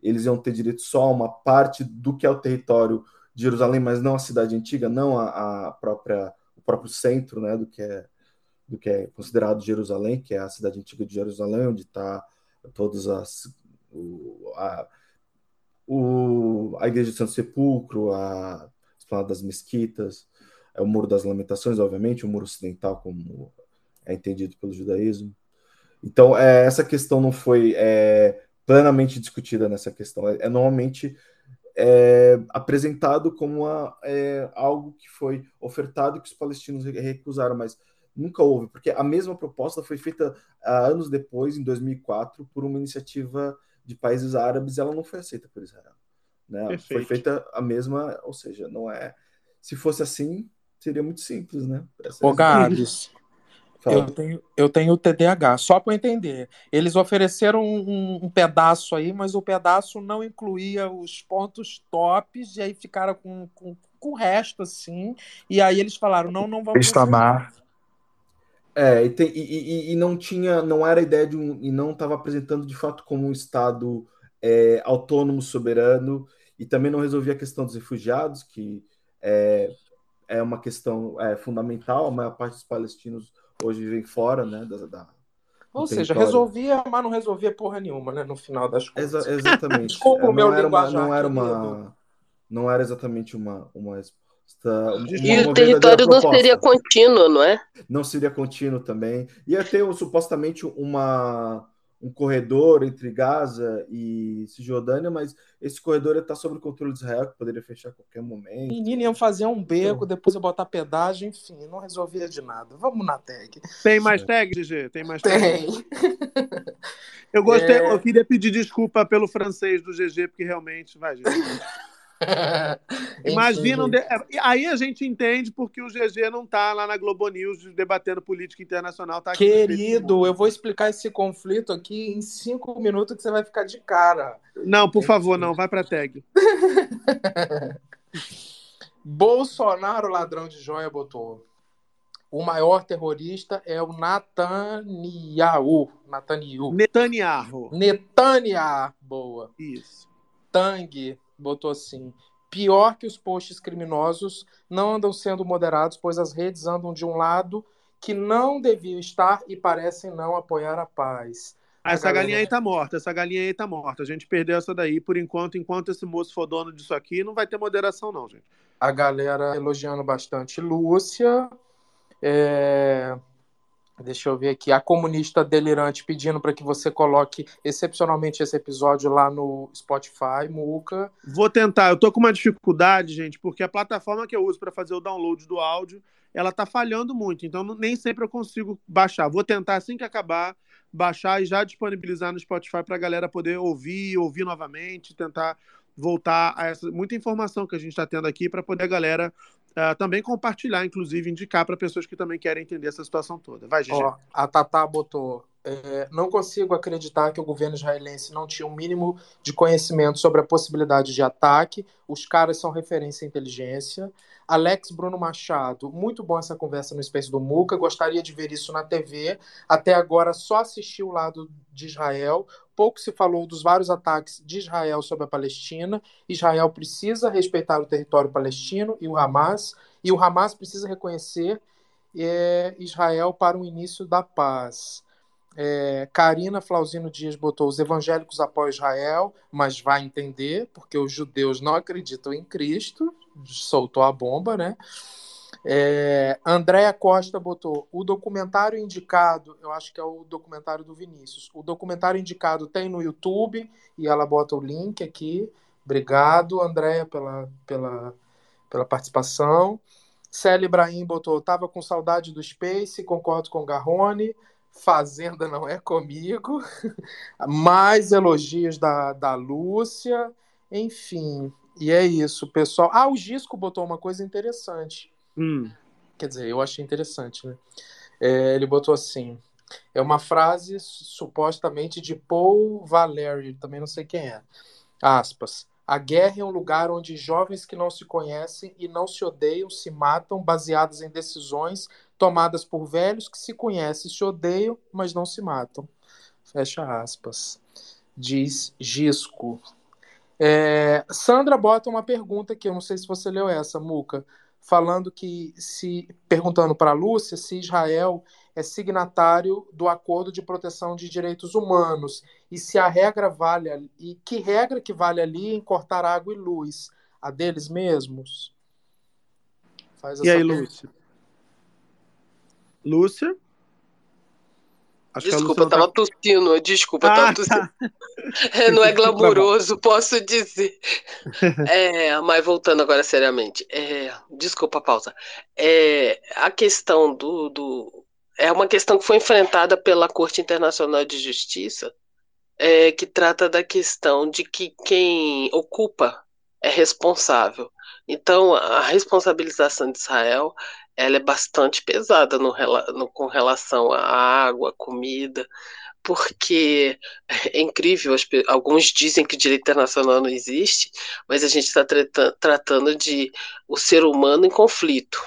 Eles iam ter direito só a uma parte do que é o território de Jerusalém, mas não a cidade antiga, não a, a própria, o próprio centro né, do, que é, do que é considerado Jerusalém, que é a cidade antiga de Jerusalém, onde está todas as. O, a, o, a Igreja de Santo Sepulcro, a Esplanada das Mesquitas, é o Muro das Lamentações, obviamente, o Muro Ocidental, como é entendido pelo judaísmo. Então, é, essa questão não foi é, plenamente discutida nessa questão. É, é normalmente é, apresentado como uma, é, algo que foi ofertado e que os palestinos recusaram, mas nunca houve, porque a mesma proposta foi feita há anos depois, em 2004, por uma iniciativa de países árabes e ela não foi aceita por Israel. Né? Foi feita a mesma, ou seja, não é. Se fosse assim, seria muito simples, né? Ô, Gabs, Eu tenho, eu tenho o TDAH, só para eu entender. Eles ofereceram um, um- pedaço aí, mas o pedaço não incluía os pontos tops, e aí ficaram com, com, com o resto, assim. E aí eles falaram: não, não vamos. Itamar. É, e, tem- e- e- e não tinha, não era a ideia de um, e não estava apresentando de fato como um Estado é, autônomo, soberano, e também não resolvia a questão dos refugiados, que é, é uma questão é, fundamental, a maior parte dos palestinos hoje vivem fora, né, da, da- Ou seja, território. resolvia, mas não resolvia porra nenhuma, né? No final das contas. Exa- exatamente. Desculpa É, o meu não era uma, não era uma, não era exatamente uma, uma E uma o território não proposta. seria contínuo, não é? não seria contínuo também. Ia ter supostamente uma, um corredor entre Gaza e Cisjordânia, mas esse corredor está sob o controle de Israel, que poderia fechar a qualquer momento. Menino iam fazer um beco, depois eu botar pedágio, enfim, não resolvia de nada. Vamos na tag. Tem mais tag, GG? Tem mais tag? Tem. Eu gostei, É. eu queria pedir desculpa pelo francês do GG, porque realmente, vai, GG. Imagina, um de- aí a gente entende porque o GG não tá lá na Globo News debatendo política internacional, tá Querido, eu vou explicar esse conflito aqui em cinco minutos que você vai ficar de cara. Não, por favor, não, vai pra tag. Bolsonaro, ladrão de joia, botou. O maior terrorista é o Netanyahu. Netanyahu. Netanyahu. Netanyahu. Boa. Isso. Tang botou assim. Pior que os posts criminosos não andam sendo moderados, pois as redes andam de um lado que não deviam estar e parecem não apoiar a paz. Ah, essa galera- galinha aí tá morta, essa galinha aí tá morta. A gente perdeu essa daí por enquanto. Enquanto esse moço for dono disso aqui, não vai ter moderação, não, gente. a galera elogiando bastante Lúcia. É, Deixa eu ver aqui. A comunista delirante pedindo para que você coloque excepcionalmente esse episódio lá no Spotify, Muca. Vou tentar. Eu tô com uma dificuldade, gente, porque a plataforma que eu uso para fazer o download do áudio, ela tá falhando muito. Então nem sempre eu consigo baixar. Vou tentar assim que acabar baixar e já disponibilizar no Spotify para a galera poder ouvir, ouvir novamente, tentar voltar a essa muita informação que a gente está tendo aqui para poder a galera ah, também compartilhar, inclusive indicar para pessoas que também querem entender essa situação toda. Vai, Gigi. Ó, a Tatá botou. É, não consigo acreditar que o governo israelense não tinha um mínimo de conhecimento sobre a possibilidade de ataque. Os caras são referência em inteligência. Alex Bruno Machado, muito bom essa conversa no Space do Muca. Gostaria de ver isso na TV. Até agora só assisti o lado de Israel. Pouco se falou dos vários ataques de Israel sobre a Palestina. Israel precisa respeitar o território palestino e o Hamas, e o Hamas precisa reconhecer é, Israel para o início da paz. É, Karina Flauzino Dias botou: os evangélicos apoiam Israel, mas vai entender, porque os judeus não acreditam em Cristo. Soltou a bomba, né? É, Andréa Costa botou o documentário indicado, eu acho que é o documentário do Vinícius. O documentário indicado tem no YouTube e ela bota o link aqui. Obrigado, Andréa, pela, pela, pela participação. Célia Ibrahim botou: tava com saudade do Space, concordo com Garrone. Fazenda não é comigo. Mais elogios da, da Lúcia. Enfim, e é isso, pessoal. Ah, o Gisco botou uma coisa interessante. Hum. Quer dizer, eu achei interessante, né? É, ele botou assim: é uma frase supostamente de Paul Valéry, também não sei quem é. Aspas. A guerra é um lugar onde jovens que não se conhecem e não se odeiam se matam baseadas em decisões tomadas por velhos que se conhecem se odeiam, mas não se matam. Fecha aspas. Diz Gisco. É, Sandra bota uma pergunta que eu não sei se você leu essa, Muca, falando que se perguntando para Lúcia se Israel é signatário do Acordo de Proteção de Direitos Humanos e se a regra vale ali- e que regra que vale ali em cortar água e luz, a deles mesmos? Faz E aí, pergunta. Lúcia? Lúcia? Acho Desculpa, eu tava tá... tossindo, desculpa, eu Ah, tava tossindo. É, não é glamuroso, posso dizer. tá É, mas voltando agora seriamente, é, desculpa a pausa. É, a questão do, do. É uma questão que foi enfrentada pela Corte Internacional de Justiça, é, que trata da questão de que quem ocupa é responsável. Então, a responsabilização de Israel ela é bastante pesada no, no- com relação à água, comida, porque é incrível, as alguns dizem que direito internacional não existe, mas a gente está tratando de o ser humano em conflito.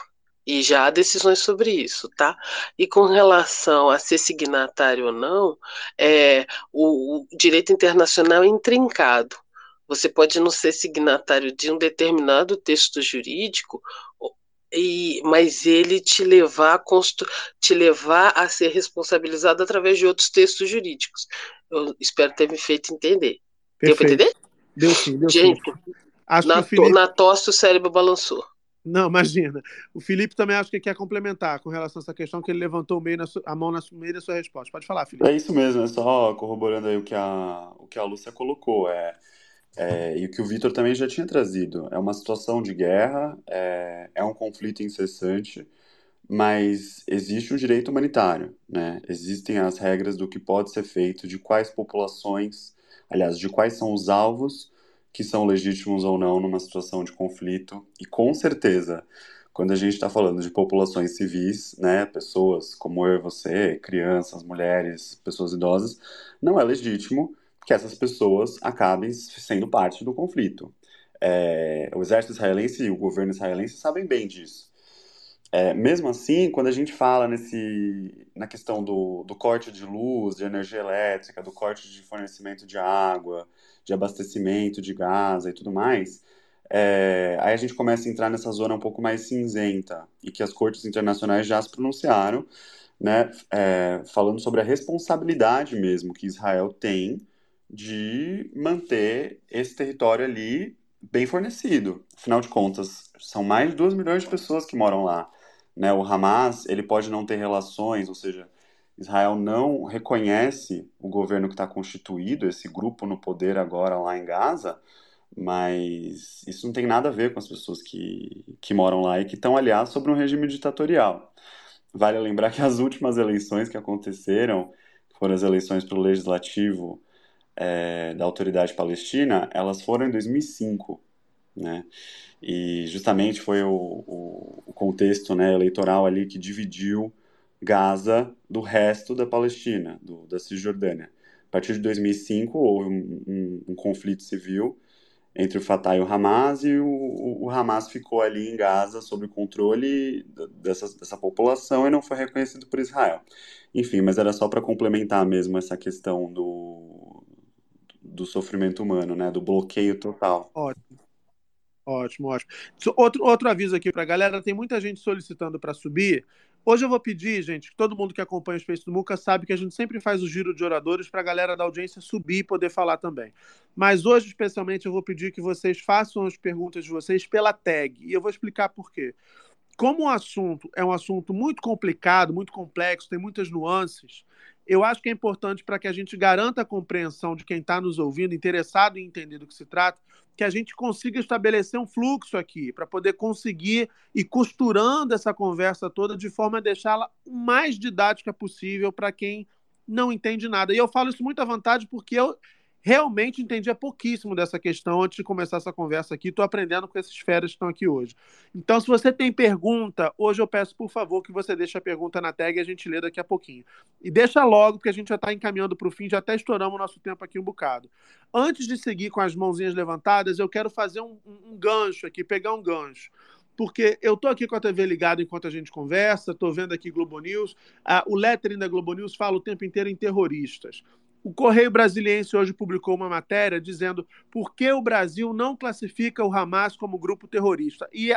E já há decisões sobre isso, tá? E com relação a ser signatário ou não, é, o, o direito internacional é intrincado. Você pode não ser signatário de um determinado texto jurídico, e, mas ele te levar, a constru, te levar a ser responsabilizado através de outros textos jurídicos. Eu espero ter me feito entender. Deu para Perfeito. entender? Deu sim, deu sim. Gente, Acho na, Felipe... na tosse o cérebro balançou. Não, imagina. O Felipe também acho que quer complementar com relação a essa questão que ele levantou meio su... a mão no meio da sua resposta. Pode falar, Felipe. É isso mesmo, é só corroborando aí o que a, o que a Lúcia colocou. É, é, e o que o Vitor também já tinha trazido. É uma situação de guerra, é, é um conflito incessante, mas existe um direito humanitário, né? Existem as regras do que pode ser feito, de quais populações, aliás, de quais são os alvos que são legítimos ou não numa situação de conflito. E com certeza, quando a gente está falando de populações civis, né, pessoas como eu e você, crianças, mulheres, pessoas idosas, não é legítimo que essas pessoas acabem sendo parte do conflito. É, o exército israelense e o governo israelense sabem bem disso. É, mesmo assim, quando a gente fala nesse, na questão do, do corte de luz, de energia elétrica, do corte de fornecimento de água, de abastecimento de gás e tudo mais, é, aí a gente começa a entrar nessa zona um pouco mais cinzenta e que as cortes internacionais já se pronunciaram, né, é, falando sobre a responsabilidade mesmo que Israel tem de manter esse território ali bem fornecido. Afinal de contas, são mais de 2 milhões de pessoas que moram lá. Né? O Hamas ele pode não ter relações, ou seja, Israel não reconhece o governo que está constituído, esse grupo no poder agora lá em Gaza, mas isso não tem nada a ver com as pessoas que, que moram lá e que estão, aliás, sobre um regime ditatorial. Vale lembrar que as últimas eleições que aconteceram, foram as eleições para o legislativo é, da autoridade palestina, elas foram em 2005, né? E justamente foi o, o, o contexto né, eleitoral ali que dividiu Gaza do resto da Palestina, do, da Cisjordânia. A partir de 2005 houve um, um, um conflito civil entre o Fatah e o Hamas e o, o, Hamas ficou ali em Gaza sob o controle dessa, dessa população e não foi reconhecido por Israel. Enfim, mas era só para complementar mesmo essa questão do, do sofrimento humano, né, do bloqueio total. Ótimo. Ótimo, ótimo. Outro, outro aviso aqui para a galera: tem muita gente solicitando para subir. Hoje eu vou pedir, gente, que todo mundo que acompanha o Space do Muca sabe que a gente sempre faz o giro de oradores para a galera da audiência subir e poder falar também. Mas hoje, especialmente, eu vou pedir que vocês façam as perguntas de vocês pela tag. E eu vou explicar por quê. Como o assunto é um assunto muito complicado, muito complexo, tem muitas nuances, eu acho que é importante para que a gente garanta a compreensão de quem está nos ouvindo, interessado em entender do que se trata, que a gente consiga estabelecer um fluxo aqui, para poder conseguir ir costurando essa conversa toda de forma a deixá-la o mais didática possível para quem não entende nada. E eu falo isso muito à vontade porque eu, realmente entendia pouquíssimo dessa questão antes de começar essa conversa aqui. Estou aprendendo com esses feras que estão aqui hoje. Então, se você tem pergunta, hoje eu peço, por favor, que você deixe a pergunta na tag e a gente lê daqui a pouquinho. E deixa logo, porque a gente já está encaminhando para o fim, já até estouramos o nosso tempo aqui um bocado. Antes de seguir com as mãozinhas levantadas, eu quero fazer um, um, gancho aqui, pegar um gancho porque eu estou aqui com a TV ligada enquanto a gente conversa, estou vendo aqui Globo News, ah, o lettering da Globo News fala o tempo inteiro em terroristas. O Correio Brasiliense hoje publicou uma matéria dizendo por que o Brasil não classifica o Hamas como grupo terrorista. E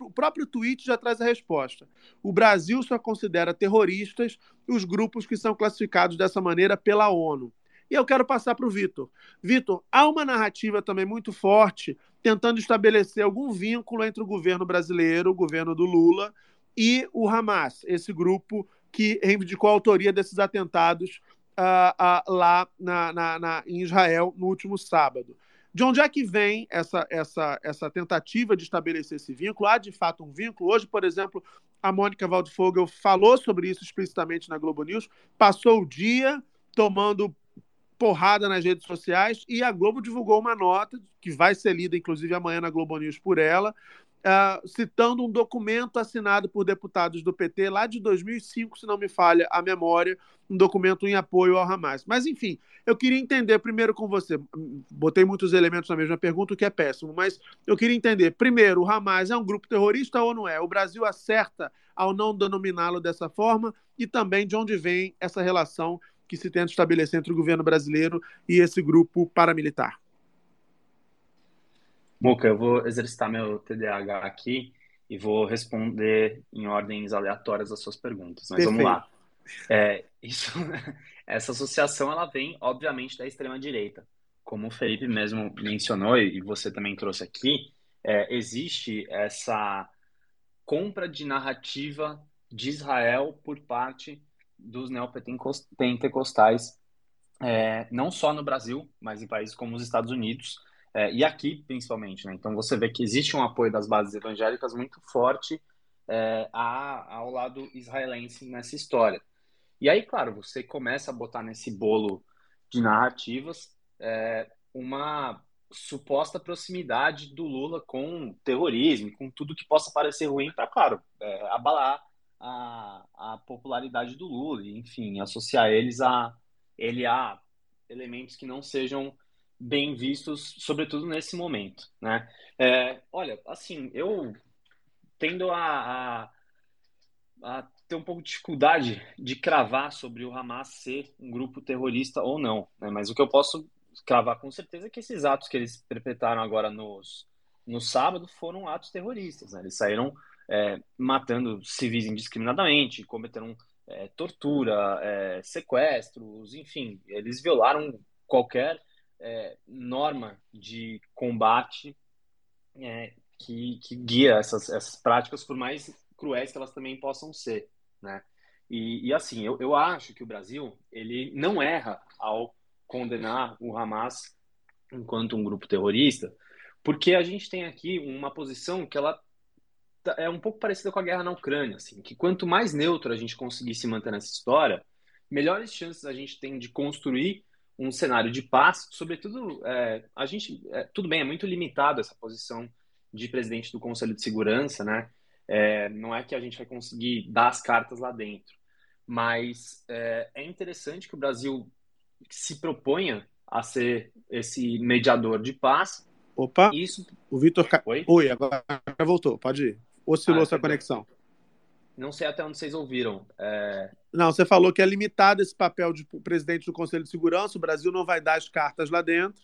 o próprio tweet já traz a resposta. O Brasil só considera terroristas os grupos que são classificados dessa maneira pela ONU. E eu quero passar para o Vitor. Vitor, há uma narrativa também muito forte tentando estabelecer algum vínculo entre o governo brasileiro, o governo do Lula, e o Hamas, esse grupo que reivindicou a autoria desses atentados uh, uh, lá na, na, na, em Israel no último sábado. De onde é que vem essa, essa, essa tentativa de estabelecer esse vínculo? Há de fato um vínculo? Hoje, por exemplo, a Mônica Waldfogel falou sobre isso explicitamente na Globo News, passou o dia tomando porrada nas redes sociais e a Globo divulgou uma nota que vai ser lida, inclusive, amanhã na Globo News por ela, uh, citando um documento assinado por deputados do PT lá de 2005, se não me falha a memória, um documento em apoio ao Hamas. Mas, enfim, eu queria entender primeiro com você, botei muitos elementos na mesma pergunta, o que é péssimo, mas eu queria entender, primeiro, o Hamas é um grupo terrorista ou não é? O Brasil acerta ao não denominá-lo dessa forma e também de onde vem essa relação que se tenta estabelecer entre o governo brasileiro e esse grupo paramilitar. Muca, eu vou exercitar meu TDAH aqui e vou responder em ordens aleatórias as suas perguntas. Mas Perfeito. vamos lá. É, isso, essa associação ela vem, obviamente, da extrema direita. Como o Felipe mesmo mencionou e você também trouxe aqui, é, existe essa compra de narrativa de Israel por parte dos neopentecostais, é, não só no Brasil, mas em países como os Estados Unidos é, e aqui principalmente. Né? Então você vê que existe um apoio das bases evangélicas muito forte é, a, ao lado israelense nessa história. E aí, claro, você começa a botar nesse bolo de narrativas é, uma suposta proximidade do Lula com terrorismo, com tudo que possa parecer ruim para, claro, é, abalar a, a popularidade do Lula, enfim, associar eles a ele a elementos que não sejam bem vistos, sobretudo nesse momento, né? É, olha, assim, eu tendo a, a, a, ter um pouco de dificuldade de cravar sobre o Hamas ser um grupo terrorista ou não, né? Mas o que eu posso cravar com certeza é que esses atos que eles perpetraram agora nos, no sábado foram atos terroristas, né? Eles saíram é, matando civis indiscriminadamente, cometeram é, tortura, é, sequestros, enfim, eles violaram qualquer é, norma de combate é, que, que, guia essas, essas práticas, por mais cruéis que elas também possam ser, né? E, e assim, eu, eu acho que o Brasil ele não erra ao condenar o Hamas enquanto um grupo terrorista, porque a gente tem aqui uma posição que ela Tá, é um pouco parecida com a guerra na Ucrânia, assim, que quanto mais neutro a gente conseguir se manter nessa história, melhores chances a gente tem de construir um cenário de paz. Sobretudo, é, a gente, é, tudo bem, é muito limitado essa posição de presidente do Conselho de Segurança, né? É, não é que a gente vai conseguir dar as cartas lá dentro, mas é, é interessante que o Brasil se proponha a ser esse mediador de paz. Opa! Isso... O Vitor. Oi? Oi, agora voltou, pode ir oscilou ah, sua conexão. Não sei até onde vocês ouviram. É... Não, você falou que é limitado esse papel de presidente do Conselho de Segurança, o Brasil não vai dar as cartas lá dentro.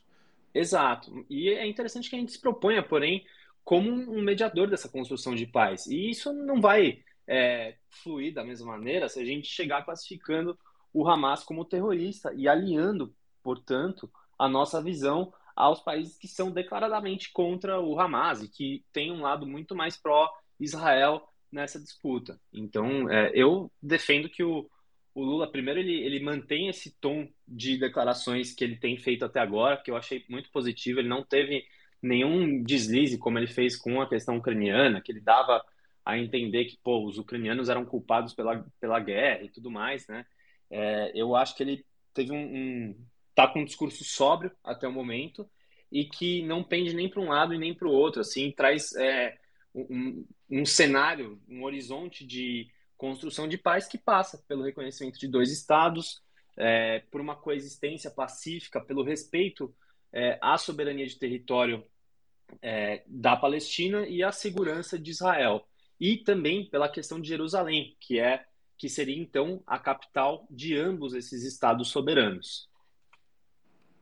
Exato. E é interessante que a gente se proponha, porém, como um mediador dessa construção de paz. E isso não vai é, fluir da mesma maneira se a gente chegar classificando o Hamas como terrorista e alinhando, portanto, a nossa visão aos países que são declaradamente contra o Hamas e que têm um lado muito mais pró Israel nessa disputa. Então, é, eu defendo que o, o Lula, primeiro, ele, ele mantém esse tom de declarações que ele tem feito até agora, que eu achei muito positivo. Ele não teve nenhum deslize, como ele fez com a questão ucraniana, que ele dava a entender que pô, os ucranianos eram culpados pela, pela guerra e tudo mais, né? É, eu acho que ele teve um, um tá com um discurso sóbrio até o momento e que não pende nem para um lado e nem para o outro, assim, traz é, um, um cenário, um horizonte de construção de paz que passa pelo reconhecimento de dois estados, é, por uma coexistência pacífica, pelo respeito é, à soberania de território é, da Palestina e à segurança de Israel, e também pela questão de Jerusalém, que é que seria então a capital de ambos esses estados soberanos.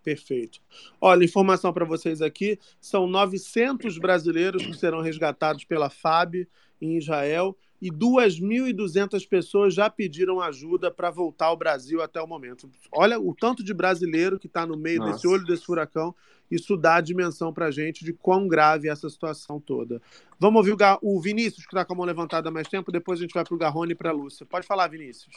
Perfeito. Olha, informação para vocês aqui: são 900 brasileiros que serão resgatados pela FAB em Israel e 2.200 pessoas já pediram ajuda para voltar ao Brasil até o momento. Olha o tanto de brasileiro que está no meio Nossa. desse olho desse furacão. Isso dá a dimensão para a gente de quão grave é essa situação toda. Vamos ouvir o, o Vinícius, que está com a mão levantada há mais tempo, depois a gente vai para o Garrone e para a Lúcia. Pode falar, Vinícius.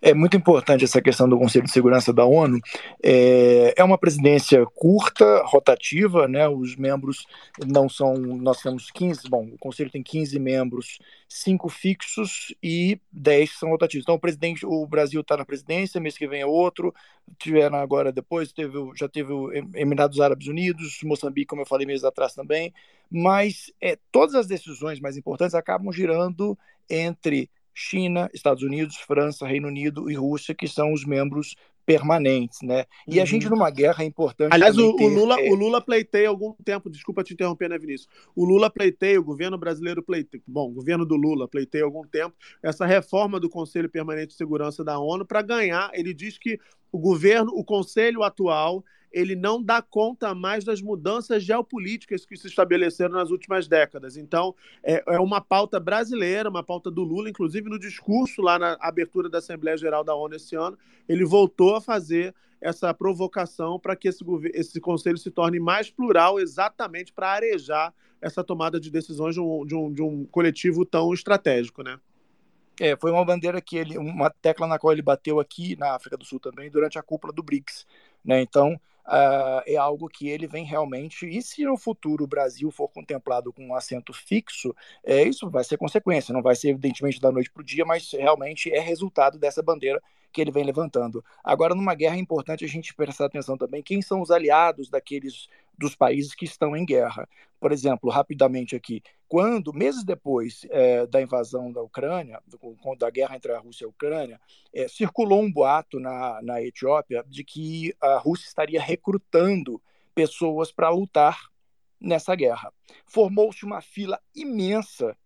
É muito importante essa questão do Conselho de Segurança da ONU. É, é uma presidência curta, rotativa, né? Os membros não são. Nós temos 15, bom, o Conselho tem 15 membros, cinco fixos e 10 são rotativos. Então, o presidente, o Brasil está na presidência, mês que vem é outro. Tiveram agora depois, teve, já teve o Emirados Árabes Unidos, Moçambique, como eu falei meses atrás também. Mas é, todas as decisões mais importantes acabam girando entre China, Estados Unidos, França, Reino Unido e Rússia, que são os membros permanentes, né? E uhum. a gente uhum. numa guerra é importante. Aliás, o, ter, o, Lula, é... o Lula pleiteia algum tempo, desculpa te interromper, né, Vinícius? O Lula pleiteia, o governo brasileiro pleiteia, bom, o governo do Lula pleiteia algum tempo essa reforma do Conselho Permanente de Segurança da ONU para ganhar. Ele diz que o governo, o conselho atual ele não dá conta mais das mudanças geopolíticas que se estabeleceram nas últimas décadas. Então, é, é uma pauta brasileira, uma pauta do Lula, inclusive no discurso lá na abertura da Assembleia Geral da ONU esse ano, ele voltou a fazer essa provocação para que esse, esse conselho se torne mais plural, exatamente para arejar essa tomada de decisões de um, de um, de um coletivo tão estratégico, né? É, foi uma bandeira que ele, uma tecla na qual ele bateu aqui na África do Sul também durante a cúpula do BRICS, né? Então uh, é algo que ele vem realmente. E se no futuro o Brasil for contemplado com um assento fixo, é, isso vai ser consequência, não vai ser evidentemente da noite para o dia, mas realmente é resultado dessa bandeira que ele vem levantando. Agora, numa guerra é importante a gente prestar atenção também quem são os aliados daqueles dos países que estão em guerra. Por exemplo, rapidamente aqui, quando, meses depois é, da invasão da Ucrânia, do, da guerra entre a Rússia e a Ucrânia, é, circulou um boato na, na Etiópia de que a Rússia estaria recrutando pessoas para lutar nessa guerra. Formou-se uma fila imensa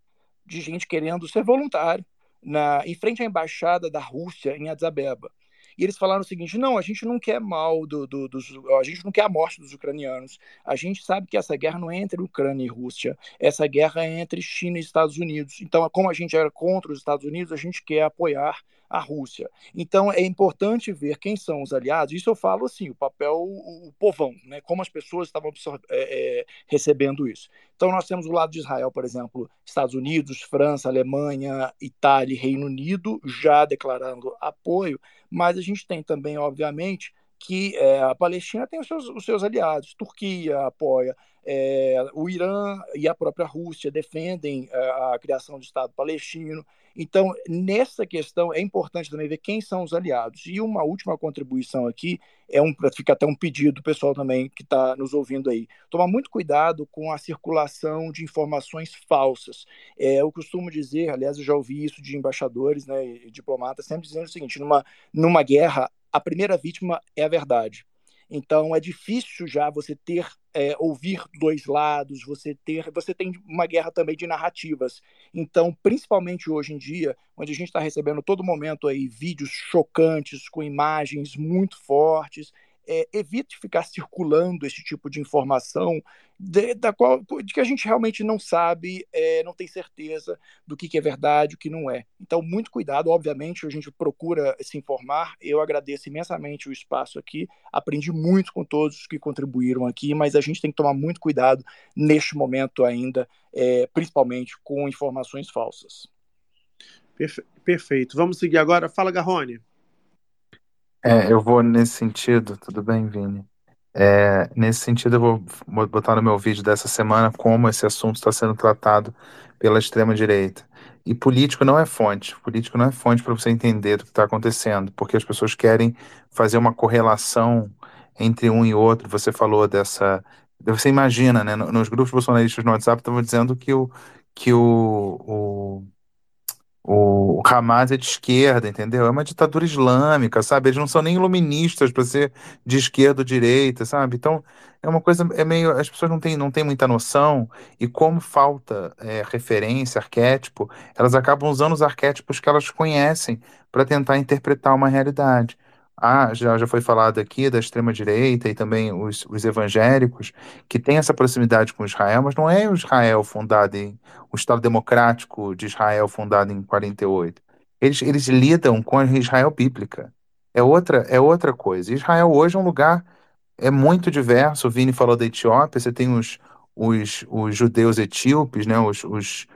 de gente querendo ser voluntário na, em frente à embaixada da Rússia em Addis Abeba. E eles falaram o seguinte: não, a gente não quer mal do, do, dos. A gente não quer a morte dos ucranianos. A gente sabe que essa guerra não é entre Ucrânia e Rússia. Essa guerra é entre China e Estados Unidos. Então, como a gente era contra os Estados Unidos, a gente quer apoiar a Rússia. Então é importante ver quem são os aliados. Isso eu falo assim, o papel, o, o povão, né? Como as pessoas estavam é, é, recebendo isso. Então nós temos o lado de Israel, por exemplo, Estados Unidos, França, Alemanha, Itália e Reino Unido já declarando apoio, mas a gente tem também, obviamente, que é, a Palestina tem os seus, os seus aliados. Turquia apoia, é, o Irã e a própria Rússia defendem é, a criação do Estado palestino. Então, nessa questão, é importante também ver quem são os aliados. E uma última contribuição aqui, é um, fica até um pedido do pessoal também que está nos ouvindo aí. Tomar muito cuidado com a circulação de informações falsas. É, eu costumo dizer, aliás, eu já ouvi isso de embaixadores né, e diplomatas, sempre dizendo o seguinte: numa, numa guerra, a primeira vítima é a verdade. Então é difícil já você ter é, ouvir dois lados, você ter, você tem uma guerra também de narrativas. Então, principalmente hoje em dia, onde a gente está recebendo todo momento aí vídeos chocantes com imagens muito fortes, é, evite ficar circulando esse tipo de informação de, da qual, de que a gente realmente não sabe, é, não tem certeza do que, que é verdade, o que não é. Então, muito cuidado, obviamente, a gente procura se informar. Eu agradeço imensamente o espaço aqui, aprendi muito com todos os que contribuíram aqui, mas a gente tem que tomar muito cuidado neste momento ainda, é, principalmente com informações falsas. Perfeito. Vamos seguir agora. Fala, Garrone. É, eu vou nesse sentido, tudo bem, Vini? É, nesse sentido, eu vou botar no meu vídeo dessa semana como esse assunto está sendo tratado pela extrema-direita. E político não é fonte. Político não é fonte para você entender o que está acontecendo, porque as pessoas querem fazer uma correlação entre um e outro. Você falou dessa. Você imagina, né? Nos grupos bolsonaristas no WhatsApp estavam dizendo que o, que o, o o Hamas é de esquerda, entendeu? É uma ditadura islâmica, sabe? Eles não são nem iluministas para ser de esquerda ou direita, sabe? Então, é uma coisa, é meio. As pessoas não têm, não têm muita noção, e como falta é, referência, arquétipo, elas acabam usando os arquétipos que elas conhecem para tentar interpretar uma realidade. Ah, já, já foi falado aqui da extrema-direita e também os, os evangélicos, que tem essa proximidade com Israel, mas não é o Israel fundado em. o Estado Democrático de Israel fundado em 48. Eles, eles lidam com a Israel bíblica. É outra, é outra coisa. Israel hoje é um lugar é muito diverso. O Vini falou da Etiópia, você tem os, os, os judeus etíopes, né, os, os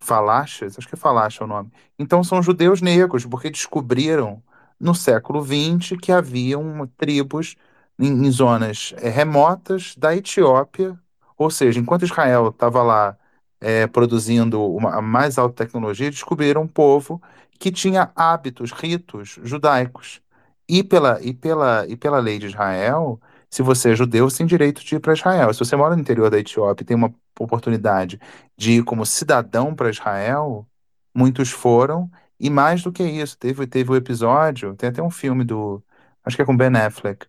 falachas, acho que é falacha o nome. Então são judeus negros, porque descobriram no século XX que haviam tribos em, em zonas é, remotas da Etiópia, ou seja, enquanto Israel estava lá é, produzindo uma, a mais alta tecnologia, descobriram um povo que tinha hábitos, ritos judaicos. E pela, e pela, e pela lei de Israel, se você é judeu, você tem direito de ir para Israel. Se você mora no interior da Etiópia e tem uma oportunidade de ir como cidadão para Israel, muitos foram e mais do que isso, teve, teve o episódio, tem até um filme do, acho que é com Ben Affleck,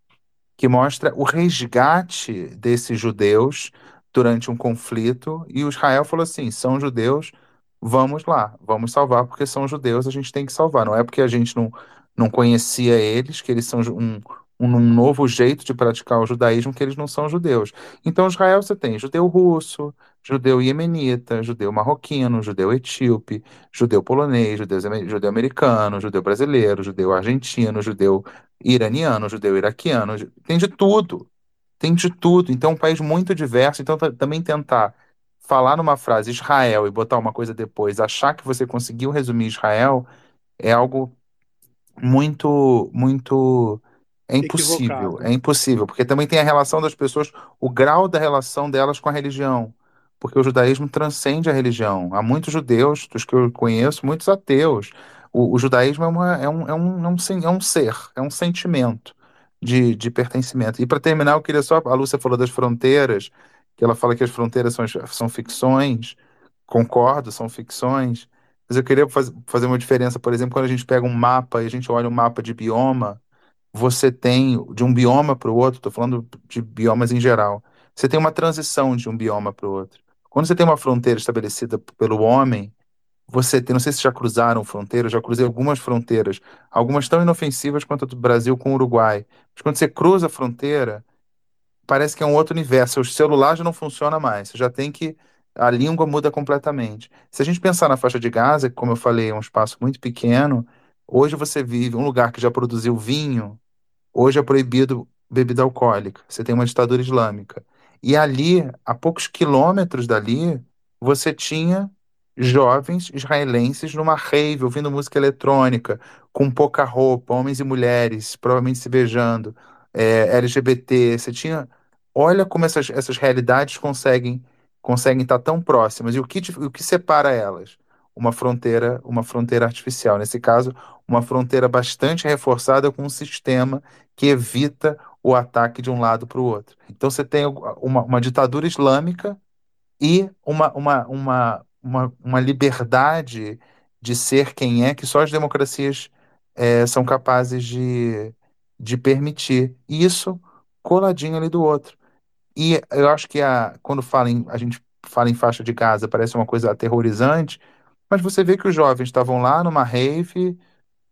que mostra o resgate desses judeus durante um conflito, e o Israel falou assim: são judeus, vamos lá, vamos salvar, porque são judeus, a gente tem que salvar. Não é porque a gente não, não conhecia eles, que eles são um, um novo jeito de praticar o judaísmo que eles não são judeus. Então, Israel você tem judeu russo, judeu iemenita, judeu marroquino, judeu etíope, judeu polonês, judeu, judeu americano, judeu brasileiro, judeu argentino, judeu iraniano, judeu iraquiano, tem de tudo. Tem de tudo. Então, é um país muito diverso. Então, também tentar falar numa frase Israel e botar uma coisa depois, achar que você conseguiu resumir Israel, é algo muito, muito. É impossível, é impossível, porque também tem a relação das pessoas, o grau da relação delas com a religião, porque o judaísmo transcende a religião. Há muitos judeus, dos que eu conheço, muitos ateus. O, o judaísmo é, uma, é, um, é, um, é, um, é um ser, é um sentimento de, de pertencimento. E para terminar, eu queria só. A Lúcia falou das fronteiras, que ela fala que as fronteiras são, são ficções. Concordo, são ficções. Mas eu queria faz, fazer uma diferença, por exemplo, quando a gente pega um mapa e a gente olha um mapa de bioma, você tem, de um bioma para o outro, estou falando de biomas em geral, você tem uma transição de um bioma para o outro. Quando você tem uma fronteira estabelecida pelo homem, você tem, não sei se já cruzaram fronteiras, já cruzei algumas fronteiras, algumas tão inofensivas quanto a do Brasil com o Uruguai. Mas quando você cruza a fronteira, parece que é um outro universo. O celular já não funciona mais. Você já tem que. A língua muda completamente. Se a gente pensar na faixa de Gaza, que, como eu falei, é um espaço muito pequeno, hoje você vive um lugar que já produziu vinho, hoje é proibido bebida alcoólica. Você tem uma ditadura islâmica. E ali, a poucos quilômetros dali, você tinha jovens israelenses numa rave, ouvindo música eletrônica, com pouca roupa, homens e mulheres, provavelmente se beijando, é, LGBT. Você tinha. Olha como essas, essas realidades conseguem conseguem estar tão próximas. E o que, o que separa elas? Uma fronteira, uma fronteira artificial. Nesse caso, uma fronteira bastante reforçada com um sistema que evita o ataque de um lado para o outro. Então você tem uma, uma ditadura islâmica e uma, uma, uma, uma, uma liberdade de ser quem é que só as democracias eh, são capazes de, de permitir. E isso coladinho ali do outro. E eu acho que a, quando fala em, a gente fala em faixa de Gaza, parece uma coisa aterrorizante, mas você vê que os jovens estavam lá numa rave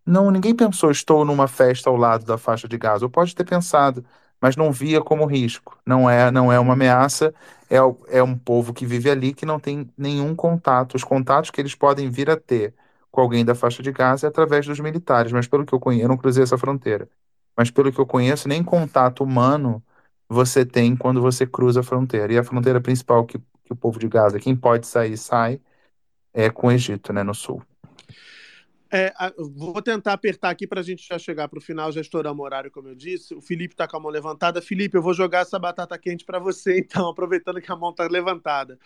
não, ninguém pensou, estou numa festa ao lado da faixa de Gaza. Ou pode ter pensado, mas não via como risco. Não é, não é uma ameaça, é, é um povo que vive ali que não tem nenhum contato. Os contatos que eles podem vir a ter com alguém da faixa de Gaza é através dos militares, mas pelo que eu conheço, eu não cruzei essa fronteira. Mas pelo que eu conheço, nem contato humano você tem quando você cruza a fronteira. E a fronteira principal que, que o povo de Gaza, quem pode sair, sai, é com o Egito, né, no sul. É, vou tentar apertar aqui para a gente já chegar para o final, já estouramos o horário, como eu disse. O Felipe está com a mão levantada. Felipe, eu vou jogar essa batata quente para você, então, aproveitando que a mão está levantada.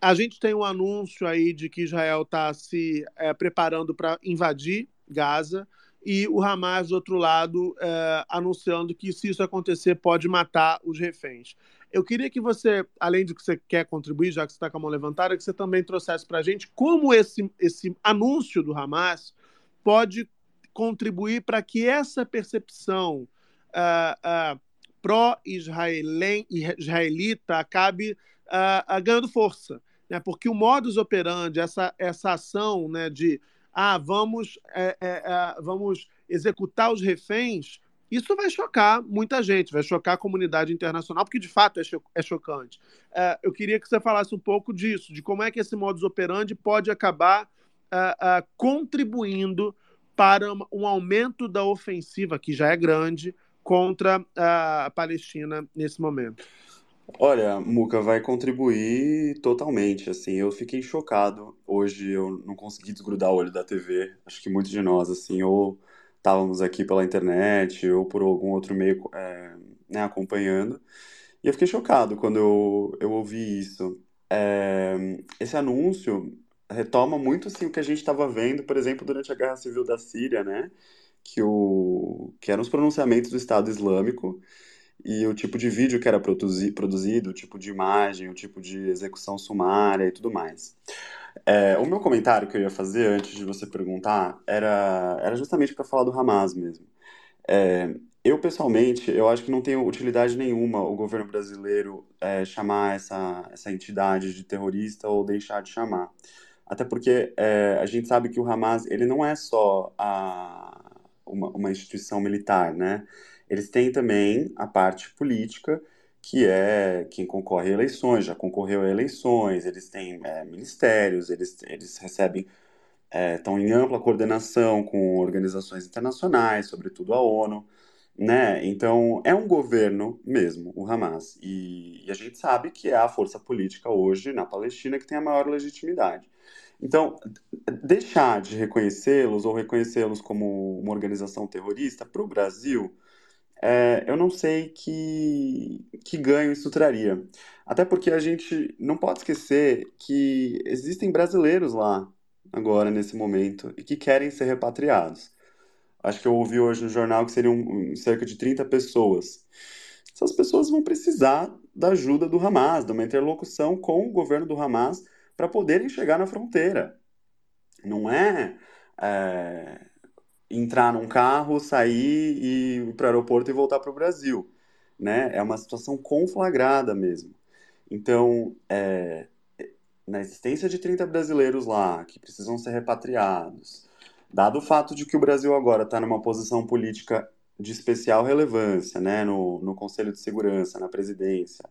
A gente tem um anúncio aí de que Israel está se é, preparando para invadir Gaza e o Hamas, do outro lado, é, anunciando que, se isso acontecer, pode matar os reféns. Eu queria que você, além de que você quer contribuir, já que você está com a mão levantada, que você também trouxesse para a gente como esse, esse anúncio do Hamas pode contribuir para que essa percepção ah, ah, pró-israelita acabe ah, ganhando força. Né? Porque o modus operandi, essa, essa ação né, de ah, vamos, é, é, é, vamos executar os reféns, isso vai chocar muita gente, vai chocar a comunidade internacional, porque de fato é, cho é chocante. Uh, eu queria que você falasse um pouco disso, de como é que esse modus operandi pode acabar uh, uh, contribuindo para um aumento da ofensiva, que já é grande, contra a Palestina nesse momento. Olha, Muca vai contribuir totalmente, assim, eu fiquei chocado, hoje eu não consegui desgrudar o olho da TV, acho que muitos de nós, assim, ou estávamos aqui pela internet ou por algum outro meio é, né, acompanhando. E eu fiquei chocado quando eu, eu ouvi isso. É, esse anúncio retoma muito assim, o que a gente estava vendo, por exemplo, durante a Guerra Civil da Síria, né? Que, o, que eram os pronunciamentos do Estado Islâmico e o tipo de vídeo que era produzi, produzido, o tipo de imagem, o tipo de execução sumária e tudo mais. É, o meu comentário que eu ia fazer antes de você perguntar era, era justamente para falar do Hamas mesmo. É, eu, pessoalmente, eu acho que não tem utilidade nenhuma o governo brasileiro é, chamar essa, essa entidade de terrorista ou deixar de chamar. Até porque é, a gente sabe que o Hamas ele não é só a, uma, uma instituição militar, né? Eles têm também a parte política, que é quem concorre a eleições, já concorreu a eleições, eles têm é, ministérios, eles, eles recebem, é, estão em ampla coordenação com organizações internacionais, sobretudo a ONU, né? Então, é um governo mesmo, o Hamas, e, e a gente sabe que é a força política hoje na Palestina que tem a maior legitimidade. Então, deixar de reconhecê-los ou reconhecê-los como uma organização terrorista para o Brasil é, eu não sei que, que ganho isso traria. Até porque a gente não pode esquecer que existem brasileiros lá, agora, nesse momento, e que querem ser repatriados. Acho que eu ouvi hoje no jornal que seriam cerca de 30 pessoas. Essas pessoas vão precisar da ajuda do Hamas, de uma interlocução com o governo do Hamas, para poderem chegar na fronteira. Não é, é entrar num carro, sair e ir para o aeroporto e voltar para o Brasil. Né? É uma situação conflagrada mesmo. Então, é, na existência de 30 brasileiros lá que precisam ser repatriados, dado o fato de que o Brasil agora está numa posição política de especial relevância, né, no, no Conselho de Segurança, na presidência,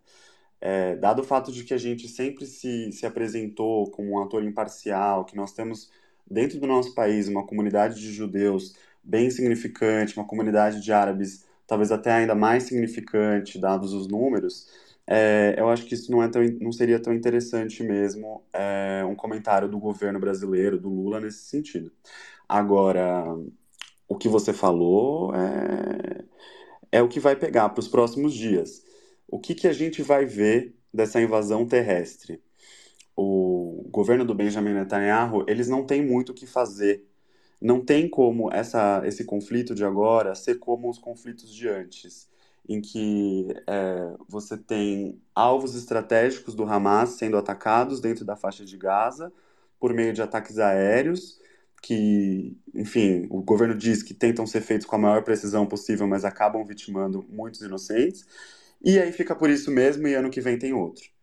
é, dado o fato de que a gente sempre se, se apresentou como um ator imparcial, que nós temos dentro do nosso país uma comunidade de judeus bem significante, uma comunidade de árabes talvez até ainda mais significante, dados os números, é, eu acho que isso não, é tão, não seria tão interessante mesmo é, um comentário do governo brasileiro, do Lula, nesse sentido. Agora, o que você falou é, é o que vai pegar para os próximos dias. O que, que a gente vai ver dessa invasão terrestre? O governo do Benjamin Netanyahu, eles não têm muito o que fazer. Não tem como essa, esse conflito de agora ser como os conflitos de antes, em que é, você tem alvos estratégicos do Hamas sendo atacados dentro da faixa de Gaza por meio de ataques aéreos, que, enfim, o governo diz que tentam ser feitos com a maior precisão possível, mas acabam vitimando muitos inocentes. E aí fica por isso mesmo, e ano que vem tem outro.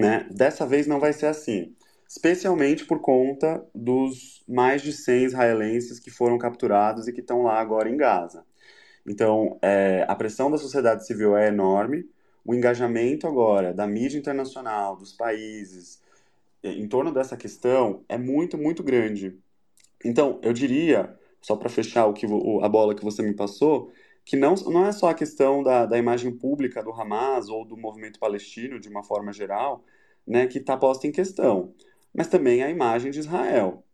Né? Dessa vez não vai ser assim, especialmente por conta dos mais de 100 israelenses que foram capturados e que estão lá agora em Gaza. Então, é, a pressão da sociedade civil é enorme, o engajamento agora da mídia internacional, dos países, em torno dessa questão é muito, muito grande. Então, eu diria, só para fechar o que, a bola que você me passou, que não, não é só a questão da, da imagem pública do Hamas ou do movimento palestino, de uma forma geral, né, que está posta em questão, mas também a imagem de Israel.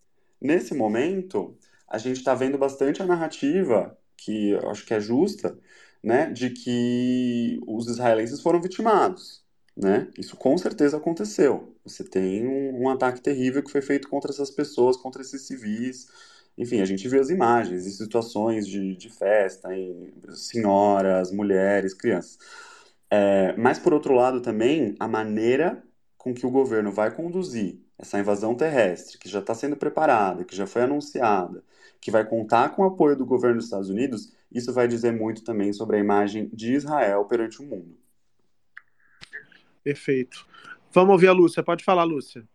Nesse momento, a gente está vendo bastante a narrativa, que acho que é justa, né, de que os israelenses foram vitimados. Né? Isso com certeza aconteceu. Você tem um, um ataque terrível que foi feito contra essas pessoas, contra esses civis, enfim, a gente vê as imagens e situações de, de festa em senhoras, mulheres, crianças. É, mas, por outro lado, também, a maneira com que o governo vai conduzir essa invasão terrestre, que já está sendo preparada, que já foi anunciada, que vai contar com o apoio do governo dos Estados Unidos, isso vai dizer muito também sobre a imagem de Israel perante o mundo. Perfeito. Vamos ouvir a Lúcia. Pode falar, Lúcia.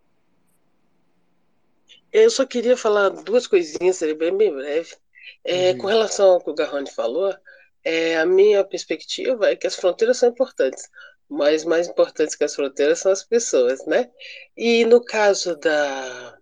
Eu só queria falar duas coisinhas, bem, bem breve. É, uhum. Com relação ao que o Garrone falou, é, a minha perspectiva é que as fronteiras são importantes, mas mais importantes que as fronteiras são as pessoas, né? E no caso da,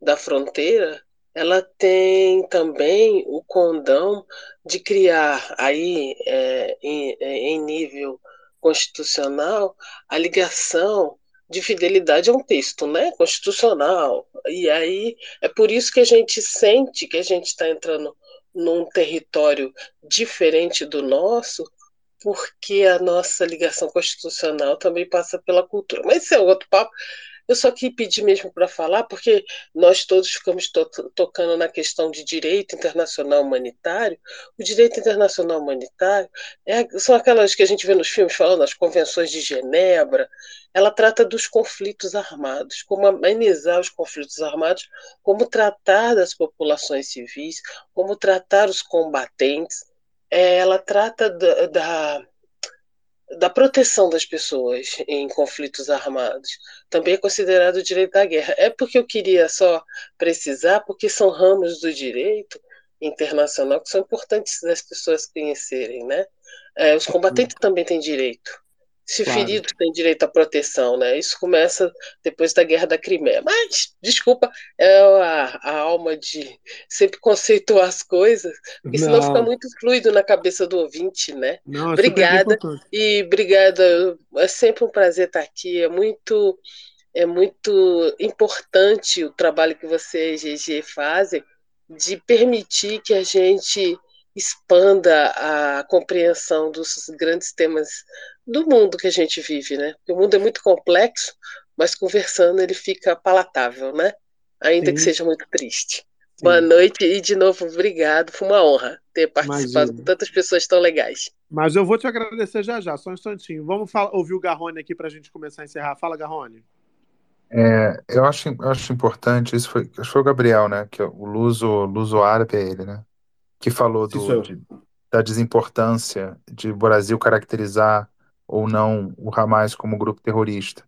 da fronteira, ela tem também o condão de criar aí, é, em, é, em nível constitucional, a ligação de fidelidade a um texto né, constitucional. E aí é por isso que a gente sente que a gente está entrando num território diferente do nosso, porque a nossa ligação constitucional também passa pela cultura. Mas isso é outro papo. Eu só quis pedir mesmo para falar, porque nós todos ficamos to tocando na questão de direito internacional humanitário. O direito internacional humanitário é, são aquelas que a gente vê nos filmes falando, as convenções de Genebra. Ela trata dos conflitos armados, como amenizar os conflitos armados, como tratar das populações civis, como tratar os combatentes. É, ela trata da, da da proteção das pessoas em conflitos armados. Também é considerado o direito da guerra. É porque eu queria só precisar, porque são ramos do direito internacional que são importantes das pessoas conhecerem, né? É, os combatentes também têm direito. Se Claro. ferido tem direito à proteção, né? Isso começa depois da Guerra da Crimeia. Mas, desculpa, é a, a alma de sempre conceituar as coisas, porque senão Não. fica muito fluido na cabeça do ouvinte, né? Não, é Obrigada e obrigada. É sempre um prazer estar aqui. É muito, é muito importante o trabalho que você e GG fazem de permitir que a gente expanda a compreensão dos grandes temas do mundo que a gente vive, né? Porque o mundo é muito complexo, mas conversando ele fica palatável, né? Ainda que Sim. seja muito triste. Boa noite e de novo obrigado. Foi uma honra ter participado Imagina. com tantas pessoas tão legais. Mas eu vou te agradecer já já, só um instantinho. Vamos falar- ouvir o Garrone aqui para a gente começar a encerrar. Fala, Garrone. É, eu acho, eu acho importante, isso foi, acho que foi o Gabriel, né? Que é o luso, luso árabe é ele, né? Que falou do, de- da desimportância de o Brasil caracterizar ou não o Hamas como grupo terrorista.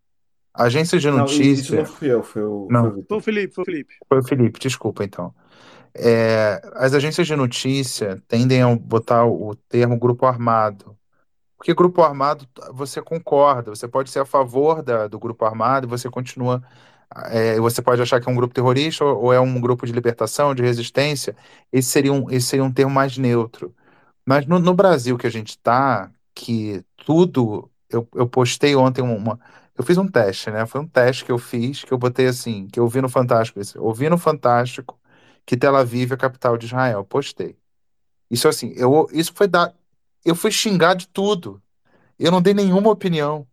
Agências de Não, e isso notícia. não fui eu, foi o, Não. foi o Vitor. Foi o Felipe, foi o Felipe. Foi o Felipe, desculpa então. É, as agências de notícia tendem a botar o termo grupo armado. Porque grupo armado, você concorda, você pode ser a favor da- do grupo armado e você continua. É, você pode achar que é um grupo terrorista ou, ou é um grupo de libertação, de resistência. Esse seria um, esse seria um termo mais neutro. Mas no, no Brasil que a gente está, que tudo. Eu, eu postei ontem uma. Eu fiz um teste, né? Foi um teste que eu fiz, que eu botei assim, que eu vi no Fantástico. esse, Eu vi no Fantástico que Tel Aviv é a capital de Israel. Postei. Isso assim, eu, isso foi dar. Eu fui xingar de tudo. Eu não dei nenhuma opinião.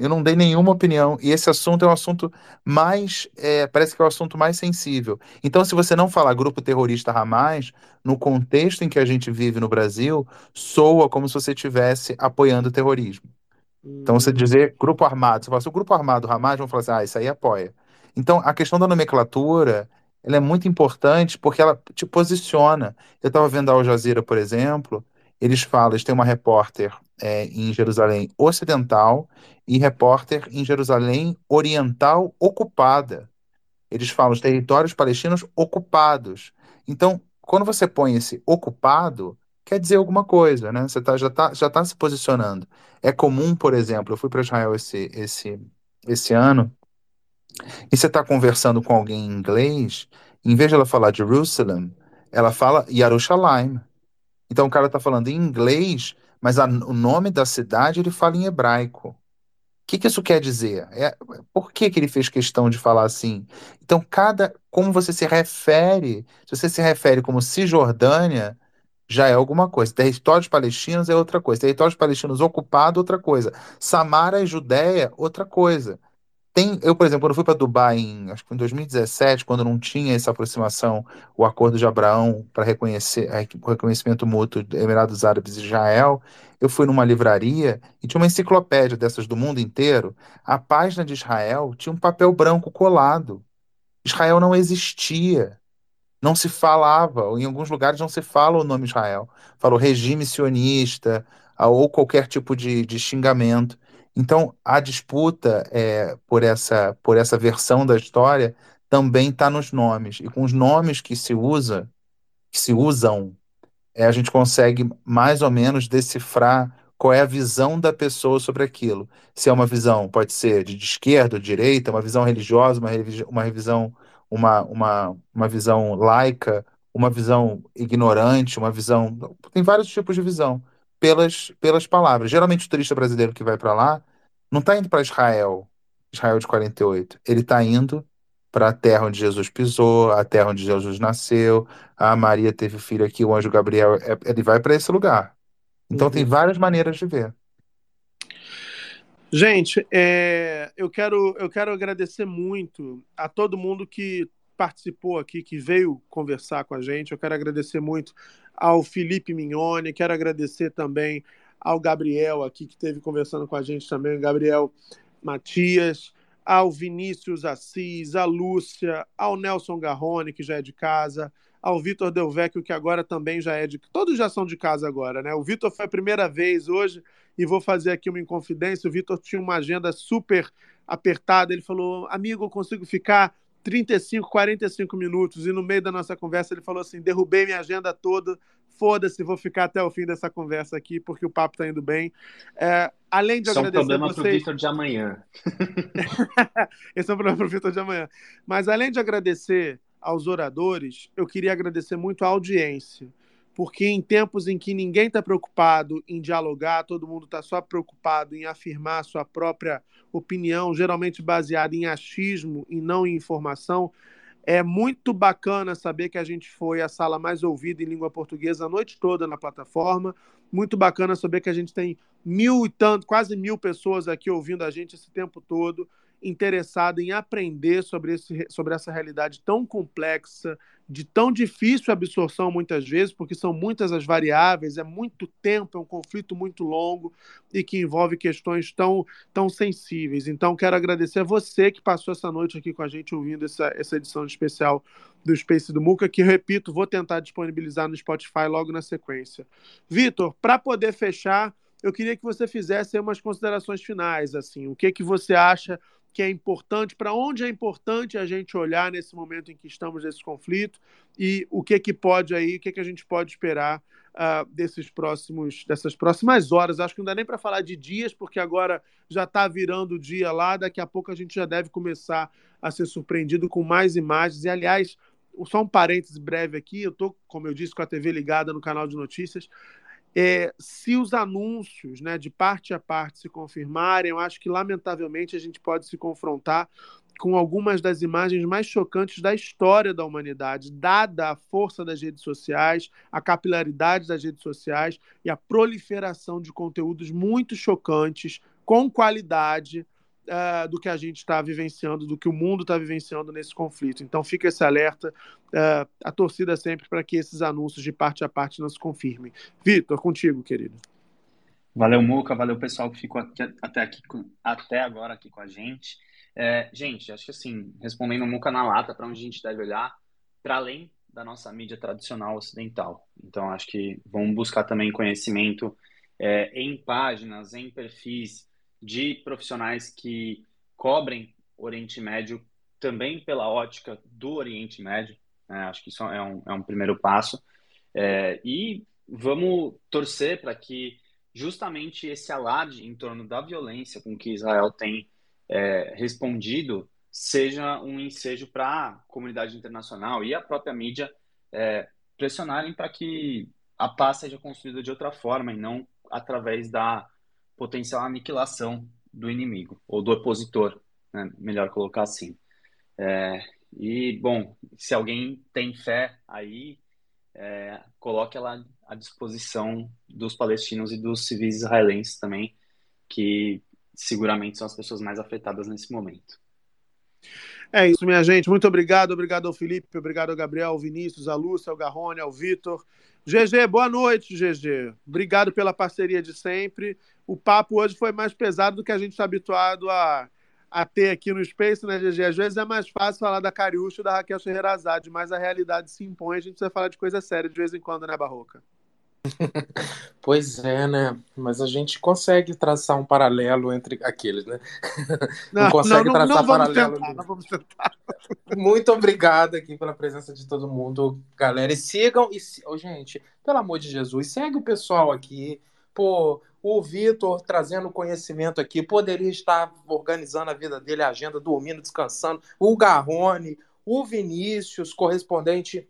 Eu não dei nenhuma opinião. E esse assunto é um assunto mais. é, parece que é o assunto mais sensível. Então, se você não falar grupo terrorista Hamas, no contexto em que a gente vive no Brasil, soa como se você estivesse apoiando o terrorismo. Então, você dizer grupo armado, você fala assim, o grupo armado Hamas, vão falar assim, ah, isso aí apoia. Então, a questão da nomenclatura, ela é muito importante porque ela te posiciona. Eu estava vendo a Al Jazeera, por exemplo, eles falam, eles têm uma repórter é, em Jerusalém Ocidental e repórter em Jerusalém Oriental ocupada. Eles falam os territórios palestinos ocupados. Então, quando você põe esse ocupado, quer dizer alguma coisa, né? Você tá, já está já tá se posicionando. É comum, por exemplo, eu fui para Israel esse, esse, esse ano, e você está conversando com alguém em inglês, em vez de ela falar Jerusalem, ela fala Yerushalayim. Então o cara está falando em inglês, mas a- o nome da cidade ele fala em hebraico. O que, que isso quer dizer? É, por que, que ele fez questão de falar assim? Então, cada. Como você se refere, se você se refere como Cisjordânia, já é alguma coisa. Territórios palestinos é outra coisa. Territórios palestinos ocupados, outra coisa. Samara e Judéia, outra coisa. Tem, eu, por exemplo, quando fui para Dubai, em, acho que em 2017, quando não tinha essa aproximação, o Acordo de Abraão para reconhecer, é, reconhecimento mútuo de Emirados Árabes e Israel, eu fui numa livraria e tinha uma enciclopédia dessas do mundo inteiro. A página de Israel tinha um papel branco colado. Israel não existia. Não se falava, em alguns lugares não se fala o nome Israel. Fala o regime sionista, ou qualquer tipo de, de xingamento. Então, a disputa é, por essa, por essa versão da história também está nos nomes. E com os nomes que se usa, que se usam, é, a gente consegue mais ou menos decifrar qual é a visão da pessoa sobre aquilo. Se é uma visão, pode ser de, esquerda ou direita, uma visão religiosa, uma, uma revisão, uma, uma, uma visão laica, uma visão ignorante, uma visão. Tem vários tipos de visão pelas, pelas palavras. Geralmente o turista brasileiro que vai para lá não está indo para Israel, Israel de 48. Ele está indo para a terra onde Jesus pisou, a terra onde Jesus nasceu. A Maria teve filho aqui, o anjo Gabriel, é- ele vai para esse lugar. Então tem várias maneiras de ver. Gente, é, eu, quero, eu quero agradecer muito a todo mundo que participou aqui, que veio conversar com a gente. Eu quero agradecer muito ao Felipe Mignoni, quero agradecer também ao Gabriel aqui, que esteve conversando com a gente também, Gabriel Matias, ao Vinícius Assis, à Lúcia, ao Nelson Garrone, que já é de casa, ao Vitor Delvecchio, que agora também já é de. Todos já são de casa agora, né? O Vitor foi a primeira vez hoje, e vou fazer aqui uma inconfidência. O Vitor tinha uma agenda super apertada. Ele falou: Amigo, eu consigo ficar 35, 45 minutos e no meio da nossa conversa ele falou assim: derrubei minha agenda toda, foda-se, vou ficar até o fim dessa conversa aqui porque o papo tá indo bem. É, além de Isso é um agradecer problema a pro vocês. Vitor de amanhã. Esse é o problema pro Vitor de amanhã. Mas além de agradecer aos oradores, eu queria agradecer muito à audiência. Porque em tempos em que ninguém está preocupado em dialogar, todo mundo está só preocupado em afirmar sua própria opinião, geralmente baseada em achismo e não em informação, é muito bacana saber que a gente foi a sala mais ouvida em língua portuguesa a noite toda na plataforma. Muito bacana saber que a gente tem mil e tanto, quase mil pessoas aqui ouvindo a gente esse tempo todo, interessada em aprender sobre, esse, sobre essa realidade tão complexa, de tão difícil absorção muitas vezes, porque são muitas as variáveis, é muito tempo, é um conflito muito longo e que envolve questões tão, tão sensíveis. Então, quero agradecer a você que passou essa noite aqui com a gente ouvindo essa, essa edição especial do Space do Muca, que, repito, vou tentar disponibilizar no Spotify logo na sequência. Vitor, para poder fechar, eu queria que você fizesse umas considerações finais, assim, o que que você acha que é importante, para onde é importante a gente olhar nesse momento em que estamos nesse conflito e o que que pode aí, o que que a gente pode esperar uh, desses próximos, dessas próximas horas. Acho que não dá nem para falar de dias, porque agora já está virando o dia lá, daqui a pouco a gente já deve começar a ser surpreendido com mais imagens. E, aliás, só um parêntese breve aqui, eu estou, como eu disse, com a TV ligada no canal de notícias. É, se os anúncios né, de parte a parte se confirmarem, eu acho que, lamentavelmente, a gente pode se confrontar com algumas das imagens mais chocantes da história da humanidade, dada a força das redes sociais, a capilaridade das redes sociais e a proliferação de conteúdos muito chocantes, com qualidade, uh, do que a gente está vivenciando, do que o mundo está vivenciando nesse conflito. Então fica esse alerta, uh, a torcida sempre para que esses anúncios de parte a parte não se confirmem. Vitor, contigo, querido. Valeu, Muca, valeu pessoal que ficou aqui, até, aqui, até agora aqui com a gente. É, gente, acho que assim, respondendo o Muca na lata, para onde a gente deve olhar, para além da nossa mídia tradicional ocidental. Então, acho que vamos buscar também conhecimento é, em páginas, em perfis de profissionais que cobrem Oriente Médio também pela ótica do Oriente Médio. Né? Acho que isso é um, é um primeiro passo. É, e vamos torcer para que justamente esse alarde em torno da violência com que Israel tem é, respondido seja um ensejo para a comunidade internacional e a própria mídia é, pressionarem para que a paz seja construída de outra forma e não através da potencial aniquilação do inimigo ou do opositor, né? melhor colocar assim. É, e bom, se alguém tem fé aí, é, coloque ela à disposição dos palestinos e dos civis israelenses também, que seguramente são as pessoas mais afetadas nesse momento. É isso, minha gente. Muito obrigado. Obrigado ao Felipe, obrigado ao Gabriel, ao Vinícius, à Lúcia, ao Garrone, ao Vitor. GG, boa noite, GG. Obrigado pela parceria de sempre. O papo hoje foi mais pesado do que a gente está habituado a, a ter aqui no Space, né, GG? Às vezes é mais fácil falar da Cariúcho e da Raquel Scheherazade, mas a realidade se impõe, a gente precisa falar de coisa séria de vez em quando, né, Barroca? Pois é, né? Mas a gente consegue traçar um paralelo entre aqueles, né? Não, não consegue não, traçar não, paralelo. Tentar, não vamos tentar. Muito obrigado aqui pela presença de todo mundo, galera. E sigam, e, oh, gente, pelo amor de Jesus, segue o pessoal aqui. Pô, o Vitor trazendo conhecimento aqui, poderia estar organizando a vida dele, a agenda, dormindo, descansando. O Garrone, o Vinícius, correspondente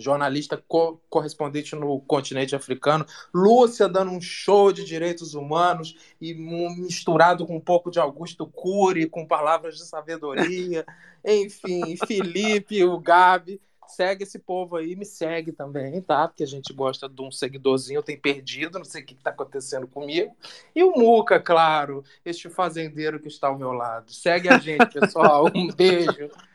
jornalista co correspondente no continente africano, Lúcia dando um show de direitos humanos e misturado com um pouco de Augusto Cury, com palavras de sabedoria, enfim, Felipe, o Gabi, segue esse povo aí, me segue também, tá? Porque a gente gosta de um seguidorzinho, tem perdido, não sei o que está acontecendo comigo. E o Muca, claro, este fazendeiro que está ao meu lado. Segue a gente, pessoal. Um beijo.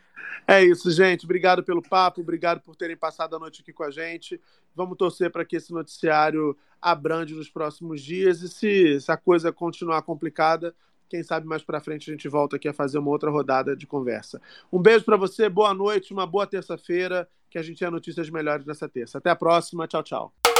É isso, gente. Obrigado pelo papo, obrigado por terem passado a noite aqui com a gente. Vamos torcer para que esse noticiário abrande nos próximos dias e se, se a coisa continuar complicada, quem sabe mais para frente a gente volta aqui a fazer uma outra rodada de conversa. Um beijo para você, boa noite, uma boa terça-feira, que a gente tenha notícias melhores nessa terça. Até a próxima, tchau, tchau.